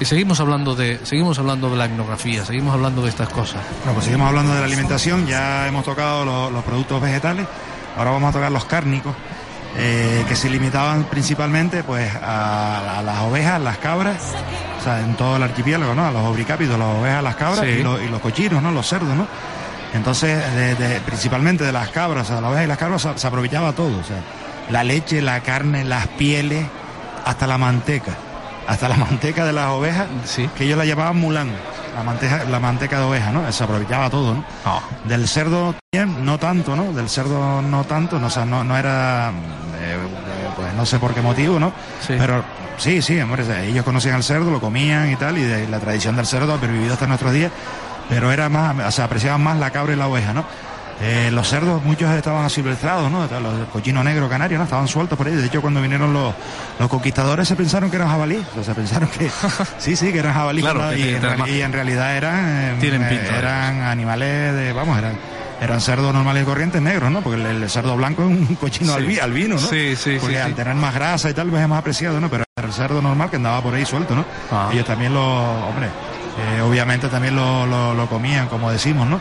Speaker 2: Y seguimos hablando de, seguimos hablando de la etnografía, seguimos hablando de estas cosas.
Speaker 33: Bueno, pues seguimos hablando de la alimentación, ya hemos tocado lo- los productos vegetales, ahora vamos a tocar los cárnicos, eh, que se limitaban principalmente pues a, a las ovejas, las cabras, o sea, en todo el archipiélago, ¿no? A los obricápidos, las ovejas, las cabras
Speaker 2: Sí.
Speaker 33: y, los, y los cochinos, ¿no? Los cerdos, ¿no? Entonces, de- de- principalmente de las cabras, sea, las ovejas y las cabras se, se aprovechaba todo, o sea, la leche, la carne, las pieles, hasta la manteca, hasta la *laughs* manteca de las ovejas, que ellos la llamaban mulán, la manteca, la manteca de oveja, ¿no? Se aprovechaba todo, ¿no? Del cerdo bien, no tanto, ¿no? Del cerdo no tanto, no, o sea, no, no era, eh, pues no sé por qué motivo, ¿no? Pero sí, sí, hombre, ellos conocían al cerdo, lo comían y tal, y de la tradición del cerdo ha pervivido hasta nuestros días, pero era más, o sea, apreciaban más la cabra y la oveja, ¿no? Eh, los cerdos, muchos estaban asilvestrados, ¿no? Los cochinos negros canarios, ¿no? Estaban sueltos por ahí. De hecho, cuando vinieron los, los conquistadores se pensaron que eran jabalí. O sea, se pensaron que, *laughs* sí, sí, que eran jabalí.
Speaker 2: Claro,
Speaker 33: ¿no?
Speaker 2: que
Speaker 33: y, en y realidad eran,
Speaker 2: Tienen
Speaker 33: eh,
Speaker 2: pinta
Speaker 33: eran animales de, vamos, eran, eran cerdos normales y corrientes negros, ¿no? Porque el, el cerdo blanco es un *laughs* cochino
Speaker 2: Sí.
Speaker 33: albi- albino, ¿no?
Speaker 2: Sí, sí,
Speaker 33: Porque
Speaker 2: sí,
Speaker 33: al
Speaker 2: sí.
Speaker 33: tener más grasa y tal, pues es más apreciado, ¿no? Pero el cerdo normal que andaba por ahí suelto, ¿no?
Speaker 2: Ah.
Speaker 33: Ellos también lo, hombre, eh, obviamente también lo, lo- lo comían, como decimos, ¿no?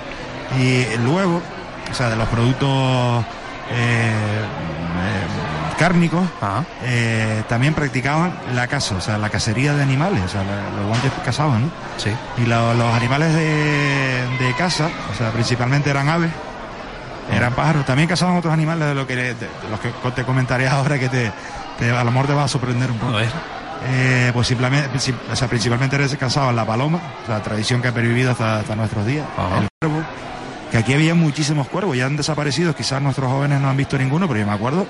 Speaker 33: Y luego, o sea, de los productos eh, eh, cárnicos, eh, también practicaban la caza, o sea, la cacería de animales, o sea, la- los guanches cazaban, ¿no?
Speaker 2: Sí.
Speaker 33: Y lo- los animales de, de caza, o sea, principalmente eran aves, eran pájaros, también cazaban otros animales de, lo que, de, de los que te comentaré ahora que te, te- a lo mejor te va a sorprender un poco. Eh, pues simplemente, o sea, principalmente cazaban la paloma, sea, tradición que ha pervivido hasta, hasta nuestros días, el cuervo, que aquí había muchísimos cuervos, ya han desaparecido, quizás nuestros jóvenes no han visto ninguno, pero yo me acuerdo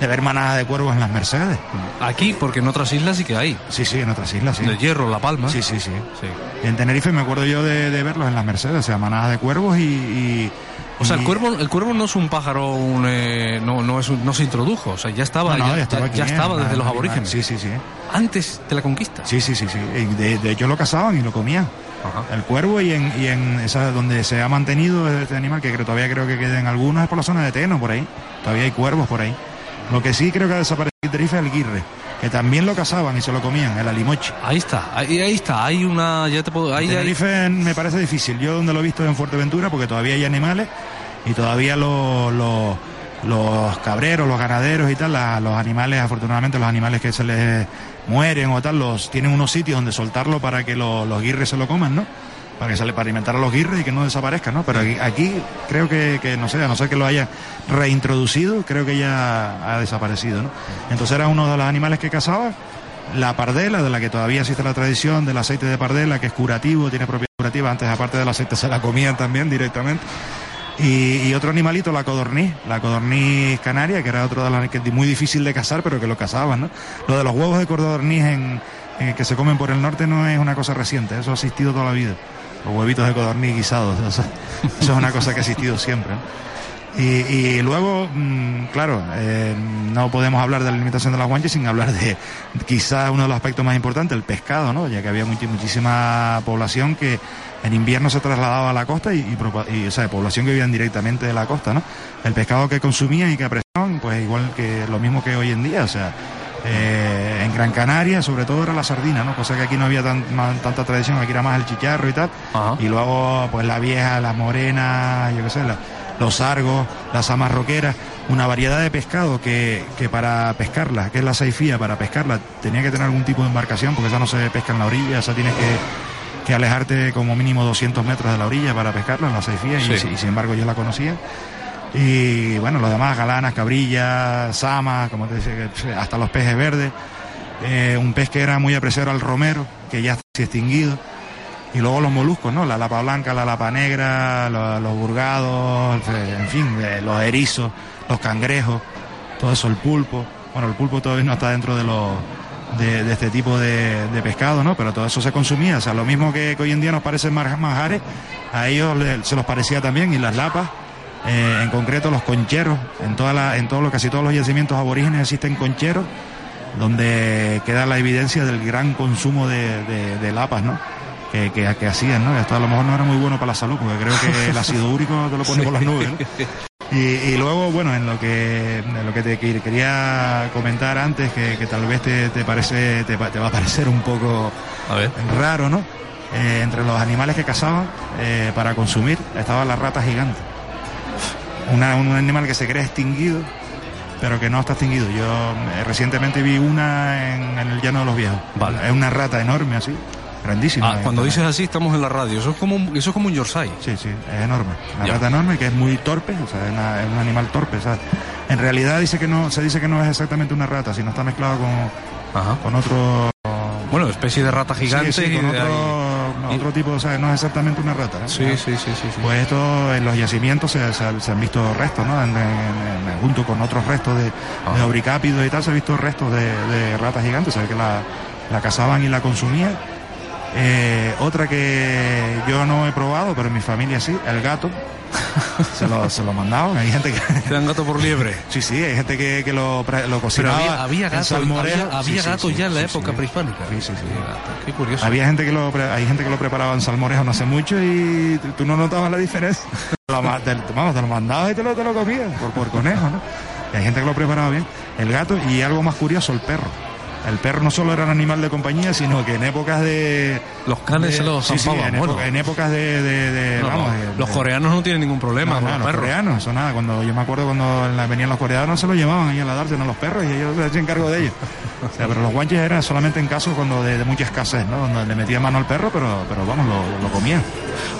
Speaker 33: de ver manadas de cuervos en las Mercedes.
Speaker 2: Aquí, porque en otras islas sí que hay.
Speaker 33: Sí, sí, en otras islas, sí.
Speaker 2: De Hierro, La Palma.
Speaker 33: Sí, sí, sí. En Tenerife me acuerdo yo de, de verlos en las Mercedes, o sea, manadas de cuervos y... y-
Speaker 2: O sea, el cuervo, el cuervo no es un pájaro, un, eh, no, no, es un- no se introdujo, o sea, ya estaba,
Speaker 33: No, no,
Speaker 2: ya,
Speaker 33: estaba
Speaker 2: ya-
Speaker 33: aquí,
Speaker 2: ya estaba
Speaker 33: nada,
Speaker 2: desde los aborígenes.
Speaker 33: Sí, sí, sí.
Speaker 2: Antes de la conquista.
Speaker 33: Sí, sí, sí, sí. De, de hecho lo cazaban y lo comían. El cuervo y en, y en esa donde se ha mantenido este animal, que creo, todavía creo que queden algunos, es por la zona de Teno, por ahí. Todavía hay cuervos por ahí. Lo que sí creo que ha desaparecido en Tenerife es el guirre, que también lo cazaban y se lo comían, el alimoche.
Speaker 2: Ahí está, ahí, ahí está, hay una, ya te puedo, ahí, hay-
Speaker 33: Tenerife me parece difícil. Yo donde lo he visto es en Fuerteventura porque todavía hay animales y todavía los, los, los cabreros, los ganaderos y tal, la- los animales, afortunadamente los animales que se les mueren o tal, los tienen unos sitios donde soltarlo para que lo- los guirres se lo coman, ¿no? Para que sale para alimentar a los guirres y que no desaparezcan, ¿no? Pero aquí, aquí creo que, que, no sé, a no ser que lo haya reintroducido, creo que ya ha desaparecido, ¿no? Entonces era uno de los animales que cazaba la pardela, de la que todavía existe la tradición del aceite de pardela, que es curativo, tiene propiedades curativas. Antes, aparte del aceite, se la comían también directamente. Y, y otro animalito, la codorniz, la codorniz canaria, que era otro de las que es muy difícil de cazar, pero que lo cazaban, ¿no? Lo de los huevos de codorniz en, en- que se comen por el norte no es una cosa reciente, eso ha existido toda la vida. Huevitos de codorniz guisados, *laughs* eso, es una cosa que ha existido siempre. Y, luego, mm, claro, eh, no podemos hablar de la alimentación de las guanches sin hablar de quizás uno de los aspectos más importantes, el pescado, ¿no? Ya que había muchi- muchísima población que en invierno se trasladaba a la costa y, y, o sea, población que vivían directamente de la costa, ¿no? El pescado que consumían y que apreciaban, pues igual que lo mismo que hoy en día, o sea, eh, en Gran Canaria sobre todo era la sardina, ¿no? Cosa que aquí no había tan- más- tanta tradición, aquí era más el chicharro y tal. Y luego, pues la vieja, las morenas, yo qué sé, la- los sargos, las amas roqueras, una variedad de pescado que, que para pescarla, que es la saifía, para pescarla tenía que tener algún tipo de embarcación, porque esa no se pesca en la orilla, esa tienes que, que alejarte como mínimo 200 metros de la orilla para pescarla en la saifía, y sin embargo yo la conocía. Y bueno, los demás, galanas, cabrillas, samas, como te decía, hasta los peces verdes. Eh, un pez que era muy apreciado el romero, que ya está extinguido. Y luego los moluscos, ¿no? La lapa blanca, la lapa negra, lo- los, burgados, en fin, eh, los erizos, los cangrejos, todo eso, el pulpo. Bueno, el pulpo todavía no está dentro de los, de, este tipo de, pescado, ¿no? Pero todo eso se consumía. O sea, lo mismo que, hoy en día nos parecen manjares, a ellos se los parecía también. Y las lapas, eh, en concreto los concheros, en toda la, en todo lo, casi todos los yacimientos aborígenes existen concheros, donde queda la evidencia del gran consumo de, de- de lapas, ¿no? Que, que, que hacían, ¿no? Esto a lo mejor no era muy bueno para la salud, porque creo que el ácido *laughs* úrico te lo pone por las nubes, ¿no? Y, y luego, bueno, en lo que en lo que te que- quería comentar antes, que, que tal vez te, te parece te, va- te va a parecer un poco raro, ¿no? Eh, entre los animales que cazaban eh, para consumir estaba la rata gigante. Una- un animal que se cree extinguido, pero que no está extinguido. Yo eh, recientemente vi una en, en el llano de los viejos. Es una rata enorme así, grandísima.
Speaker 2: Ah, cuando dices así, estamos en la radio. Eso es como un, eso es como un Yorkshire.
Speaker 33: Sí, sí, es enorme. Una
Speaker 2: Ya.
Speaker 33: rata enorme que es muy torpe, o sea, es, una- es un animal torpe. o sea, en realidad dice que no, se dice que no es exactamente una rata, sino está mezclado con, con otro.
Speaker 2: Bueno, especie de rata gigante.
Speaker 33: Sí, sí, con otro, otro tipo, o sea, no es exactamente una rata. ¿no?
Speaker 2: Sí, sí, sí, sí, sí.
Speaker 33: Pues esto en los yacimientos se, se- se han visto restos, ¿no? En- en- en- junto con otros restos de,
Speaker 2: Ah.
Speaker 33: de y tal, se han visto restos de, de ratas gigantes, ve que la, la cazaban y la consumían. Eh, otra que yo no he probado, pero en mi familia sí, el gato. Se, lo, se lo mandaban, hay gente que...
Speaker 2: ¿Te dan gato por liebre? *laughs*
Speaker 33: Sí, sí, hay gente que, que lo, lo
Speaker 2: Pero
Speaker 33: cocinaba.
Speaker 2: había, había gato, había, había
Speaker 33: Sí,
Speaker 2: gato
Speaker 33: sí,
Speaker 2: ya en la época prehispánica.
Speaker 33: Sí, sí, sí.
Speaker 2: Qué curioso.
Speaker 33: Había gente que lo hay gente que lo preparaba en salmorejo no hace mucho y tú- no notabas la diferencia. *laughs* Lo te, vamos, te lo mandabas y te lo, te lo comías por, por conejo, ¿no? Y hay gente que lo preparaba bien. El gato y algo más curioso, el perro. El perro no solo era un animal de compañía, sino que en épocas de...
Speaker 2: Los canes se los
Speaker 33: sí, sí, en,
Speaker 2: bueno.
Speaker 33: época- en épocas de... de- de-
Speaker 2: No,
Speaker 33: vamos,
Speaker 2: no,
Speaker 33: de-
Speaker 2: los coreanos no tienen ningún problema
Speaker 33: no,
Speaker 2: con
Speaker 33: no,
Speaker 2: los
Speaker 33: los
Speaker 2: perros.
Speaker 33: coreanos, eso nada. Cuando yo me acuerdo cuando venían los coreanos se los llevaban ahí a la dárselo a los perros y ellos se hacían cargo de ellos. O sea, pero los guanches eran solamente en casos cuando de, de mucha escasez, ¿no? Donde le metían mano al perro, pero, pero vamos, lo, lo comían.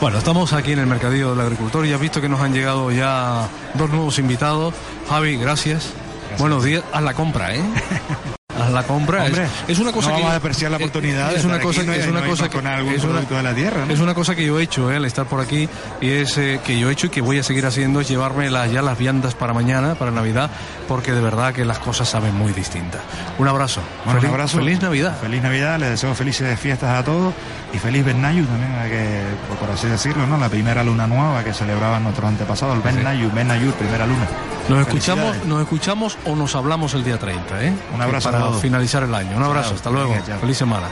Speaker 2: Bueno, estamos aquí en el Mercadillo del Agricultor y has visto que nos han llegado ya dos nuevos invitados. Javi, gracias. Buenos días. Haz la compra, ¿eh? *laughs* La compra.
Speaker 33: Hombre,
Speaker 2: es, es una cosa
Speaker 33: no
Speaker 2: que
Speaker 33: vamos a despreciar la
Speaker 2: es-
Speaker 33: oportunidad
Speaker 2: Es una cosa
Speaker 33: no
Speaker 2: es una
Speaker 33: no
Speaker 2: cosa que
Speaker 33: con algún
Speaker 2: es una-
Speaker 33: de la tierra, ¿no?
Speaker 2: Es una cosa que yo he hecho, ¿eh? al estar por aquí y es eh, que yo he hecho y que voy a seguir haciendo es llevarme las- ya las viandas para mañana, para Navidad, porque de verdad que las cosas saben muy distintas. Un abrazo.
Speaker 33: Bueno,
Speaker 2: feliz,
Speaker 33: un abrazo.
Speaker 2: Feliz Navidad.
Speaker 33: Feliz Navidad, les deseo felices fiestas a todos y feliz Bernayu también, a que, por- por así decirlo, ¿no? La primera luna nueva que celebraban nuestros antepasados, el Bernayu, Bernayu, primera luna.
Speaker 2: Nos escuchamos, nos escuchamos o nos hablamos el día 30, ¿eh?
Speaker 33: Un abrazo
Speaker 2: Para finalizar el año. Un abrazo, hasta luego. Feliz semana.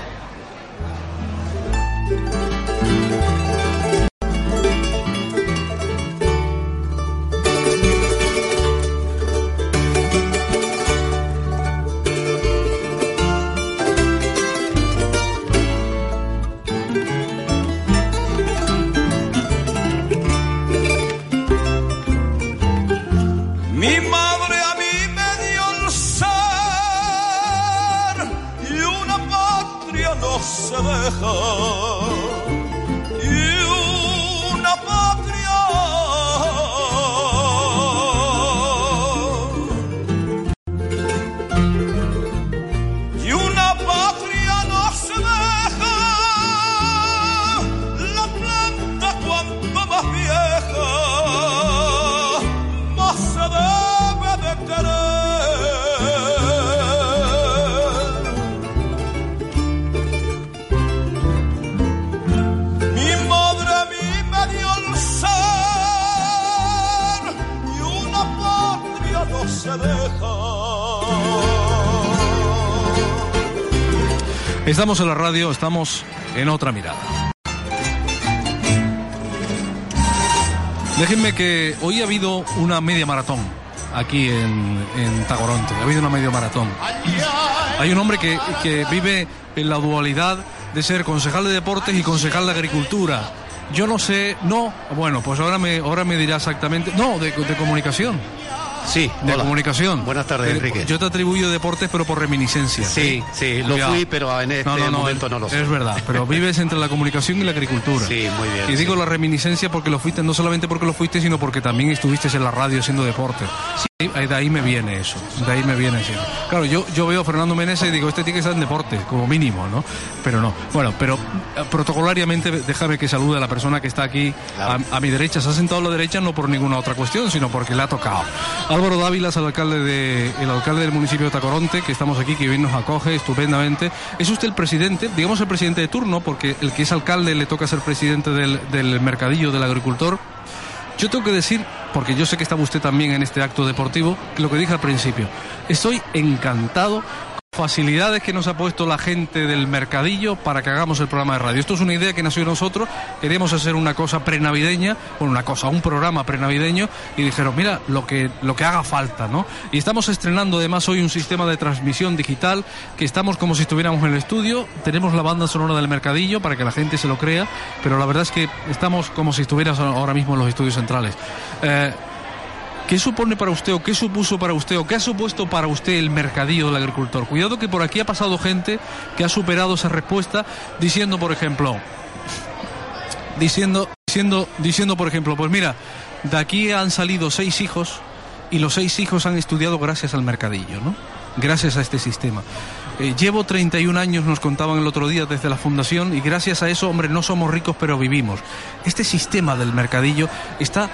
Speaker 34: Se
Speaker 2: Estamos en la radio, estamos en otra mirada. Déjenme que hoy ha habido una media maratón aquí en, Tagoronte. Ha habido una media maratón. Hay un hombre que, que vive en la dualidad de ser concejal de deportes y concejal de agricultura. Yo no sé, no, bueno, pues ahora me, ahora me dirá exactamente, no, de comunicación.
Speaker 38: Sí,
Speaker 2: de
Speaker 38: hola.
Speaker 2: comunicación.
Speaker 38: Buenas tardes,
Speaker 2: Eh,
Speaker 38: Enrique.
Speaker 2: Yo te atribuyo deportes, pero por reminiscencia.
Speaker 38: Sí, sí, lo
Speaker 2: Ya.
Speaker 38: fui, pero en este momento no lo sé.
Speaker 2: Es verdad, pero vives entre la comunicación y la agricultura.
Speaker 38: Sí, muy bien,
Speaker 2: Y digo
Speaker 38: sí.
Speaker 2: la reminiscencia porque lo fuiste, no solamente porque lo fuiste, sino porque también estuviste en la radio haciendo deporte. De ahí me viene eso, de ahí me viene eso. Claro, yo, yo veo a Fernando Meneses y digo, este tiene que estar en deporte, como mínimo, ¿no? Pero no. Bueno, pero eh, protocolariamente déjame que salude a la persona que está aquí a, a mi derecha. Se ha sentado a la derecha no por ninguna otra cuestión, sino porque le ha tocado. Álvaro Dávila es el alcalde, de, el alcalde del municipio de Tacoronte, que estamos aquí, que bien nos acoge estupendamente. Es usted el presidente, digamos el presidente de turno, porque el que es alcalde le toca ser presidente del, del mercadillo del agricultor. Yo tengo que decir, porque yo sé que estaba usted también en este acto deportivo, lo que dije al principio, estoy encantado facilidades que nos ha puesto la gente del mercadillo para que hagamos el programa de radio. Esto es una idea que nació nosotros, queríamos hacer una cosa prenavideña, bueno, una cosa, un programa prenavideño, y dijeron, mira, lo que, lo que haga falta, ¿no? Y estamos estrenando además hoy un sistema de transmisión digital, que estamos como si estuviéramos en el estudio, tenemos la banda sonora del mercadillo para que la gente se lo crea, pero la verdad es que estamos como si estuvieras ahora mismo en los estudios centrales. Eh, ¿Qué supone para usted o qué supuso para usted o qué ha supuesto para usted el mercadillo del agricultor? Cuidado que por aquí ha pasado gente que ha superado esa respuesta diciendo, por ejemplo, diciendo, diciendo, diciendo, por ejemplo, pues mira, de aquí han salido seis hijos y los seis hijos han estudiado gracias al mercadillo, ¿no? Gracias a este sistema. Eh, llevo 31 años, nos contaban el otro día desde la fundación, y gracias a eso, hombre, no somos ricos, pero vivimos. Este sistema del mercadillo está,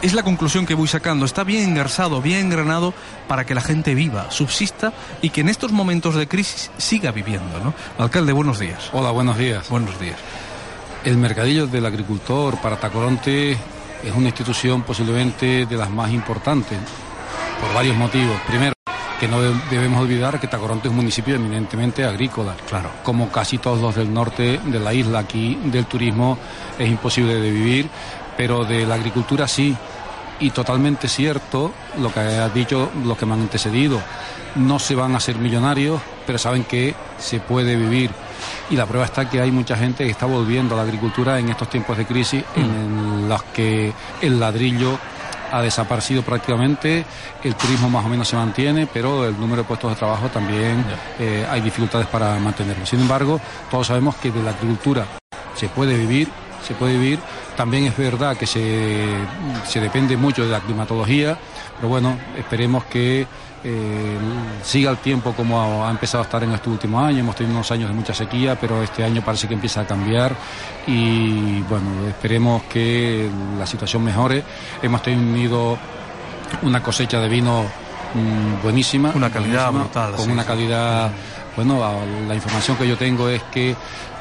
Speaker 2: es la conclusión que voy sacando, está bien engarzado, bien engranado para que la gente viva, subsista y que en estos momentos de crisis siga viviendo, ¿no? Alcalde, buenos días.
Speaker 39: Hola, buenos días.
Speaker 2: Buenos días.
Speaker 39: El mercadillo del agricultor para Tacoronte es una institución posiblemente de las más importantes por varios motivos. Primero, que no debemos olvidar que Tacoronte es un municipio eminentemente agrícola.
Speaker 2: Claro.
Speaker 39: Como casi todos los del norte de la isla, aquí del turismo es imposible de vivir, pero de la agricultura sí. Y totalmente cierto lo que ha dicho los que me han antecedido. No se van a hacer millonarios, pero saben que se puede vivir. Y la prueba está que hay mucha gente que está volviendo a la agricultura en estos tiempos de crisis en los que el ladrillo ha desaparecido prácticamente, el turismo más o menos se mantiene, pero el número de puestos de trabajo también eh, hay dificultades para mantenerlo. Sin embargo, todos sabemos que de la agricultura se puede vivir, se puede vivir. También es verdad que se, se depende mucho de la climatología, pero bueno, esperemos que eh, siga el tiempo como ha, ha, empezado a estar en estos últimos años. Hemos tenido unos años de mucha sequía, pero este año parece que empieza a cambiar y bueno, esperemos que la situación mejore. Hemos tenido una cosecha de vino mmm, buenísima.
Speaker 2: Una calidad
Speaker 39: buenísima,
Speaker 2: brutal.
Speaker 39: Con
Speaker 2: sí,
Speaker 39: una
Speaker 2: sí.
Speaker 39: calidad, bueno, la información que yo tengo es que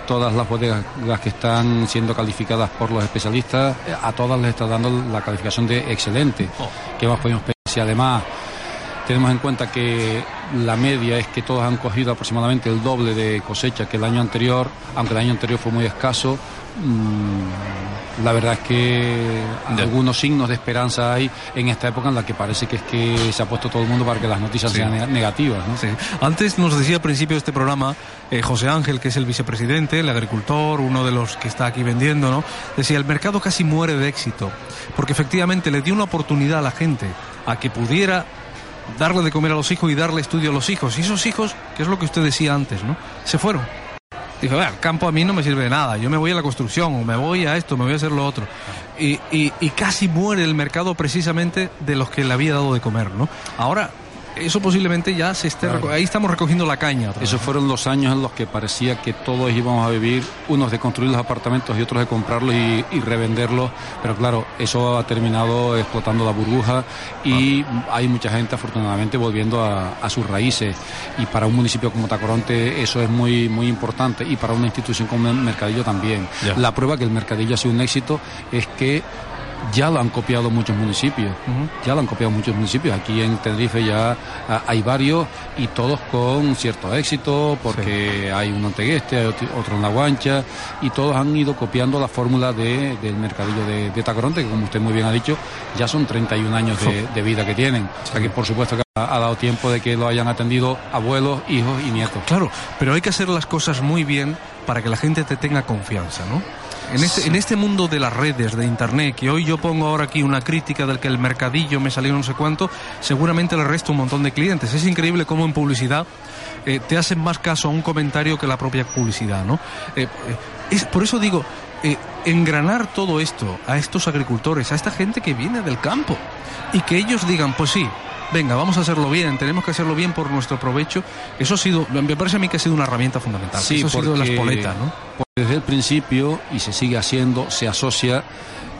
Speaker 39: todas las bodegas las que están siendo calificadas por los especialistas, a todas les está dando la calificación de excelente,
Speaker 2: Oh.
Speaker 39: que hemos podido si además tenemos en cuenta que la media es que todos han cogido aproximadamente el doble de cosecha que el año anterior, aunque el año anterior fue muy escaso. mmm, la verdad es que algunos signos de esperanza hay en esta época en la que parece que es que se ha puesto todo el mundo para que las noticias
Speaker 2: Sí.
Speaker 39: sean neg- negativas. ¿no?
Speaker 2: Sí. Antes nos decía al principio de este programa eh, José Ángel, que es el vicepresidente, el agricultor, uno de los que está aquí vendiendo, ¿no? Decía, el mercado casi muere de éxito, porque efectivamente le dio una oportunidad a la gente a que pudiera darle de comer a los hijos y darle estudio a los hijos. Y esos hijos, que es lo que usted decía antes, ¿no? Se fueron. Dijo, "Vea, el campo a mí no me sirve de nada, yo me voy a la construcción, o me voy a esto, me voy a hacer lo otro. Y- y casi muere el mercado precisamente de los que le había dado de comer, ¿no? Ahora, eso posiblemente ya se esté...
Speaker 39: Claro.
Speaker 2: Ahí estamos recogiendo la caña.
Speaker 39: Esos fueron los años en los que parecía que todos íbamos a vivir, unos de construir los apartamentos y otros de comprarlos y, y revenderlos, pero claro, eso ha terminado explotando la burbuja y hay mucha gente afortunadamente volviendo a, a sus raíces y para un municipio como Tacoronte eso es muy, muy importante y para una institución como el Mercadillo también.
Speaker 2: Ya.
Speaker 39: La prueba que el Mercadillo ha sido un éxito es que ya lo han copiado muchos municipios, ya lo han copiado muchos municipios. Aquí en Tenerife ya ah, hay varios y todos con cierto éxito, porque hay uno en Tegueste, hay otro en La Guancha, y todos han ido copiando la fórmula de- del mercadillo de, de Tacoronte, que como usted muy bien ha dicho, ya son 31 años de, *laughs* de vida que tienen. O sea que por supuesto que ha dado tiempo de que lo hayan atendido abuelos, hijos y nietos.
Speaker 2: Claro, pero hay que hacer las cosas muy bien para que la gente te tenga confianza, ¿no? En este, en este mundo de las redes, de internet, que hoy yo pongo ahora aquí una crítica del que el mercadillo me salió no sé cuánto, seguramente le resto un montón de clientes. Es increíble cómo en publicidad eh, te hacen más caso a un comentario que la propia publicidad, ¿no? Eh, eh, es, por eso digo, eh, engranar todo esto a estos agricultores, a esta gente que viene del campo y que ellos digan, pues sí, venga, vamos a hacerlo bien, tenemos que hacerlo bien por nuestro provecho. Eso ha sido, me parece a mí que ha sido una herramienta fundamental.
Speaker 39: Sí,
Speaker 2: Eso ha sido de las poletas, ¿no?
Speaker 39: porque Desde el principio, y se sigue haciendo, se asocia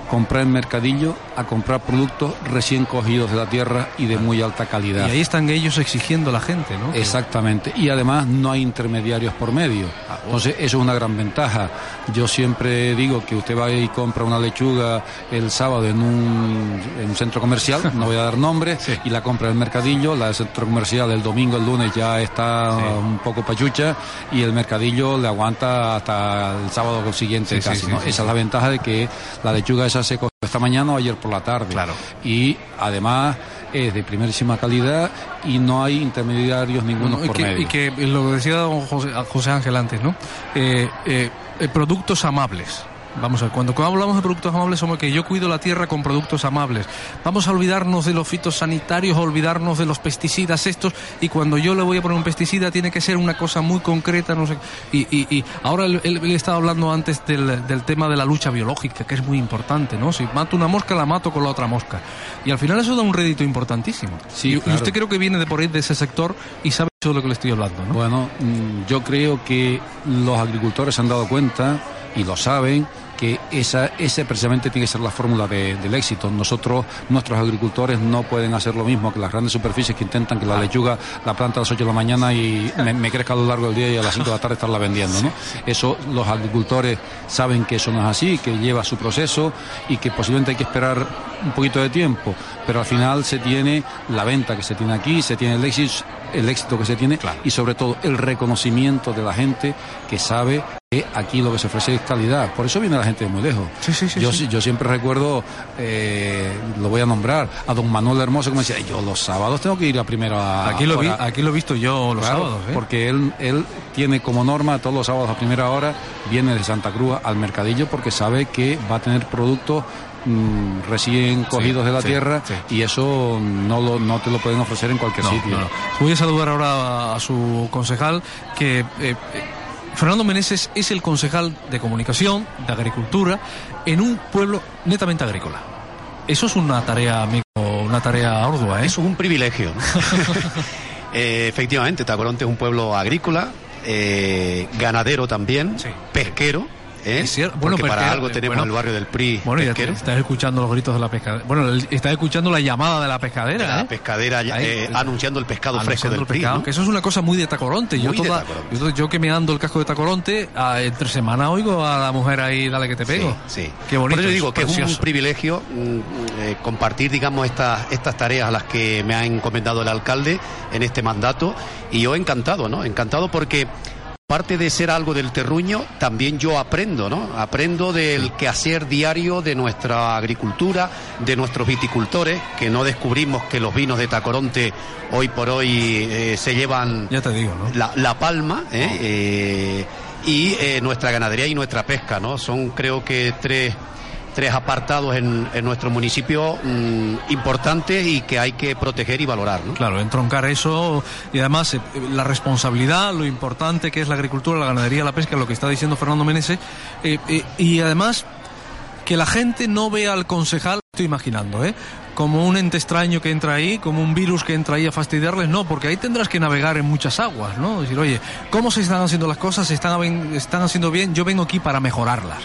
Speaker 39: comprar en mercadillo a comprar productos recién cogidos de la tierra y de muy alta calidad.
Speaker 2: Y ahí están ellos exigiendo a la gente, ¿no?
Speaker 39: Exactamente. Y además no hay intermediarios por medio. Entonces, eso es una gran ventaja. Yo siempre digo que usted va y compra una lechuga el sábado en un, en un centro comercial, *laughs* no voy a dar nombre, y la compra en el mercadillo, la del centro comercial el domingo, el lunes ya está un poco pachucha y el mercadillo le aguanta hasta el sábado siguiente
Speaker 2: Sí, sí,
Speaker 39: casi.
Speaker 2: sí,
Speaker 39: ¿no?
Speaker 2: sí,
Speaker 39: Esa
Speaker 2: sí.
Speaker 39: es la ventaja de que la lechuga esa se cogió esta mañana o ayer por la tarde.
Speaker 2: Claro.
Speaker 39: Y además es de primerísima calidad y no hay intermediarios ninguno
Speaker 2: y,
Speaker 39: por
Speaker 2: que,
Speaker 39: medio.
Speaker 2: y que lo decía don José, a José Ángel antes, ¿no? Eh, eh, eh, productos amables. Vamos a ver, cuando hablamos de productos amables, somos que yo cuido la tierra con productos amables. Vamos a olvidarnos de los fitosanitarios, olvidarnos de los pesticidas estos, y cuando yo le voy a poner un pesticida tiene que ser una cosa muy concreta, no sé. Y, y, y ahora él, él- estaba hablando antes del, del tema de la lucha biológica, que es muy importante, ¿no? Si mato una mosca, la mato con la otra mosca. Y al final eso da un rédito importantísimo.
Speaker 39: Sí,
Speaker 2: y, usted creo que viene de por ahí, de ese sector, y sabe de lo que le estoy hablando, ¿no?
Speaker 39: Bueno, mm, yo creo que los agricultores se han dado cuenta y lo saben que esa, ese precisamente tiene que ser la fórmula de- del éxito. Nosotros, nuestros agricultores no pueden hacer lo mismo que las grandes superficies que intentan que la lechuga la planta a las 8 de la mañana y me, me crezca a lo largo del día y a las 5 de la tarde estarla vendiendo. ¿no? Eso los agricultores saben que eso no es así, que lleva su proceso y que posiblemente hay que esperar un poquito de tiempo, pero al final se tiene la venta que se tiene aquí, se tiene el éxito, el éxito que se tiene y sobre todo el reconocimiento de la gente que sabe que aquí lo que se ofrece es calidad. Por eso viene la gente de muy lejos. yo,
Speaker 2: sí.
Speaker 39: yo siempre recuerdo, eh, lo voy a nombrar, a don Manuel Hermoso que me decía, yo los sábados tengo que ir a primera
Speaker 2: Aquí lo, vi-
Speaker 39: hora".
Speaker 2: aquí lo he visto yo los
Speaker 39: Claro,
Speaker 2: sábados, ¿eh?
Speaker 39: Porque él, él tiene como norma todos los sábados a primera hora, viene de Santa Cruz al mercadillo porque sabe que va a tener productos mm, recién cogidos de la
Speaker 2: sí,
Speaker 39: tierra
Speaker 2: sí.
Speaker 39: y eso no, lo, no te lo pueden ofrecer en cualquier
Speaker 2: No,
Speaker 39: sitio.
Speaker 2: no, no. Voy a saludar ahora a, su concejal, que eh, eh, Fernando Meneses es el concejal de comunicación, de agricultura, en un pueblo netamente agrícola. Eso es una tarea, amigo, una tarea ardua, ¿eh?
Speaker 38: Eso es un privilegio. *laughs* Eh, efectivamente, Tacoronte es un pueblo agrícola, eh, ganadero también, pesquero. ¿Eh?
Speaker 2: bueno,
Speaker 38: porque para algo tenemos
Speaker 2: bueno.
Speaker 38: el barrio del PRI
Speaker 2: Bueno, ya te- estás escuchando los gritos de la pescadera. Bueno, estás escuchando la llamada de la pescadera,
Speaker 38: La
Speaker 2: ¿eh?
Speaker 38: pescadera
Speaker 2: Ahí,
Speaker 38: eh, anunciando el pescado fresco del
Speaker 2: el
Speaker 38: PRI. ¿no?
Speaker 2: que eso es una cosa muy de Tacoronte. Yo,
Speaker 38: de Tacoronte.
Speaker 2: yo, yo que me ando el casco de Tacoronte, a- entre semana oigo a la mujer ahí, dale que te pego.
Speaker 38: Sí, sí.
Speaker 2: Qué bonito.
Speaker 38: Por eso digo que es un privilegio mm, eh, compartir, digamos, estas, estas tareas a las que me ha encomendado el alcalde en este mandato. Y yo encantado, ¿no? Encantado porque parte de ser algo del terruño, también yo aprendo, ¿no? Aprendo del quehacer diario de nuestra agricultura, de nuestros viticultores, que no descubrimos que los vinos de Tacoronte hoy por hoy eh, se llevan
Speaker 2: Ya te digo, ¿no?
Speaker 38: la, la palma ¿eh? Eh, y eh, nuestra ganadería y nuestra pesca, ¿no? Son creo que tres, tres apartados en, nuestro municipio mm, importantes y que hay que proteger y valorar.
Speaker 2: Claro, entroncar eso y además eh, la responsabilidad, lo importante que es la agricultura, la ganadería, la pesca, lo que está diciendo Fernando Meneses, eh, eh, y además que la gente no vea al concejal, estoy imaginando, ¿eh? como un ente extraño que entra ahí, como un virus que entra ahí a fastidiarles, no, porque ahí tendrás que navegar en muchas aguas, ¿no? Decir, oye, ¿cómo se están haciendo las cosas? ¿Se están, están haciendo bien? Yo vengo aquí para mejorarlas.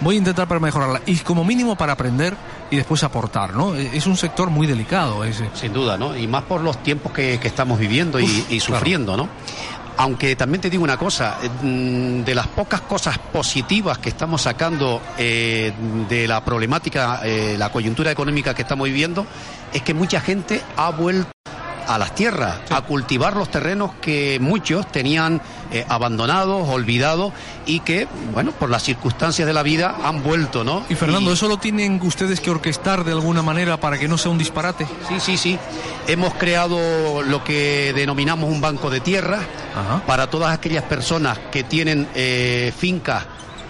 Speaker 2: Voy a intentar para mejorarlas. Y como mínimo para aprender y después aportar, ¿no? Eh, Es un sector muy delicado ese.
Speaker 38: Sin duda, ¿no? Y más por los tiempos que, que estamos viviendo y,
Speaker 2: Uf,
Speaker 38: y sufriendo, ¿no? Aunque también te digo una cosa, eh, mm, de las pocas cosas positivas que estamos sacando eh, de la problemática, eh, la coyuntura económica que estamos viviendo, es que mucha gente ha vuelto a las tierras, a cultivar los terrenos que muchos tenían eh, abandonados, olvidados y que, bueno, por las circunstancias de la vida han vuelto, ¿no?
Speaker 2: Y Fernando, ¿eso lo tienen ustedes que orquestar de alguna manera para que no sea un disparate?
Speaker 38: Sí, sí, sí. Hemos creado lo que denominamos un banco de tierra para todas aquellas personas que tienen eh, fincas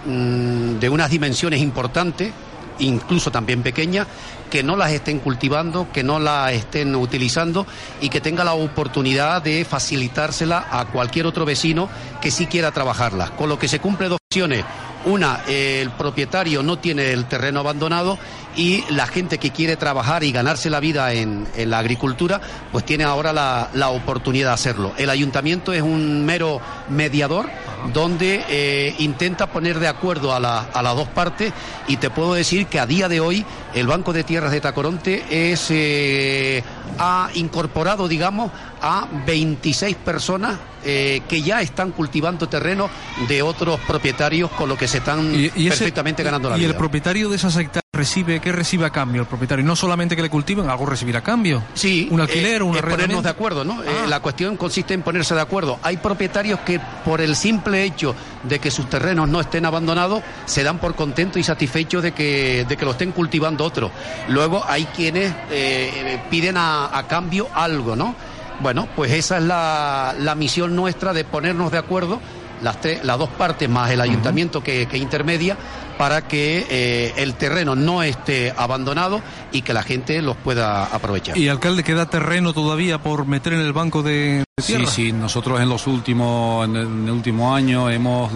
Speaker 38: mm, de unas dimensiones importantes, incluso también pequeñas, que no las estén cultivando, que no las estén utilizando y que tenga la oportunidad de facilitársela a cualquier otro vecino que sí quiera trabajarlas. Con lo que se cumple dos opciones. Una, eh, el propietario no tiene el terreno abandonado y la gente que quiere trabajar y ganarse la vida en, en la agricultura, pues tiene ahora la, la oportunidad de hacerlo. El ayuntamiento es un mero mediador donde eh, intenta poner de acuerdo a, la- a las dos partes y te puedo decir que a día de hoy el Banco de Tierras de Tacoronte es, eh, ha incorporado, digamos, a 26 personas eh, que ya están cultivando terreno de otros propietarios con lo que se están
Speaker 2: Y, y ese-
Speaker 38: perfectamente ganando la
Speaker 2: y
Speaker 38: vida.
Speaker 2: el propietario de esas hectáreas recibe, ¿qué recibe a cambio el propietario? No solamente que le cultiven, algo recibirá a cambio.
Speaker 38: Sí,
Speaker 2: Un alquiler,
Speaker 38: eh,
Speaker 2: un
Speaker 38: ponernos de acuerdo, ¿no? Eh,
Speaker 2: Ah.
Speaker 38: la cuestión consiste en ponerse de acuerdo. Hay propietarios que por el simple hecho de que sus terrenos no estén abandonados, se dan por contentos y satisfechos de que, de que lo estén cultivando otros. Luego hay quienes eh, piden a, a cambio algo, ¿no? Bueno, pues esa es la, la misión nuestra de ponernos de acuerdo, las, tres, las dos partes más el ayuntamiento que, que intermedia, para que eh, el terreno no esté abandonado y que la gente los pueda aprovechar.
Speaker 2: Y alcalde, ¿queda terreno todavía por meter en el banco de
Speaker 39: Sí,
Speaker 2: tierra?
Speaker 39: sí, nosotros en los últimos, en el, en el último año hemos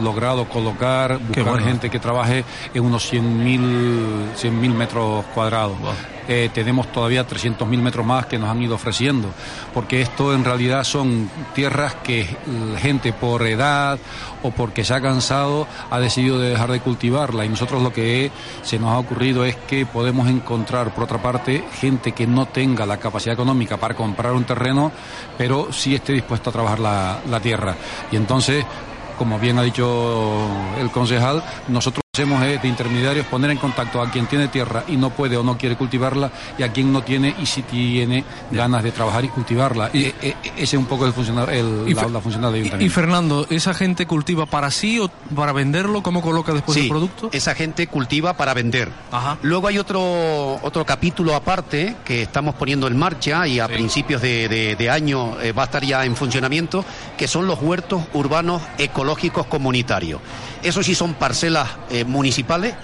Speaker 39: logrado colocar, buscar
Speaker 2: bueno.
Speaker 39: gente que trabaje en unos 100.000 100.000 metros cuadrados. Eh, tenemos todavía 300.000 metros más que nos han ido ofreciendo, porque esto en realidad son tierras que la gente por edad o porque se ha cansado ha decidido de dejar de cultivarla y nosotros lo que se nos ha ocurrido es que podemos encontrar por otra parte gente que no tenga la capacidad económica para comprar un terreno, pero sí esté dispuesto a trabajar la, la tierra. Y entonces, como bien ha dicho el concejal, nosotros hacemos es de intermediarios poner en contacto a quien tiene tierra y no puede o no quiere cultivarla y a quien no tiene y si tiene ganas de trabajar y cultivarla. Y, eh, eh, ese es un poco el funcionar, el,
Speaker 2: Y
Speaker 39: la, la funcional del
Speaker 2: Y. Fernando, ¿esa gente cultiva para sí o para venderlo? ¿Cómo coloca después
Speaker 38: Sí,
Speaker 2: el producto?
Speaker 38: Esa gente cultiva para vender. Luego hay otro, otro capítulo aparte que estamos poniendo en marcha y a principios de, de- de año eh, va a estar ya en funcionamiento, que son los huertos urbanos ecológicos comunitarios. Eso sí son parcelas eh, municipales,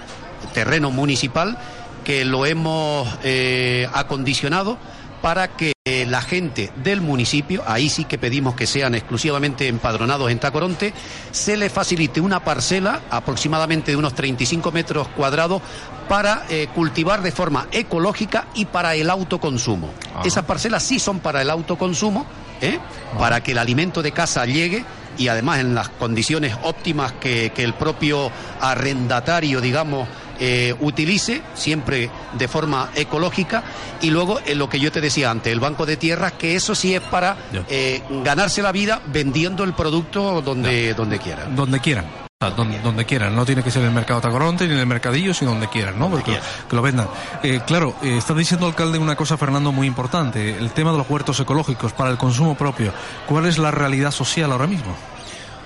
Speaker 38: terreno municipal, que lo hemos eh, acondicionado para que la gente del municipio, ahí sí que pedimos que sean exclusivamente empadronados en Tacoronte, se le facilite una parcela aproximadamente de unos 35 metros cuadrados para eh, cultivar de forma ecológica y para el autoconsumo. Esas parcelas sí son para el autoconsumo, ¿eh? para que el alimento de casa llegue y además en las condiciones óptimas que, que el propio arrendatario, digamos, eh, utilice, siempre de forma ecológica, y luego en lo que yo te decía antes, el banco de tierras, que eso sí es para eh, ganarse la vida vendiendo el producto donde, donde quiera.
Speaker 2: Donde quieran. Donde, donde quieran, no tiene que ser en el mercado Tacoronte ni en el mercadillo, sino donde quieran, ¿no? Porque, que lo vendan. Eh, claro, eh, está diciendo alcalde una cosa, Fernando, muy importante, el tema de los huertos ecológicos para el consumo propio. ¿Cuál es la realidad social ahora mismo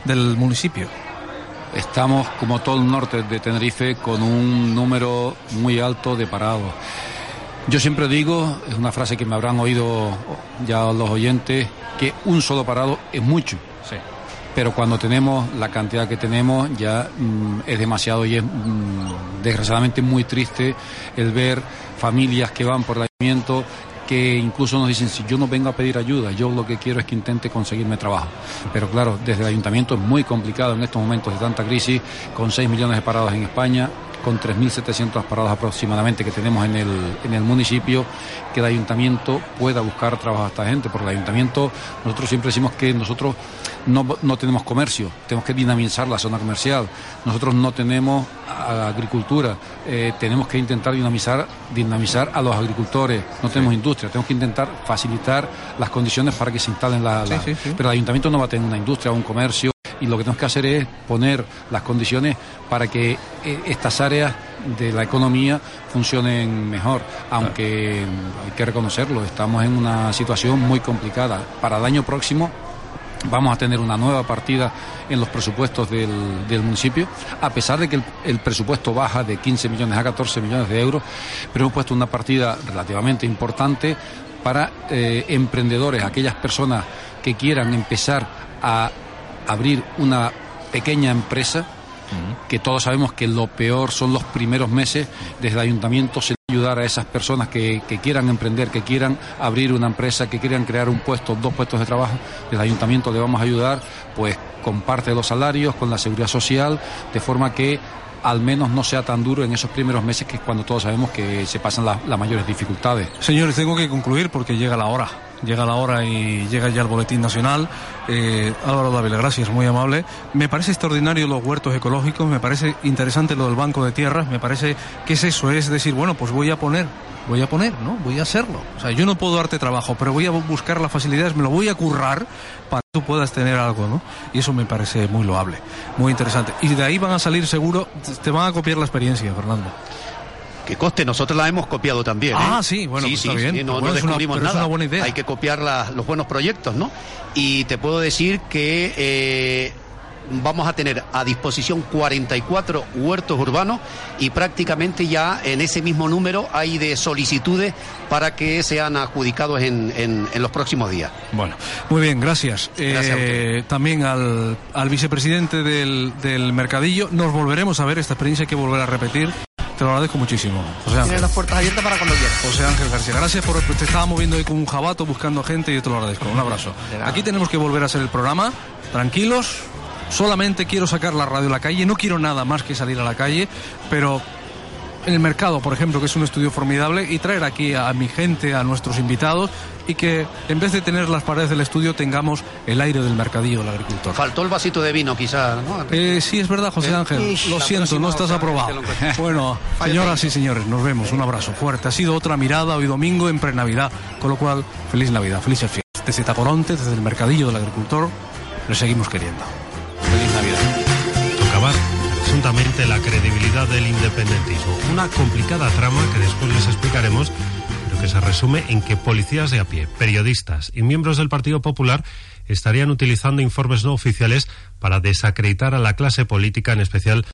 Speaker 2: del municipio?
Speaker 39: Estamos, como todo el norte de Tenerife, con un número muy alto de parados. Yo siempre digo, es una frase que me habrán oído ya los oyentes, que un solo parado es mucho. Pero cuando tenemos la cantidad que tenemos ya mm, es demasiado y es mm, desgraciadamente muy triste el ver familias que van por el ayuntamiento que incluso nos dicen si yo no vengo a pedir ayuda, yo lo que quiero es que intente conseguirme trabajo. Pero claro, desde el ayuntamiento es muy complicado en estos momentos de tanta crisis, con 6 millones de parados en España, con 3.700 parados aproximadamente que tenemos en el, en el municipio, que el ayuntamiento pueda buscar trabajo a esta gente, porque el ayuntamiento, nosotros siempre decimos que nosotros no, no tenemos comercio, tenemos que dinamizar la zona comercial, nosotros no tenemos agricultura, eh, tenemos que intentar dinamizar, dinamizar a los agricultores, no tenemos industria, tenemos que intentar facilitar las condiciones para que se instalen
Speaker 2: sí, sí.
Speaker 39: Pero el ayuntamiento no va a tener una industria o un comercio y lo que tenemos que hacer es poner las condiciones para que eh, estas áreas de la economía funcionen mejor, aunque hay que reconocerlo, estamos en una situación muy complicada. Para el año próximo vamos a tener una nueva partida en los presupuestos del, del municipio, a pesar de que el, el presupuesto baja de 15 millones a 14 millones de euros, pero hemos puesto una partida relativamente importante para eh, emprendedores, aquellas personas que quieran empezar a abrir una pequeña empresa, que todos sabemos que lo peor son los primeros meses, desde el ayuntamiento se ayudar a esas personas que, quieran emprender, que quieran abrir una empresa, que quieran crear un puesto, dos puestos de trabajo, el ayuntamiento le vamos a ayudar pues con parte de los salarios, con la seguridad social, de forma que al menos no sea tan duro en esos primeros meses que es cuando todos sabemos que se pasan la, las mayores dificultades.
Speaker 2: Señores, tengo que concluir porque llega la hora. Llega la hora y llega ya el boletín nacional. Eh, Álvaro Dávila, gracias, muy amable. Me parece extraordinario los huertos ecológicos, me parece interesante lo del banco de tierras, me parece que es eso, es decir, bueno, pues voy a poner voy a poner, ¿no? Voy a hacerlo. O sea, yo no puedo darte trabajo, pero voy a buscar las facilidades, me lo voy a currar para que tú puedas tener algo, ¿no? Y eso me parece muy loable, muy interesante. Y de ahí van a salir seguro, te van a copiar la experiencia, Fernando.
Speaker 38: Que coste, nosotros la hemos copiado también. ¿eh?
Speaker 2: Ah, sí, bueno,
Speaker 38: sí,
Speaker 2: pues
Speaker 38: sí,
Speaker 2: está bien.
Speaker 38: sí, no,
Speaker 2: Bueno,
Speaker 38: no
Speaker 2: una-
Speaker 38: descubrimos
Speaker 2: pero es
Speaker 38: nada.
Speaker 2: una buena idea.
Speaker 38: Hay que copiar la- los buenos proyectos, ¿no? Y te puedo decir que eh, vamos a tener a disposición 44 huertos urbanos y prácticamente ya en ese mismo número hay de solicitudes para que sean adjudicados en, en- en los próximos días.
Speaker 2: Bueno, muy bien, gracias.
Speaker 38: Gracias
Speaker 2: Eh, también al, al vicepresidente del, del Mercadillo. Nos volveremos a ver, esta experiencia hay que volver a repetir. Te lo agradezco muchísimo. José Ángel.
Speaker 40: Tienes las puertas abiertas para cuando quieras.
Speaker 2: José Ángel García, gracias por te estaba moviendo ahí con un jabato buscando gente y yo te lo agradezco. Un abrazo. Aquí tenemos que volver a hacer el programa. Tranquilos. Solamente quiero sacar la radio a la calle. No quiero nada más que salir a la calle, pero en el mercado, por ejemplo, que es un estudio formidable, y traer aquí a mi gente, a nuestros invitados, y que en vez de tener las paredes del estudio tengamos el aire del mercadillo del agricultor.
Speaker 38: Faltó el vasito de vino, quizás, ¿no?
Speaker 2: Eh, sí, es verdad, José
Speaker 38: Eh,
Speaker 2: Ángel. Lo siento, no estás aprobado. Bueno, *laughs* señoras y señores, nos vemos. Un abrazo fuerte. Ha sido otra mirada hoy domingo en pre-Navidad. Con lo cual, feliz Navidad, felices fiestas. Desde Tacoronte, desde el mercadillo del agricultor, le seguimos queriendo. Feliz Navidad.
Speaker 41: Socavar presuntamente la credibilidad del independentismo. Una complicada trama que después les explicaremos, que se resume en que policías de a pie, periodistas y miembros del Partido Popular estarían utilizando informes no oficiales para desacreditar a la clase política, en especial